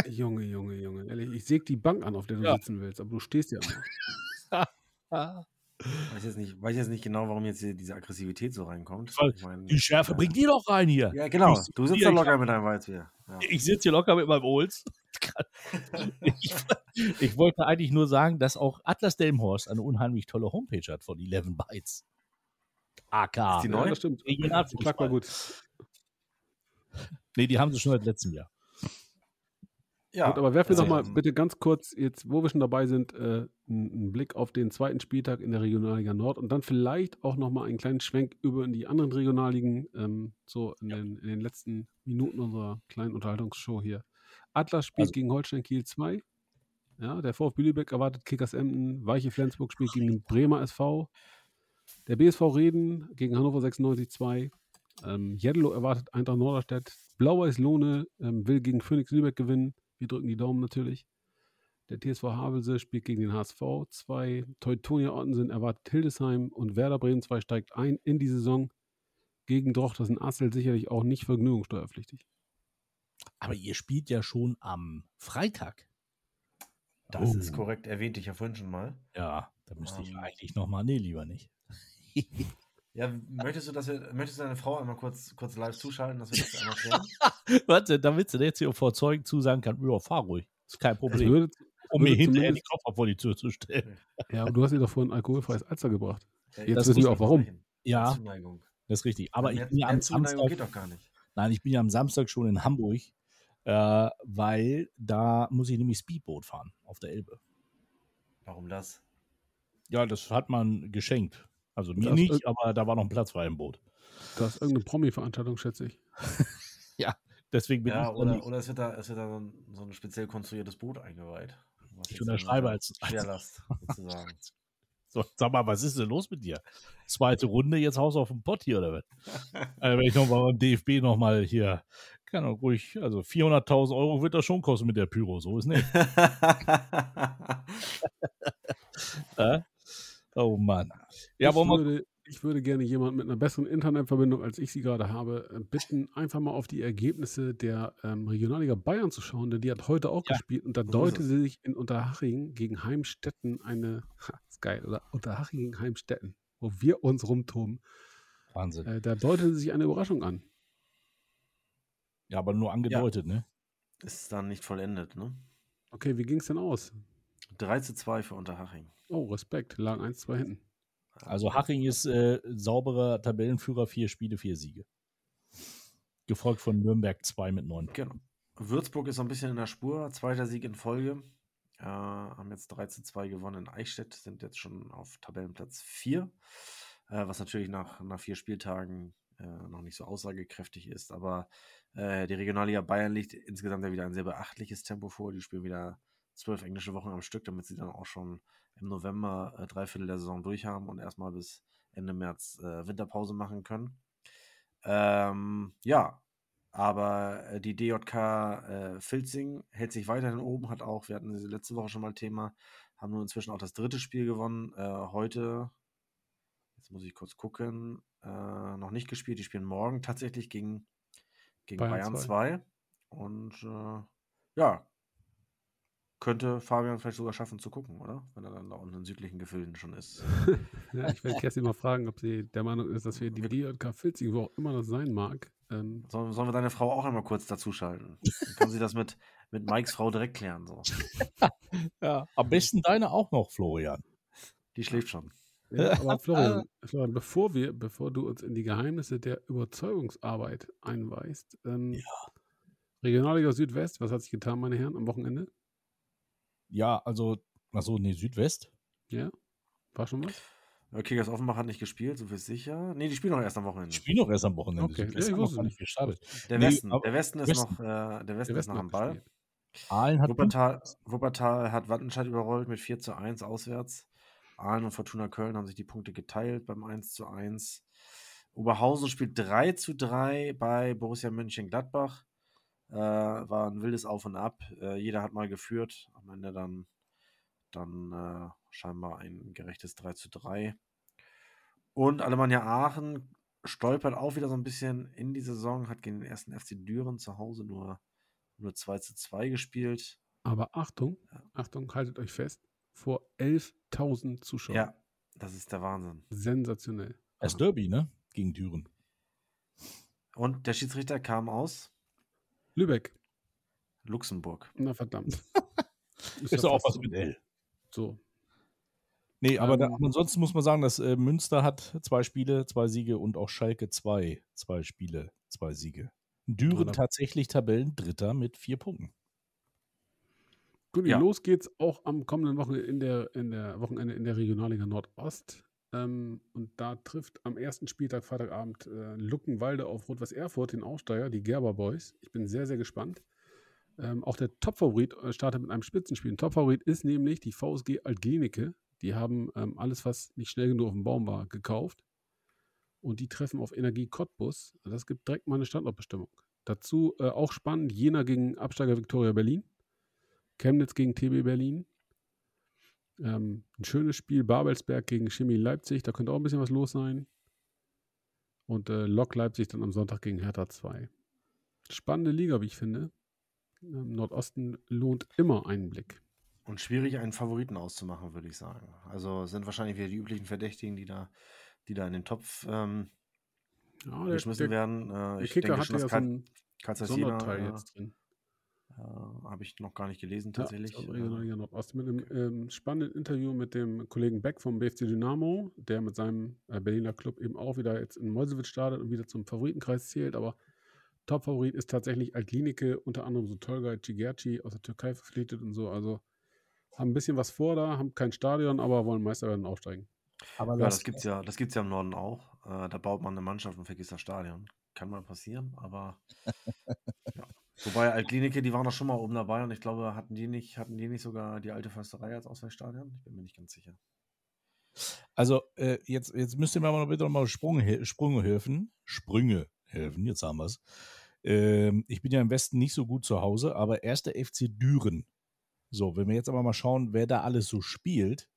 Junge, Junge, Junge. Ehrlich, ich säg die Bank an, auf der du Ja. sitzen willst, aber du stehst ja. Weiß jetzt, nicht, weiß jetzt nicht genau, warum jetzt hier diese Aggressivität so reinkommt. Ich mein, Die Schärfe ja. bringt die doch rein hier. Ja, genau. Ich- Du sitzt hier, da locker mit deinem Weißbier. Ja. Ich sitze hier locker mit meinem Olds. ich, ich wollte eigentlich nur sagen, dass auch Atlas Delmhorst eine unheimlich tolle Homepage hat von 11 Bytes. AK. Ist die neu? Ja, das stimmt. Regionalfußball. Mal gut. Nee, die haben sie schon seit letztem Jahr. Ja, Gut, aber werfen wir also doch mal dann- bitte ganz kurz, jetzt, wo wir schon dabei sind, äh, einen Blick auf den zweiten Spieltag in der Regionalliga Nord und dann vielleicht auch nochmal einen kleinen Schwenk über in die anderen Regionalligen, ähm, so in, den, in den letzten Minuten unserer kleinen Unterhaltungsshow hier. Atlas spielt Also- gegen Holstein Kiel 2. Ja, der VfB Lübeck erwartet Kickers Emden. Weiche Flensburg spielt gegen den Bremer SV. Der BSV Reden gegen Hannover 96 2. Ähm, Jedlo erwartet Eintracht Norderstedt. Blau-Weiß Lohne ähm, will gegen Phoenix Lübeck gewinnen. Wir drücken die Daumen natürlich. Der TSV Havelse spielt gegen den HSV 2. Teutonia Ottensen erwartet Hildesheim und Werder Bremen 2 steigt ein in die Saison. Gegen Drochtersen Assel sicherlich auch nicht vergnügungssteuerpflichtig. Aber ihr spielt ja schon am Freitag. Das Oh. ist korrekt, erwähnte ich ja vorhin schon mal. Ja, da müsste ich Ähm. eigentlich nochmal, nee, lieber nicht. Ja, möchtest du, dass wir, möchtest du deine Frau einmal kurz, kurz live zuschalten, dass wir das einmal klären? Warte, damit sie jetzt hier vor Zeugen zusagen kann, ja, fahr ruhig. Ist kein Es Problem. würde, um mir hinterher die Koffer vor die Tür zu stellen. ja, aber du hast ihr doch vorhin alkoholfreies Alster gebracht. Ja, Jetzt das wissen wir ich auch warum. Ja, Zuneigung. das ist richtig. Aber ich mehr, bin ja am Samstag, geht doch gar nicht. nein, ich bin ja am Samstag schon in Hamburg, äh, weil da muss ich nämlich Speedboot fahren auf der Elbe. Warum das? Ja, das hat man geschenkt. Also mir Das- nicht, aber da war noch ein Platz frei im Boot. Das ist irgendeine Promi-Veranstaltung, schätze ich. Deswegen bin Ja, ich oder, nicht. oder es wird da, es wird da so, ein, so ein speziell konstruiertes Boot eingeweiht. was Ich unterschreibe dann als- als- Schwerlast sozusagen. So, sag mal, was ist denn los mit dir? Zweite Runde, jetzt haust du auf den Pott hier oder was? also, wenn ich nochmal beim DFB nochmal hier, kann auch ruhig, also 400.000 Euro wird das schon kosten mit der Pyro, so ist nicht. Äh? Oh Mann. Ja, ich, würde, ich würde gerne jemanden mit einer besseren Internetverbindung, als ich sie gerade habe, äh, bitten, einfach mal auf die Ergebnisse der ähm, Regionalliga Bayern zu schauen, denn die hat heute auch Ja, gespielt und da deutete es. sich in Unterhaching gegen Heimstetten eine, ha, ist geil, oder? Unterhaching gegen Heimstetten, wo wir uns rumtoben, Wahnsinn. äh, da deutete sich eine Überraschung an. Ja, aber nur angedeutet, ne? Ist dann nicht vollendet, ne? Okay, wie ging es denn aus? 3 zu 2 für Unterhaching. Oh, Respekt, lagen 1-2 hinten. Also Haching ist äh, sauberer Tabellenführer, vier Spiele, vier Siege. Gefolgt von Nürnberg 2 mit 9. Genau. Würzburg ist so ein bisschen in der Spur. Zweiter Sieg in Folge. Äh, haben jetzt 3 zu 2 gewonnen in Eichstätt, sind jetzt schon auf Tabellenplatz 4. Äh, was natürlich nach, nach vier Spieltagen äh, noch nicht so aussagekräftig ist. Aber äh, die Regionalliga Bayern legt insgesamt ja wieder ein sehr beachtliches Tempo vor. Die spielen wieder zwölf englische Wochen am Stück, damit sie dann auch schon im November äh, drei Viertel der Saison durchhaben und erstmal bis Ende März äh, Winterpause machen können. Ähm, ja, aber äh, die DJK äh, Filzing hält sich weiterhin oben, hat auch, wir hatten sie letzte Woche schon mal Thema, haben nur inzwischen auch das dritte Spiel gewonnen. Äh, heute, jetzt muss ich kurz gucken, äh, noch nicht gespielt. Die spielen morgen tatsächlich gegen, gegen Bayern Bayern, 2. 2. Und äh, ja, könnte Fabian vielleicht sogar schaffen zu gucken, oder? Wenn er dann da unten in den südlichen Gefilden schon ist. Ja, ich werde Kerstin mal fragen, ob sie der Meinung ist, dass wir die DJK Filzing, wo auch immer das sein mag, ähm, Sollen, sollen wir deine Frau auch einmal kurz dazuschalten? Dann kann sie das mit, mit Mikes Frau direkt klären. So. Ja, am besten deine auch noch, Florian. Die schläft schon. Ja, aber Florian, Florian, bevor wir, bevor du uns in die Geheimnisse der Überzeugungsarbeit einweist, ähm, Regionalliga Südwest, was hat sich getan, meine Herren, am Wochenende? Ja, also, achso, nee, Südwest. Ja? War schon was? Äh, Kickers Offenbach hat nicht gespielt, so viel sicher. Nee, die spielen noch erst am Wochenende. spiele noch erst am Wochenende. Okay, ja, ich wusste nicht gestartet. Der Nee, Westen, der Westen ist Westen. noch, äh, der Westen ist noch am Ball. Aalen hat Wuppertal, Wuppertal hat Wattenscheid überrollt mit 4 zu 1 auswärts. Aalen und Fortuna Köln haben sich die Punkte geteilt beim 1 zu 1. Oberhausen spielt 3 zu 3 bei Borussia Mönchengladbach. Äh, war ein wildes Auf und Ab. Äh, jeder hat mal geführt. Am Ende dann, dann äh, scheinbar ein gerechtes 3 zu 3. Und Alemannia Aachen stolpert auch wieder so ein bisschen in die Saison, hat gegen den ersten FC Düren zu Hause nur, nur 2 zu 2 gespielt. Aber Achtung, Achtung, haltet euch fest, vor 11.000 Zuschauern. Ja, das ist der Wahnsinn. Sensationell. das Derby, ne? Gegen Düren. Und der Schiedsrichter kam aus Lübeck, Luxemburg. na verdammt. Ist ja ja auch was mit L. So, Nee, aber, da, Ähm, ansonsten muss man sagen, dass äh, Münster hat zwei Spiele, zwei Siege und auch Schalke zwei, zwei Spiele, zwei Siege. Düren Wunderbar. tatsächlich Tabellendritter mit vier Punkten. Gut, Ja. los geht's auch am kommenden Wochen in der, in der Wochenende in der Regionalliga Nordost. Ähm, und da trifft am ersten Spieltag Freitagabend äh, Luckenwalde auf Rot-Weiß Erfurt den Aufsteiger, die Gerber Boys. Ich bin sehr, sehr gespannt. Ähm, auch der Topfavorit äh, startet mit einem Spitzenspiel. Ein Topfavorit ist nämlich die VSG Altgenike. Die haben ähm, alles, was nicht schnell genug auf dem Baum war, gekauft. Und die treffen auf Energie Cottbus. Das gibt direkt mal eine Standortbestimmung. Dazu äh, auch spannend: Jena gegen Absteiger Viktoria Berlin. Chemnitz gegen TB Berlin. Ähm, ein schönes Spiel Babelsberg gegen Chemie Leipzig, da könnte auch ein bisschen was los sein. Und äh, Lok Leipzig dann am Sonntag gegen Hertha 2. Spannende Liga, wie ich finde. Im Nordosten lohnt immer einen Blick. Und schwierig, einen Favoriten auszumachen, würde ich sagen. Also sind wahrscheinlich wieder die üblichen Verdächtigen, die da, die da in den Topf ähm, Ja, geschmissen der, werden. Äh, der ich Kicker denke hat schon, ja so einen Zeiss Jena, Sonderteil äh, jetzt drin. Äh, habe ich noch gar nicht gelesen Ja, tatsächlich. also Äh, Regionalliga Nordost mit einem ähm, spannenden Interview mit dem Kollegen Beck vom BFC Dynamo, der mit seinem äh, Berliner Club eben auch wieder jetzt in Meuselwitz startet und wieder zum Favoritenkreis zählt. Aber Top-Favorit ist tatsächlich Altlinike, unter anderem so Tolga Cigerci aus der Türkei verpflichtet und so. Also haben ein bisschen was vor da, haben kein Stadion, aber wollen Meister werden aufsteigen. Aber ja, das, das gibt's ja, das gibt's ja im Norden auch. Äh, da baut man eine Mannschaft und vergisst das Stadion. Kann mal passieren, aber ja. Wobei Altklinike, die waren doch schon mal oben dabei und ich glaube, hatten die nicht, hatten die nicht sogar die alte Försterei als Ausweichstadion? Ich bin mir nicht ganz sicher. Also, äh, jetzt, jetzt müsst ihr mir mal bitte nochmal Sprünge, Sprünge helfen. Sprünge helfen, jetzt haben wir es. Ähm, ich bin ja im Westen nicht so gut zu Hause, aber erster FC Düren. So, wenn wir jetzt aber mal schauen, wer da alles so spielt,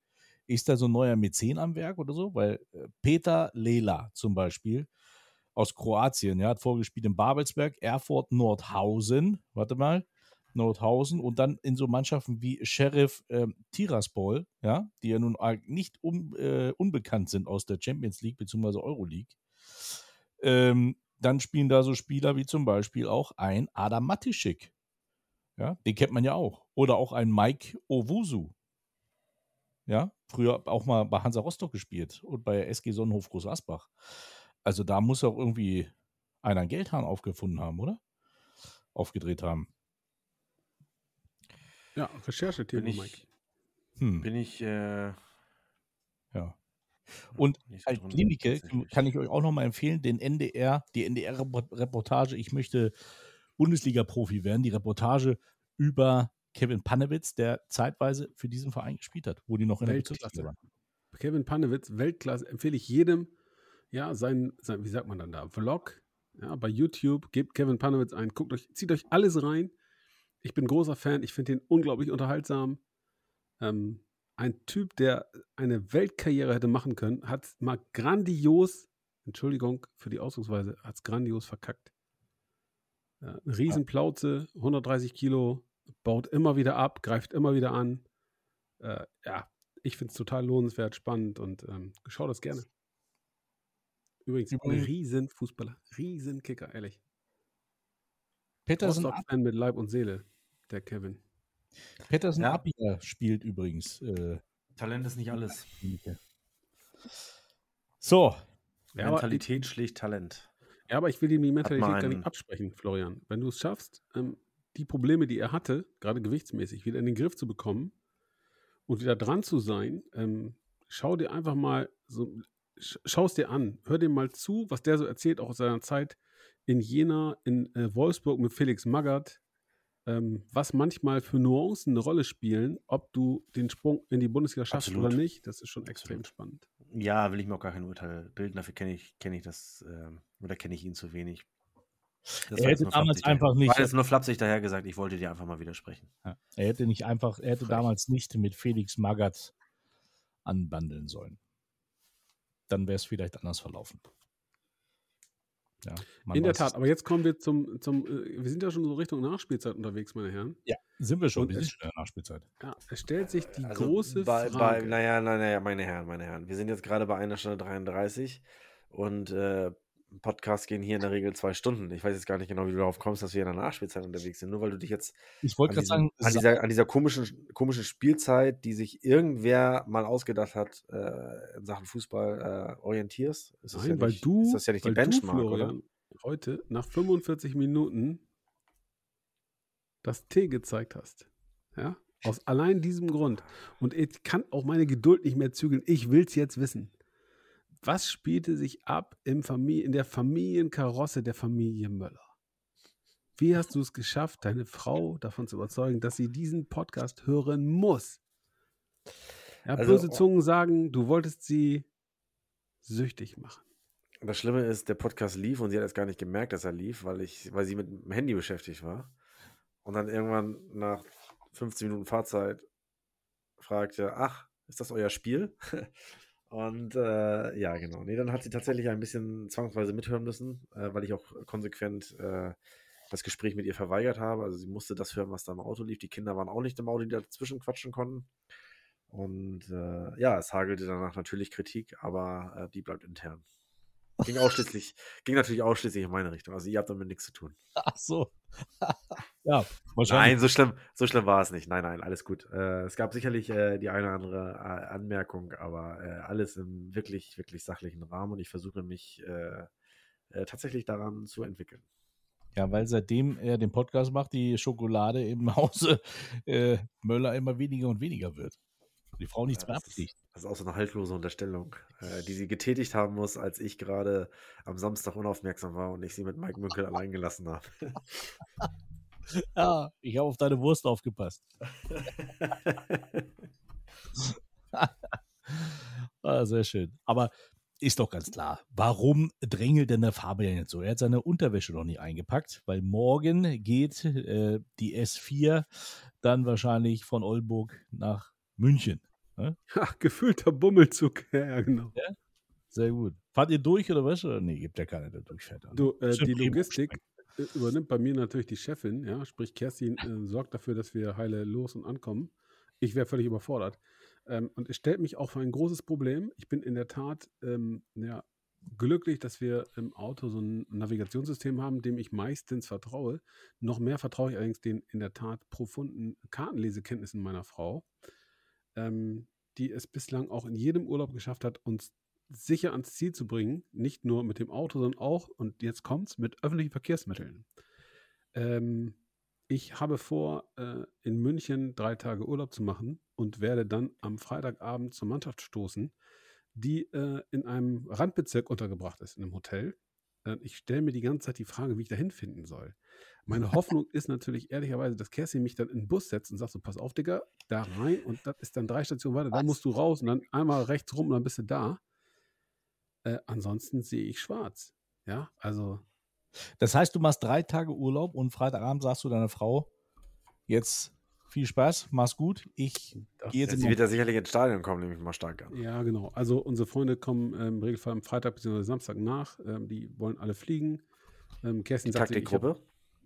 ist da so ein neuer Mäzen am Werk oder so? Weil äh, Peter Lela zum Beispiel aus Kroatien, ja, hat vorgespielt in Babelsberg, Erfurt, Nordhausen, warte mal, Nordhausen und dann in so Mannschaften wie Sheriff ähm, Tiraspol, ja, die ja nun nicht un, äh, unbekannt sind aus der Champions League bzw. Euroleague. Ähm, dann spielen da so Spieler wie zum Beispiel auch ein Adam Matischik. Ja, den kennt man ja auch. Oder auch ein Mike Owusu. Ja, früher auch mal bei Hansa Rostock gespielt und bei SG Sonnenhof Groß Asbach. Also da muss auch irgendwie einer einen Geldhahn aufgefunden haben, oder? Aufgedreht haben. Ja, Recherchethema, Bin ich, Mike. Hm. bin ich äh, Ja. Und als Klinike kann ich euch auch nochmal empfehlen, den NDR, die NDR-Reportage, ich möchte Bundesliga-Profi werden, die Reportage über Kevin Panewitz, der zeitweise für diesen Verein gespielt hat, wo die noch in der Weltklasse. Bezirksliga waren. Kevin Panewitz, Weltklasse, empfehle ich jedem, ja, sein, sein, wie sagt man dann da, Vlog, ja, bei YouTube, gebt Kevin Panewitz ein, guckt euch, zieht euch alles rein. Ich bin großer Fan, ich finde ihn unglaublich unterhaltsam. Ähm, ein Typ, der eine Weltkarriere hätte machen können, hat mal grandios, Entschuldigung für die Ausdrucksweise, hat es grandios verkackt. Ja, eine Riesenplauze, 130 Kilo, baut immer wieder ab, greift immer wieder an. Äh, ja, ich finde es total lohnenswert, spannend und ähm, schaut das gerne. Übrigens, ein Übrigens- Riesenfußballer, Riesenkicker, ehrlich. Petersen, Rostock-Fan mit Leib und Seele, der Kevin. Petersen Ja. Abwehr spielt übrigens. Äh, Talent ist nicht alles. So, Ja, Mentalität schlägt Talent. ja, aber ich will ihm die Mentalität gar nicht absprechen, Florian. Wenn du es schaffst, ähm, die Probleme, die er hatte, gerade gewichtsmäßig, wieder in den Griff zu bekommen und wieder dran zu sein, ähm, schau dir einfach mal so, schau es dir an, hör dir mal zu, was der so erzählt, auch aus seiner Zeit in Jena, in äh, Wolfsburg mit Felix Magath, ähm, was manchmal für Nuancen eine Rolle spielen, ob du den Sprung in die Bundesliga schaffst Absolut. oder nicht, das ist schon extrem Absolut. spannend. Ja, will ich mir auch gar kein Urteil bilden. Dafür kenne ich, kenne ich das, ähm, oder kenne ich ihn zu wenig. Das Er hätte damals flapsig daher- einfach nicht- War jetzt nur flapsig daher gesagt, ich wollte dir einfach mal widersprechen. ja, er hätte nicht einfach, er hätte Frech. damals nicht mit Felix Magath anbandeln sollen. Dann wäre es vielleicht anders verlaufen. Ja, man In der Tat, aber jetzt kommen wir zum, zum äh, wir sind ja schon so Richtung Nachspielzeit unterwegs, meine Herren. Ja, sind wir schon. Und Wir sind schon in der Nachspielzeit. Ja, es stellt sich die Also große bei, Frage. Bei, naja, naja, naja, meine Herren, meine Herren. Wir sind jetzt gerade bei einer Stunde 33 und äh, Podcasts gehen hier in der Regel zwei Stunden. Ich weiß jetzt gar nicht genau, wie du darauf kommst, dass wir in der Nachspielzeit unterwegs sind. Nur weil du dich jetzt Ich an, diesem, sagen, an, dieser, an dieser komischen, komischen Spielzeit, die sich irgendwer mal ausgedacht hat, äh, in Sachen Fußball äh, orientierst. Ist das Nein, ja weil nicht, du, ist das ja nicht die Benchmark, du, oder? Florian, heute nach 45 Minuten das T gezeigt hast. Ja? Aus allein diesem Grund. Und ich kann auch meine Geduld nicht mehr zügeln. Ich will es jetzt wissen. Was spielte sich ab im Familie, in der Familienkarosse der Familie Möller? Wie hast du es geschafft, deine Frau davon zu überzeugen, dass sie diesen Podcast hören muss? Ja, Also, böse oh. Zungen sagen, du wolltest sie süchtig machen. Das Schlimme ist, der Podcast lief und sie hat erst gar nicht gemerkt, dass er lief, weil ich, weil sie mit dem Handy beschäftigt war. Und dann irgendwann nach 15 Minuten Fahrzeit fragte, ach, ist das euer Spiel? Und äh, ja, genau. Nee, dann hat sie tatsächlich ein bisschen zwangsweise mithören müssen, äh, weil ich auch konsequent äh, das Gespräch mit ihr verweigert habe. Also sie musste das hören, was da im Auto lief. Die Kinder waren auch nicht im Auto, die dazwischen quatschen konnten. Und äh, ja, es hagelte danach natürlich Kritik, aber äh, die bleibt intern. Ging ausschließlich, ging natürlich ausschließlich in meine Richtung. Also ihr habt damit nichts zu tun. Ach so. ja, Nein, wahrscheinlich. so schlimm, so schlimm war es nicht. Nein, nein, alles gut. Äh, es gab sicherlich äh, die eine oder andere äh, Anmerkung, aber äh, alles im wirklich, wirklich sachlichen Rahmen und ich versuche mich äh, äh, tatsächlich daran zu entwickeln. Ja, weil seitdem er den Podcast macht, die Schokolade im Hause Möller immer weniger und weniger wird. Die Frau nichts Ja, mehr das, ist, abkriegt. das ist auch so eine haltlose Unterstellung, äh, die sie getätigt haben muss, als ich gerade am Samstag unaufmerksam war und ich sie mit Mike Münkel allein gelassen habe. Ja, ich habe auf deine Wurst aufgepasst. ah, sehr schön. Aber ist doch ganz klar, warum drängelt denn der Fabian jetzt so? Er hat seine Unterwäsche noch nicht eingepackt, weil morgen geht äh, die S4 dann wahrscheinlich von Oldenburg nach München. Ne? Ach, gefühlter Bummelzug. Ja, ja, genau. Sehr gut. Fahrt ihr durch oder was? Oder nee, gibt ja keiner, der durchfährt. Also. Du, äh, die Logistik übernimmt bei mir natürlich die Chefin, ja, sprich Kerstin äh, sorgt dafür, dass wir heile los und ankommen. Ich wäre völlig überfordert. Ähm, und es stellt mich auch für ein großes Problem. Ich bin in der Tat ähm, ja, glücklich, dass wir im Auto so ein Navigationssystem haben, dem ich meistens vertraue. Noch mehr vertraue ich allerdings den in der Tat profunden Kartenlesekenntnissen meiner Frau, ähm, die es bislang auch in jedem Urlaub geschafft hat, uns sicher ans Ziel zu bringen. Nicht nur mit dem Auto, sondern auch, und jetzt kommt's, mit öffentlichen Verkehrsmitteln. Ähm, ich habe vor, äh, in München drei Tage Urlaub zu machen und werde dann am Freitagabend zur Mannschaft stoßen, die äh, in einem Randbezirk untergebracht ist, in einem Hotel. Äh, ich stelle mir die ganze Zeit die Frage, wie ich da hinfinden soll. Meine Hoffnung ist natürlich ehrlicherweise, dass Kerstin mich dann in den Bus setzt und sagt so, pass auf, Digga, da rein und das ist dann drei Stationen weiter, da musst du raus und dann einmal rechts rum und dann bist du da. Äh, ansonsten sehe ich schwarz. Ja, also Das heißt, du machst drei Tage Urlaub und Freitagabend sagst du deiner Frau, jetzt viel Spaß, mach's gut. Ich Das- gehe jetzt sie wird ja sicherlich ins Stadion kommen, nehme ich mal stark an. Ja, genau. Also unsere Freunde kommen ähm, im Regelfall am Freitag bzw. Samstag nach. Ähm, die wollen alle fliegen. Ähm, Kerstin Die Taktikgruppe.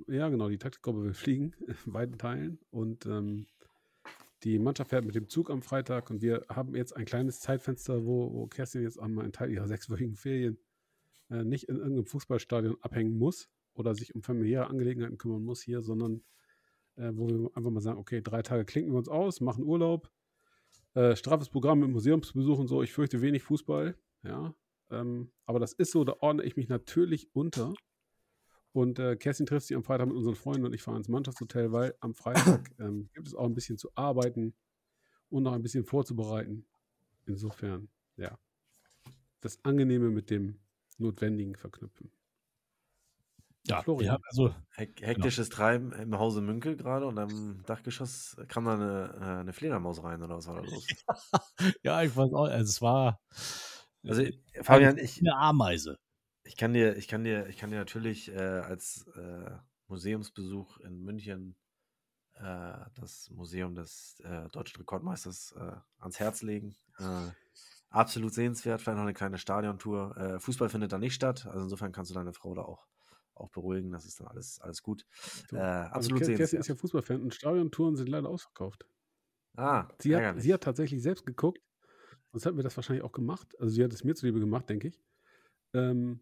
Ja, genau. Die Taktikgruppe will fliegen, in beiden Teilen. Und ähm, die Mannschaft fährt mit dem Zug am Freitag. Und wir haben jetzt ein kleines Zeitfenster, wo, wo Kerstin jetzt einmal einen Teil ihrer sechswöchigen Ferien äh, nicht in irgendeinem Fußballstadion abhängen muss oder sich um familiäre Angelegenheiten kümmern muss hier, sondern äh, wo wir einfach mal sagen, okay, drei Tage klinken wir uns aus, machen Urlaub, äh, straffes Programm mit Museumsbesuch und so. Ich fürchte wenig Fußball, ja. Ähm, aber das ist so, da ordne ich mich natürlich unter. Und äh, Kerstin trifft sich am Freitag mit unseren Freunden und ich fahre ins Mannschaftshotel, weil am Freitag ähm, gibt es auch ein bisschen zu arbeiten und noch ein bisschen vorzubereiten. Insofern, ja. Das Angenehme mit dem Notwendigen verknüpfen. Ja, Florian. wir haben also Hek hektisches Treiben im Hause Münkel gerade und am Dachgeschoss kam da eine, äh, eine Fledermaus rein oder was war da los? ja, ich weiß auch, also es war Also äh, Fabian, eine, ich, eine Ameise. ich kann dir, ich kann dir, ich kann dir natürlich äh, als äh, Museumsbesuch in München äh, das Museum des äh, deutschen Rekordmeisters äh, ans Herz legen. Äh, absolut sehenswert, vielleicht noch eine kleine Stadiontour. Äh, Fußball findet da nicht statt, also insofern kannst du deine Frau da auch, auch beruhigen, das ist dann alles, alles gut. Äh, Also absolut Kerstin ist ja sehenswert. Fußballfan und Stadiontouren sind leider ausverkauft. Ah, Sie hat, sie hat tatsächlich selbst geguckt. Sonst hätten wir das wahrscheinlich auch gemacht. Also sie hat es mir zuliebe gemacht, denke ich. Ähm,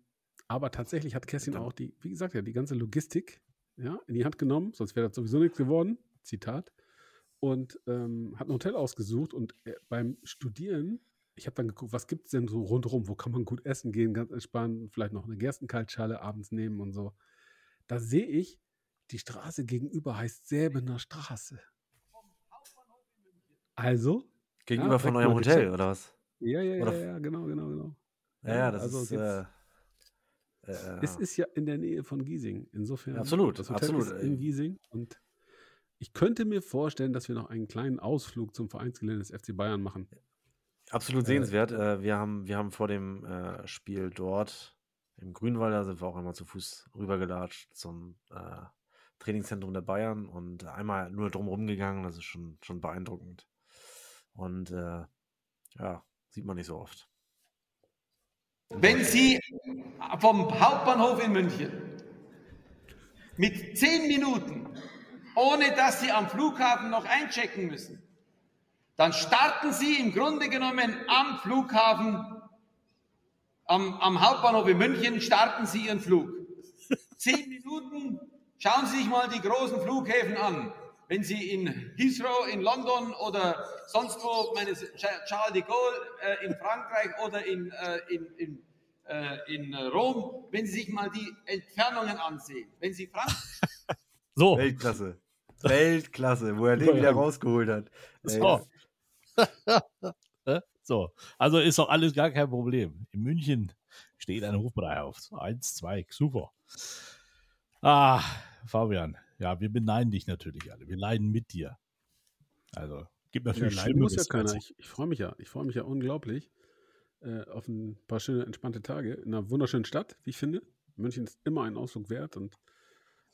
aber tatsächlich hat Kerstin Dann- auch die, wie gesagt, ja, die ganze Logistik ja, in die Hand genommen, sonst wäre das sowieso nichts geworden. Zitat. Und ähm, hat ein Hotel ausgesucht und äh, beim Studieren, ich habe dann geguckt, was gibt es denn so rundherum, wo kann man gut essen gehen, ganz entspannt, vielleicht noch eine Gerstenkaltschale abends nehmen und so. Da sehe ich, die Straße gegenüber heißt Säbener Straße. Also? Gegenüber Ja, von eurem Hotel, gecheckt. oder was? Ja, ja, ja, Oder- ja, genau, genau, genau. Ja, ja, das also ist. jetzt- Äh, äh, Es ist ja in der Nähe von Giesing. Insofern. Absolut, Das Hotel absolut, ist in ey. Giesing und ich könnte mir vorstellen, dass wir noch einen kleinen Ausflug zum Vereinsgelände des FC Bayern machen. Absolut äh, sehenswert. Äh, wir, haben, wir haben vor dem äh, Spiel dort im Grünwalder sind wir auch einmal zu Fuß rübergelatscht zum äh, Trainingszentrum der Bayern und einmal nur drumherum gegangen. Das ist schon, schon beeindruckend. Und äh, ja, sieht man nicht so oft. Wenn Sie vom Hauptbahnhof in München mit zehn Minuten, ohne dass Sie am Flughafen noch einchecken müssen, dann starten Sie im Grunde genommen am Flughafen, am, am Hauptbahnhof in München, starten Sie Ihren Flug. Zehn Minuten, schauen Sie sich mal die großen Flughäfen an. Wenn Sie in Heathrow in London oder sonst wo, meine Charles de Gaulle äh, in Frankreich oder in, äh, in, in, äh, in äh, Rom, wenn Sie sich mal die Entfernungen ansehen. Wenn Sie Frank So, Weltklasse. Weltklasse, wo er den wieder rausgeholt hat. So. Äh, so, also ist doch alles gar kein Problem. In München steht ein Hofbrei auf. Eins, zwei, super. Ah, Fabian, ja, wir beneiden dich natürlich alle. Wir leiden mit dir. Also, gibt Ja, natürlich leiden muss ja keiner. Ich, ich freue mich ja. Ich freue mich ja unglaublich äh, auf ein paar schöne, entspannte Tage in einer wunderschönen Stadt, wie ich finde. München ist immer ein Ausflug wert und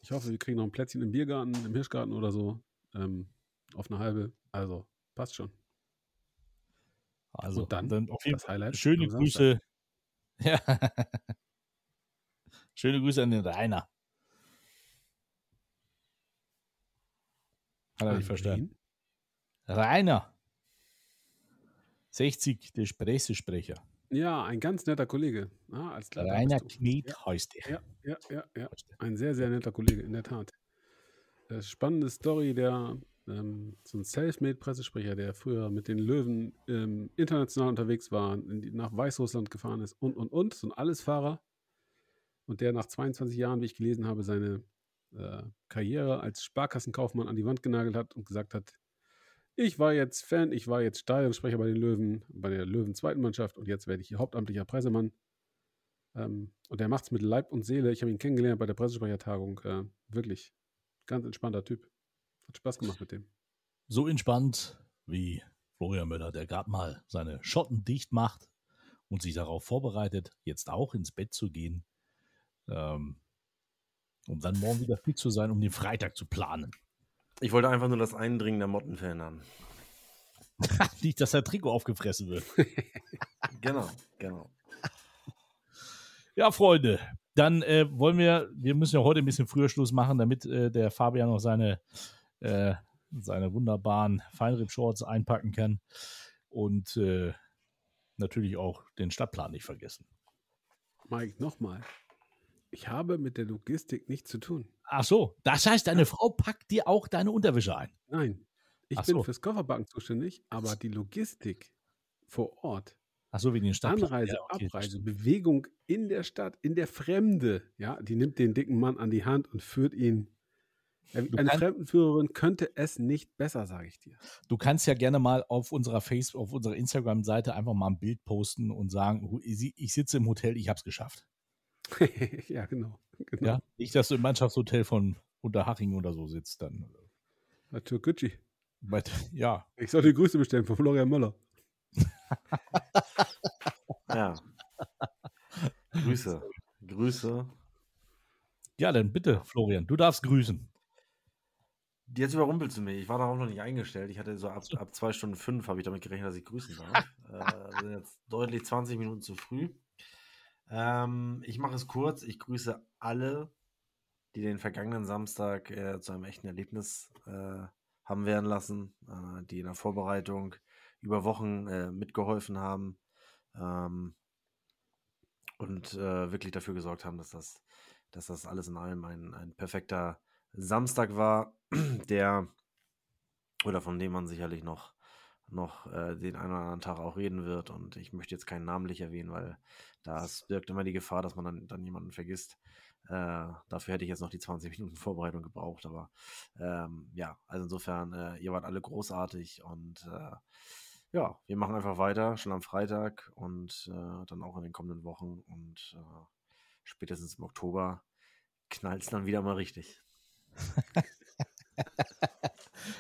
ich hoffe, wir kriegen noch ein Plätzchen im Biergarten, im Hirschgarten oder so. Ähm, auf eine halbe. Also, passt schon. Also, Und dann dann auf jeden das Highlight. Schöne. Grüße. Ja. Schöne Grüße an den Rainer. Hat er nicht verstanden. Rainer. 60, der Pressesprecher. Ja, ein ganz netter Kollege. Ah, klar, Rainer du. Kmet heißt er. Ja, ja, ja, ja. Ein sehr, sehr netter Kollege, in der Tat. Äh, spannende Story, der ähm, so ein Selfmade-Pressesprecher, der früher mit den Löwen ähm, international unterwegs war, in nach Weißrussland gefahren ist und, und, und. So ein Allesfahrer. Und der nach 22 Jahren, wie ich gelesen habe, seine äh, Karriere als Sparkassenkaufmann an die Wand genagelt hat und gesagt hat, ich war jetzt Fan, ich war jetzt Stadionsprecher bei den Löwen, bei der Löwen zweiten Mannschaft und jetzt werde ich hier hauptamtlicher Pressemann. Ähm, und der macht es mit Leib und Seele. Ich habe ihn kennengelernt bei der Pressesprechertagung. Äh, wirklich ganz entspannter Typ. Hat Spaß gemacht mit dem. So entspannt wie Florian Müller, der gerade mal seine Schotten dicht macht und sich darauf vorbereitet, jetzt auch ins Bett zu gehen, ähm, um dann morgen wieder fit zu sein, um den Freitag zu planen. Ich wollte einfach nur das Eindringen der Motten verhindern. Nicht, dass der Trikot aufgefressen wird. Genau, genau. Ja, Freunde, dann äh, wollen wir, wir müssen ja heute ein bisschen früher Schluss machen, damit äh, der Fabian noch seine, äh, seine wunderbaren Feinripp-Shorts einpacken kann und äh, natürlich auch den Stadtplan nicht vergessen. Mike, nochmal. Ich habe mit der Logistik nichts zu tun. Ach so, das heißt, deine Frau packt dir auch deine Unterwäsche ein. Nein. Ich Ach bin so. fürs Kofferbacken zuständig, aber die Logistik vor Ort, Ach so, wie den Stadtplan. Anreise, Ja, okay, Abreise. Bewegung in der Stadt, in der Fremde, ja, die nimmt den dicken Mann an die Hand und führt ihn. Eine Fremdenführerin könnte es nicht besser, sage ich dir. Du kannst ja gerne mal auf unserer Facebook, auf unserer Instagram-Seite einfach mal ein Bild posten und sagen, ich sitze im Hotel, ich hab's geschafft. ja, genau. genau. Ja? Nicht, dass du im Mannschaftshotel von Unterhaching oder so sitzt dann. Ja, Türkgücü. But, ja, Ich soll die Grüße bestellen von Florian Möller. Ja. Grüße. Grüße. ja, dann bitte, Florian, du darfst grüßen. Jetzt überrumpelst du mich. Ich war darauf noch nicht eingestellt. Ich hatte so ab, ab zwei Stunden fünf habe ich damit gerechnet, dass ich grüßen darf. äh, sind jetzt deutlich 20 Minuten zu früh. Ähm, ich mache es kurz. Ich grüße alle, die den vergangenen Samstag äh, zu einem echten Erlebnis äh, haben werden lassen, äh, die in der Vorbereitung über Wochen äh, mitgeholfen haben ähm, und äh, wirklich dafür gesorgt haben, dass das, dass das alles in allem ein, ein perfekter Samstag war, der oder von dem man sicherlich noch, noch äh, den einen oder anderen Tag auch reden wird. Und ich möchte jetzt keinen namentlich erwähnen, weil das birgt immer die Gefahr, dass man dann, dann jemanden vergisst. Äh, dafür hätte ich jetzt noch die 20 Minuten Vorbereitung gebraucht, aber ähm, ja, also insofern, äh, ihr wart alle großartig und äh, ja, wir machen einfach weiter, schon am Freitag und äh, dann auch in den kommenden Wochen und äh, spätestens im Oktober knallt es dann wieder mal richtig.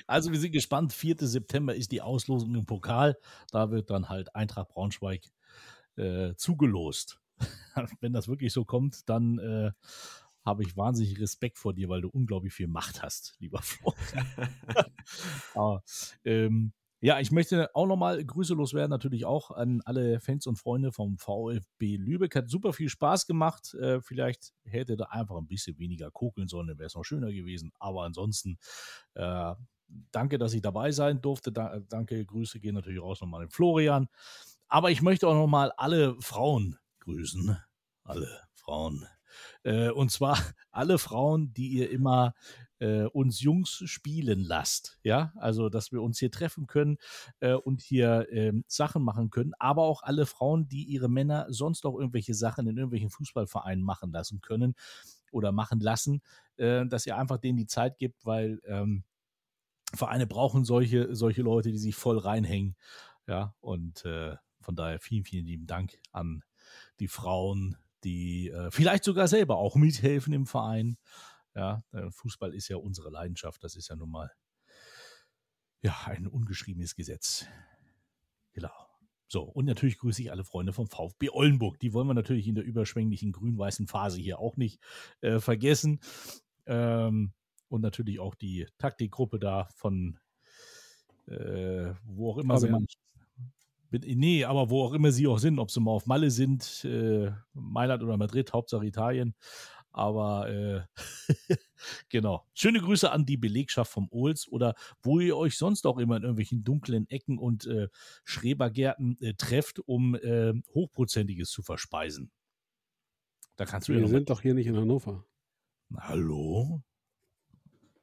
Also wir sind gespannt. 4. September ist die Auslosung im Pokal. Da wird dann halt Eintracht Braunschweig äh, zugelost. Wenn das wirklich so kommt, dann äh, habe ich wahnsinnig Respekt vor dir, weil du unglaublich viel Macht hast, lieber Freund. Aber, ähm, ja, ich möchte auch nochmal Grüße loswerden, natürlich auch an alle Fans und Freunde vom VfB Lübeck. Hat super viel Spaß gemacht. Äh, vielleicht hätte da einfach ein bisschen weniger kokeln sollen, dann wäre es noch schöner gewesen. Aber ansonsten, äh, danke, dass ich dabei sein durfte. Da, danke, Grüße gehen natürlich raus nochmal an Florian. Aber ich möchte auch nochmal alle Frauen grüßen. Alle Frauen. Äh, und zwar alle Frauen, die ihr immer äh, uns Jungs spielen lasst. Ja, also dass wir uns hier treffen können äh, und hier äh, Sachen machen können, aber auch alle Frauen, die ihre Männer sonst auch irgendwelche Sachen in irgendwelchen Fußballvereinen machen lassen können oder machen lassen, äh, dass ihr einfach denen die Zeit gibt, weil ähm, Vereine brauchen solche, solche Leute, die sich voll reinhängen. Ja, und äh, von daher vielen, vielen lieben Dank an die Frauen, die äh, vielleicht sogar selber auch mithelfen im Verein. Ja, Fußball ist ja unsere Leidenschaft. Das ist ja nun mal ja, ein ungeschriebenes Gesetz. Genau. So, und natürlich grüße ich alle Freunde vom VfB Oldenburg. Die wollen wir natürlich in der überschwänglichen grün-weißen Phase hier auch nicht äh, vergessen. Ähm, und natürlich auch die Taktikgruppe da von äh, wo auch immer sie man, Nee, aber wo auch immer sie auch sind, ob sie mal auf Malle sind, äh, Mailand oder Madrid, Hauptsache Italien. Aber äh, genau. Schöne Grüße an die Belegschaft vom Ohls oder wo ihr euch sonst auch immer in irgendwelchen dunklen Ecken und äh, Schrebergärten äh, trefft, um äh, Hochprozentiges zu verspeisen. Da kannst du Wir ja sind doch hier nicht in Hannover. Hallo?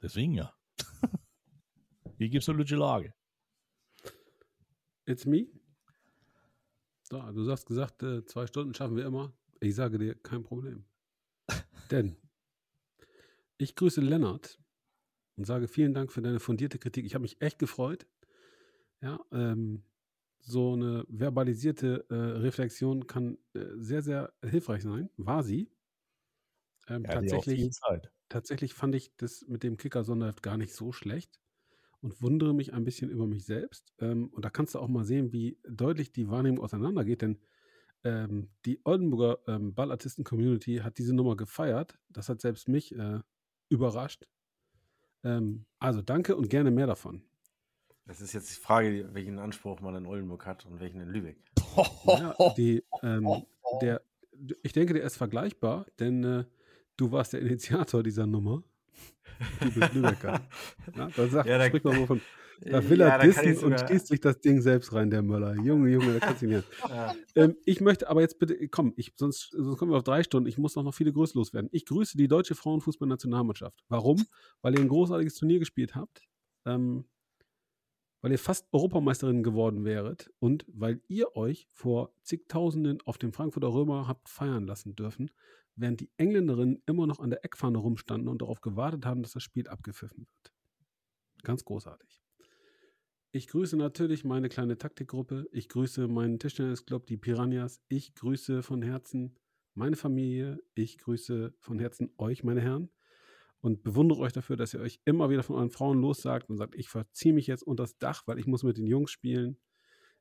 Deswegen ja. hier gibt es eine Lage. It's me. So, du hast gesagt, äh, zwei Stunden schaffen wir immer. Ich sage dir, kein Problem. Denn ich grüße Lennart und sage vielen Dank für deine fundierte Kritik. Ich habe mich echt gefreut. Ja, ähm, so eine verbalisierte äh, Reflexion kann äh, sehr, sehr hilfreich sein. War sie. Ähm, ja, tatsächlich, tatsächlich fand ich das mit dem Kicker-Sonderheft gar nicht so schlecht und wundere mich ein bisschen über mich selbst. Ähm, und da kannst du auch mal sehen, wie deutlich die Wahrnehmung auseinandergeht, denn ähm, die Oldenburger ähm, Ballartisten-Community hat diese Nummer gefeiert. Das hat selbst mich äh, überrascht. Ähm, also danke und gerne mehr davon. Das ist jetzt die Frage, welchen Anspruch man in Oldenburg hat und welchen in Lübeck. Ja, die, ähm, der, ich denke, der ist vergleichbar, denn äh, du warst der Initiator dieser Nummer. Du bist Lübecker. Ja, dann sagt, ja, spricht man von da will ja, er dissen und schießt sich das Ding selbst rein, der Möller. Junge, Junge, da kannst du nicht. ja. ähm, ich möchte aber jetzt bitte, komm, ich, sonst, sonst kommen wir auf drei Stunden. Ich muss noch, noch viele Grüße loswerden. Ich grüße die deutsche Frauenfußballnationalmannschaft. Warum? Weil ihr ein großartiges Turnier gespielt habt. Ähm, weil ihr fast Europameisterin geworden wäret und weil ihr euch vor zigtausenden auf dem Frankfurter Römer habt feiern lassen dürfen, während die Engländerinnen immer noch an der Eckfahne rumstanden und darauf gewartet haben, dass das Spiel abgepfiffen wird. Ganz großartig. Ich grüße natürlich meine kleine Taktikgruppe. Ich grüße meinen Tischtennisclub, die Piranhas. Ich grüße von Herzen meine Familie. Ich grüße von Herzen euch, meine Herren. Und bewundere euch dafür, dass ihr euch immer wieder von euren Frauen lossagt und sagt, ich verziehe mich jetzt unter das Dach, weil ich muss mit den Jungs spielen.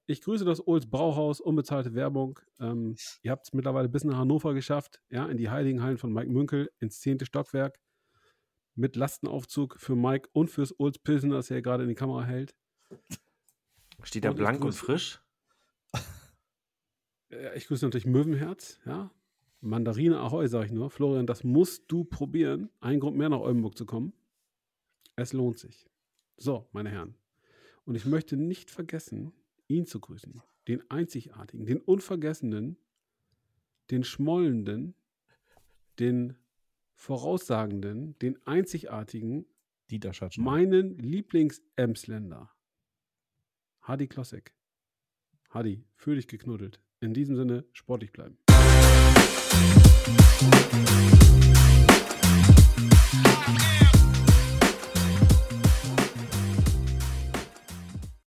Ich grüße das Olds Brauhaus, unbezahlte Werbung. Ähm, ihr habt es mittlerweile bis nach Hannover geschafft, ja, in die Heiligen Hallen von Mike Münkel, ins zehnte Stockwerk. Mit Lastenaufzug für Mike und fürs Olds Pilsen, das er gerade in die Kamera hält. Steht da blank und frisch? ich grüße natürlich Möwenherz, ja. Mandarine Ahoi, sage ich nur. Florian, das musst du probieren. Ein Grund mehr nach Oldenburg zu kommen. Es lohnt sich. So, meine Herren. Und ich möchte nicht vergessen, ihn zu grüßen. Den einzigartigen, den unvergessenen, den schmollenden, den voraussagenden, den einzigartigen, Dieter meinen Lieblings-Emsländer. Hadi Klossek. Hadi, fühl dich geknuddelt. In diesem Sinne, sportlich bleiben.